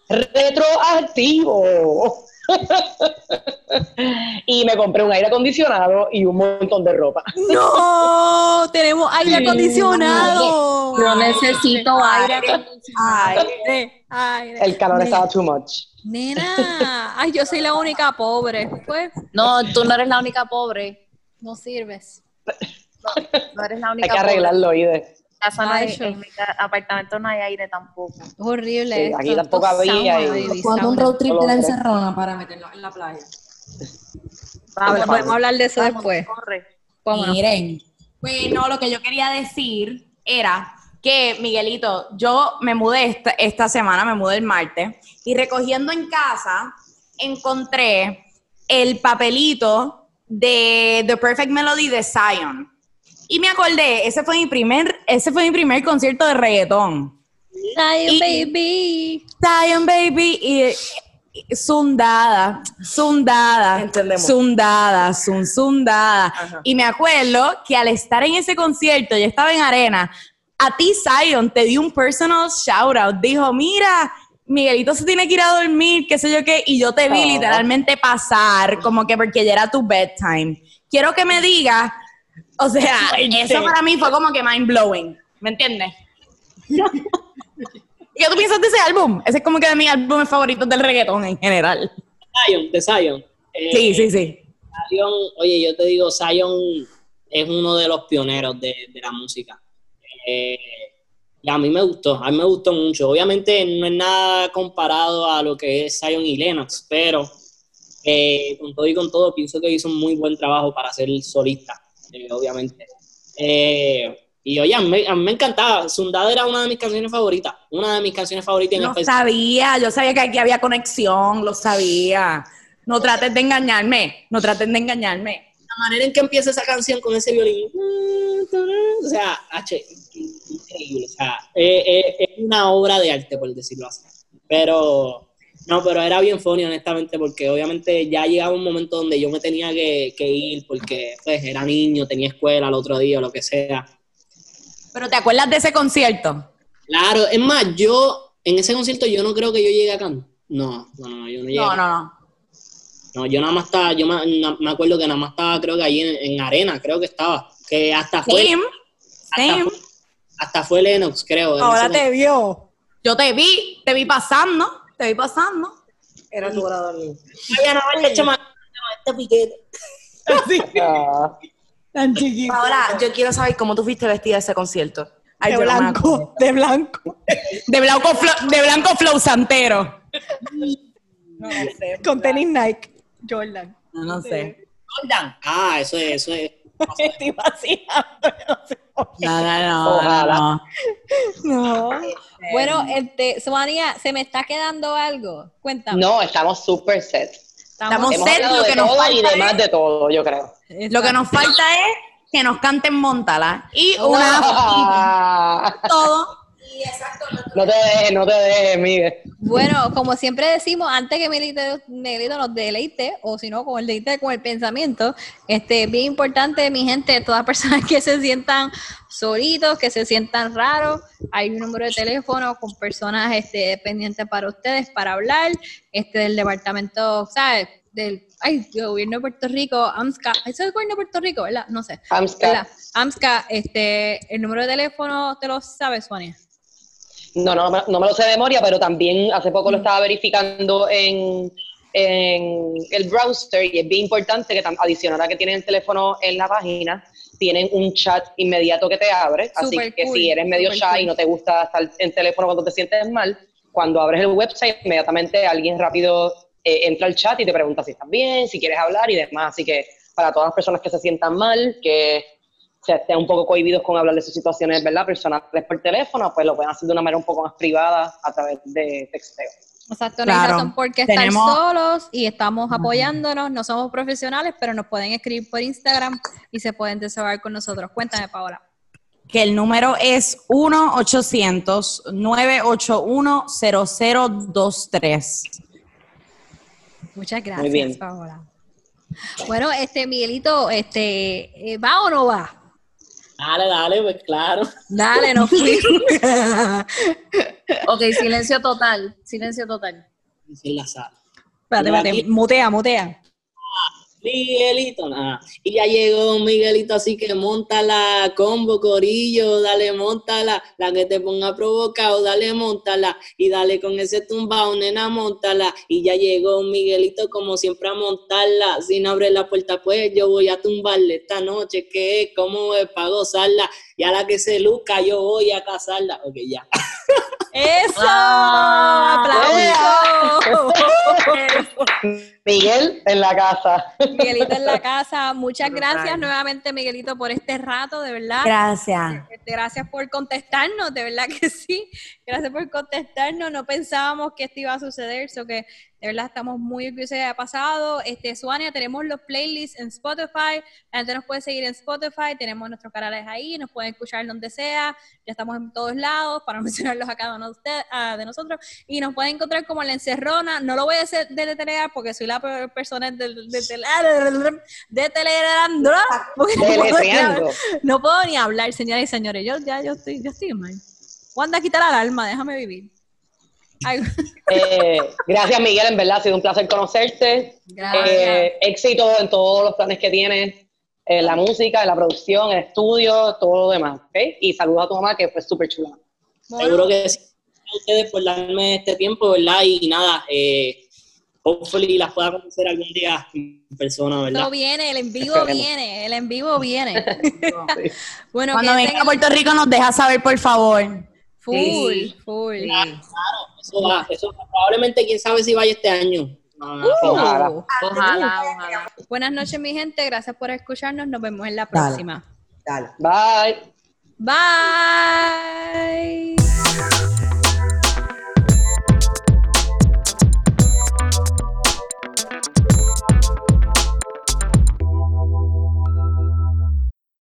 Speaker 4: retroactivo. (laughs) y me compré un aire acondicionado y un montón de ropa.
Speaker 1: ¡No! ¡Tenemos (laughs) aire acondicionado!
Speaker 7: Yo necesito aire acondicionado.
Speaker 4: Aire, El calor estaba too much.
Speaker 1: Nena, ay, yo soy la única pobre. Pues.
Speaker 7: No, tú no eres la única pobre.
Speaker 1: No sirves.
Speaker 7: No, eres la única
Speaker 4: Hay que arreglarlo, Ide
Speaker 7: en mi apartamento no hay aire tampoco. Es
Speaker 1: horrible.
Speaker 4: aquí tampoco había.
Speaker 6: ¿Cuándo un road trip de la encerrona para meternos en la playa?
Speaker 1: Vamos, podemos hablar de eso después.
Speaker 6: Miren, bueno, lo que yo quería decir era que, Miguelito, yo me mudé esta, esta semana, me mudé el martes, y recogiendo en casa encontré el papelito de The Perfect Melody de Zion.
Speaker 3: Y me acordé, ese fue mi primer, ese fue mi primer concierto de reggaetón.
Speaker 1: Zion Baby.
Speaker 3: Zion Baby y, Sundada, Sundada, Entendemos. Sundada, Sundada. Y me acuerdo que al estar en ese concierto, yo estaba en arena, a ti Zion te di un personal shout out, dijo, mira, Miguelito se tiene que ir a dormir, qué sé yo qué, y yo te vi literalmente pasar, como que porque ya era tu bedtime. Quiero que me digas, o sea, (laughs) eso para mí fue como que mind blowing, ¿me entiendes? (laughs) ¿Qué tú piensas de ese álbum? Ese es como que de mis álbumes favoritos del reggaetón en general.
Speaker 5: Zion, de Zion.
Speaker 3: sí, sí, sí.
Speaker 5: Zion, oye, yo te digo, Zion es uno de los pioneros de, la música. Eh, y a mí me gustó, a mí me gustó mucho. Obviamente no es nada comparado a lo que es Zion y Lennox, pero eh, con todo y con todo pienso que hizo un muy buen trabajo para ser solista, eh, obviamente. Eh, y oye, a mí, me encantaba. Sundada era una de mis canciones favoritas. Una de mis canciones favoritas.
Speaker 3: Lo sabía, yo sabía que aquí había conexión, lo sabía. No trates de engañarme, no trates de engañarme.
Speaker 5: La manera en que empieza esa canción con ese violín. O sea, H, increíble. O sea, es una obra de arte, por decirlo así. Pero, no, pero era bien funny, honestamente, porque obviamente ya llegaba un momento donde yo me tenía que, ir, porque pues era niño, tenía escuela el otro día o lo que sea.
Speaker 3: ¿Pero te acuerdas de ese concierto?
Speaker 5: Claro, es más, yo, en ese concierto yo no creo que yo llegue acá. No, no, no, yo no llegué.
Speaker 3: No, no, no.
Speaker 5: No, yo nada más estaba, yo me, acuerdo que nada más estaba, creo que ahí en, Arena, creo que estaba. Que hasta fue. Hasta, fue, Lennox, creo.
Speaker 3: Ahora te vio. Yo te vi, te vi pasando, te vi pasando.
Speaker 6: Era tu grado
Speaker 5: Vaya, no haberle hecho más este piquete.
Speaker 3: Así. Ah. Tan chiquito.
Speaker 6: Ahora, yo quiero saber cómo tú fuiste vestida a ese concierto.
Speaker 3: de, blanco, de blanco, de blanco. De blanco, flow santero. No, sé. Con tenis Nike. Jordan.
Speaker 6: No, no sé.
Speaker 5: Jordan. Ah, eso es, eso es. (laughs)
Speaker 3: Estoy vaciando, no sé No, no, no, no. Bueno, este, Suania, ¿se me está quedando algo? Cuéntame.
Speaker 4: No, estamos súper set.
Speaker 3: Estamos, set, lo que nos falta
Speaker 4: y demás de todo, yo creo.
Speaker 3: Lo que nos falta es que nos canten Montala y (laughs) una todo
Speaker 4: no te dejes, no te dejes, Miguel.
Speaker 1: Bueno, como siempre decimos, antes que Miguelito, nos deleite, o si no, con el deleite con el pensamiento, este, bien importante, mi gente, todas personas (laughs) que se sientan solitos, que se sientan raros, hay un número de teléfono con personas este, pendientes para ustedes, para hablar, este, del departamento, ¿sabes? Del ay, gobierno de Puerto Rico, AMSCA, eso es el gobierno de Puerto Rico, ¿verdad? No sé.
Speaker 4: AMSCA.
Speaker 1: AMSCA, este, el número de teléfono, ¿te lo sabes, Sonia?
Speaker 4: No, no, no me lo sé de memoria, pero también hace poco lo mm. estaba verificando en, el browser y es bien importante que adicional a que tienen el teléfono en la página, tienen un chat inmediato que te abre, así que si eres medio shy y no te gusta estar en teléfono cuando te sientes mal, cuando abres el website, inmediatamente alguien rápido eh, entra al chat y te pregunta si estás bien, si quieres hablar y demás. Así que para todas las personas que se sientan mal, que se estén un poco cohibidos con hablar de sus situaciones, ¿verdad? Personales por teléfono, pues lo pueden hacer de una manera un poco más privada a través de texteo.
Speaker 1: Exacto, no hay razón por qué estar solos y estamos apoyándonos, no somos profesionales, pero nos pueden escribir por Instagram y se pueden desahogar con nosotros. Cuéntame, Paola.
Speaker 3: Que el número es 1-800-981-0023.
Speaker 1: Muchas gracias, Muy bien. Paola. Bueno, este Miguelito, este, eh, ¿va o no va?
Speaker 5: Dale, dale, pues claro.
Speaker 1: Dale, no (laughs) fui.
Speaker 7: ok, silencio total, silencio total.
Speaker 5: En la sala.
Speaker 3: Espérate, espérate, mutea, mutea.
Speaker 5: Miguelito, nada. Y ya llegó Miguelito, así que montala, combo, corillo, dale, montala, la que te ponga provocado, dale, montala, y dale con ese tumbao, nena, montala. Y ya llegó Miguelito, como siempre, a montarla. Si no abre la puerta, pues yo voy a tumbarle esta noche, que es, cómo es, para gozarla. Y a la que se luca, yo voy a casarla. Ok, ya. (laughs)
Speaker 1: ¡Eso! Ah,
Speaker 4: Miguel en la casa.
Speaker 1: Miguelito en la casa. Muchas gracias nuevamente, Miguelito, por este rato, de verdad.
Speaker 3: Gracias.
Speaker 1: Este, gracias por contestarnos, de verdad que sí. Gracias por contestarnos. No pensábamos que esto iba a suceder, eso que De verdad, estamos muy orgullosos de haber pasado. Este, Suania, tenemos los playlists en Spotify. La gente nos puede seguir en Spotify. Tenemos nuestros canales ahí. Nos pueden escuchar donde sea. Ya estamos en todos lados para (laughs) mencionarlos a cada uno de, ustedes, de nosotros. Y nos pueden encontrar como la encerrona. No lo voy a hacer deletrear porque soy la peor persona de, de, de, Telegram. No puedo ni hablar, señoras y señores. Yo ya yo estoy, yo estoy mal. Wanda, quita la alarma, déjame vivir. (laughs)
Speaker 4: Eh, gracias, Miguel, en verdad ha sido un placer conocerte. Eh, éxito en todos los planes que tienes, en la música, en la producción, el estudio, todo lo demás. Y saludos a tu mamá, que fue súper chula.
Speaker 5: Seguro que sí. A ustedes por darme este tiempo, ¿verdad? Y nada, eh, hopefully las pueda conocer algún día en persona, ¿verdad?
Speaker 1: Todo viene, el en vivo viene, el en vivo viene. (laughs)
Speaker 3: bueno, Cuando venga a Puerto Rico nos deja saber, por favor.
Speaker 1: Full, full.
Speaker 5: Claro, eso va, eso probablemente quién sabe si vaya este año.
Speaker 1: Uh, ojalá. ojalá, Buenas noches, mi gente. Gracias por escucharnos. Nos vemos en la próxima.
Speaker 4: Dale. Bye.
Speaker 1: Bye.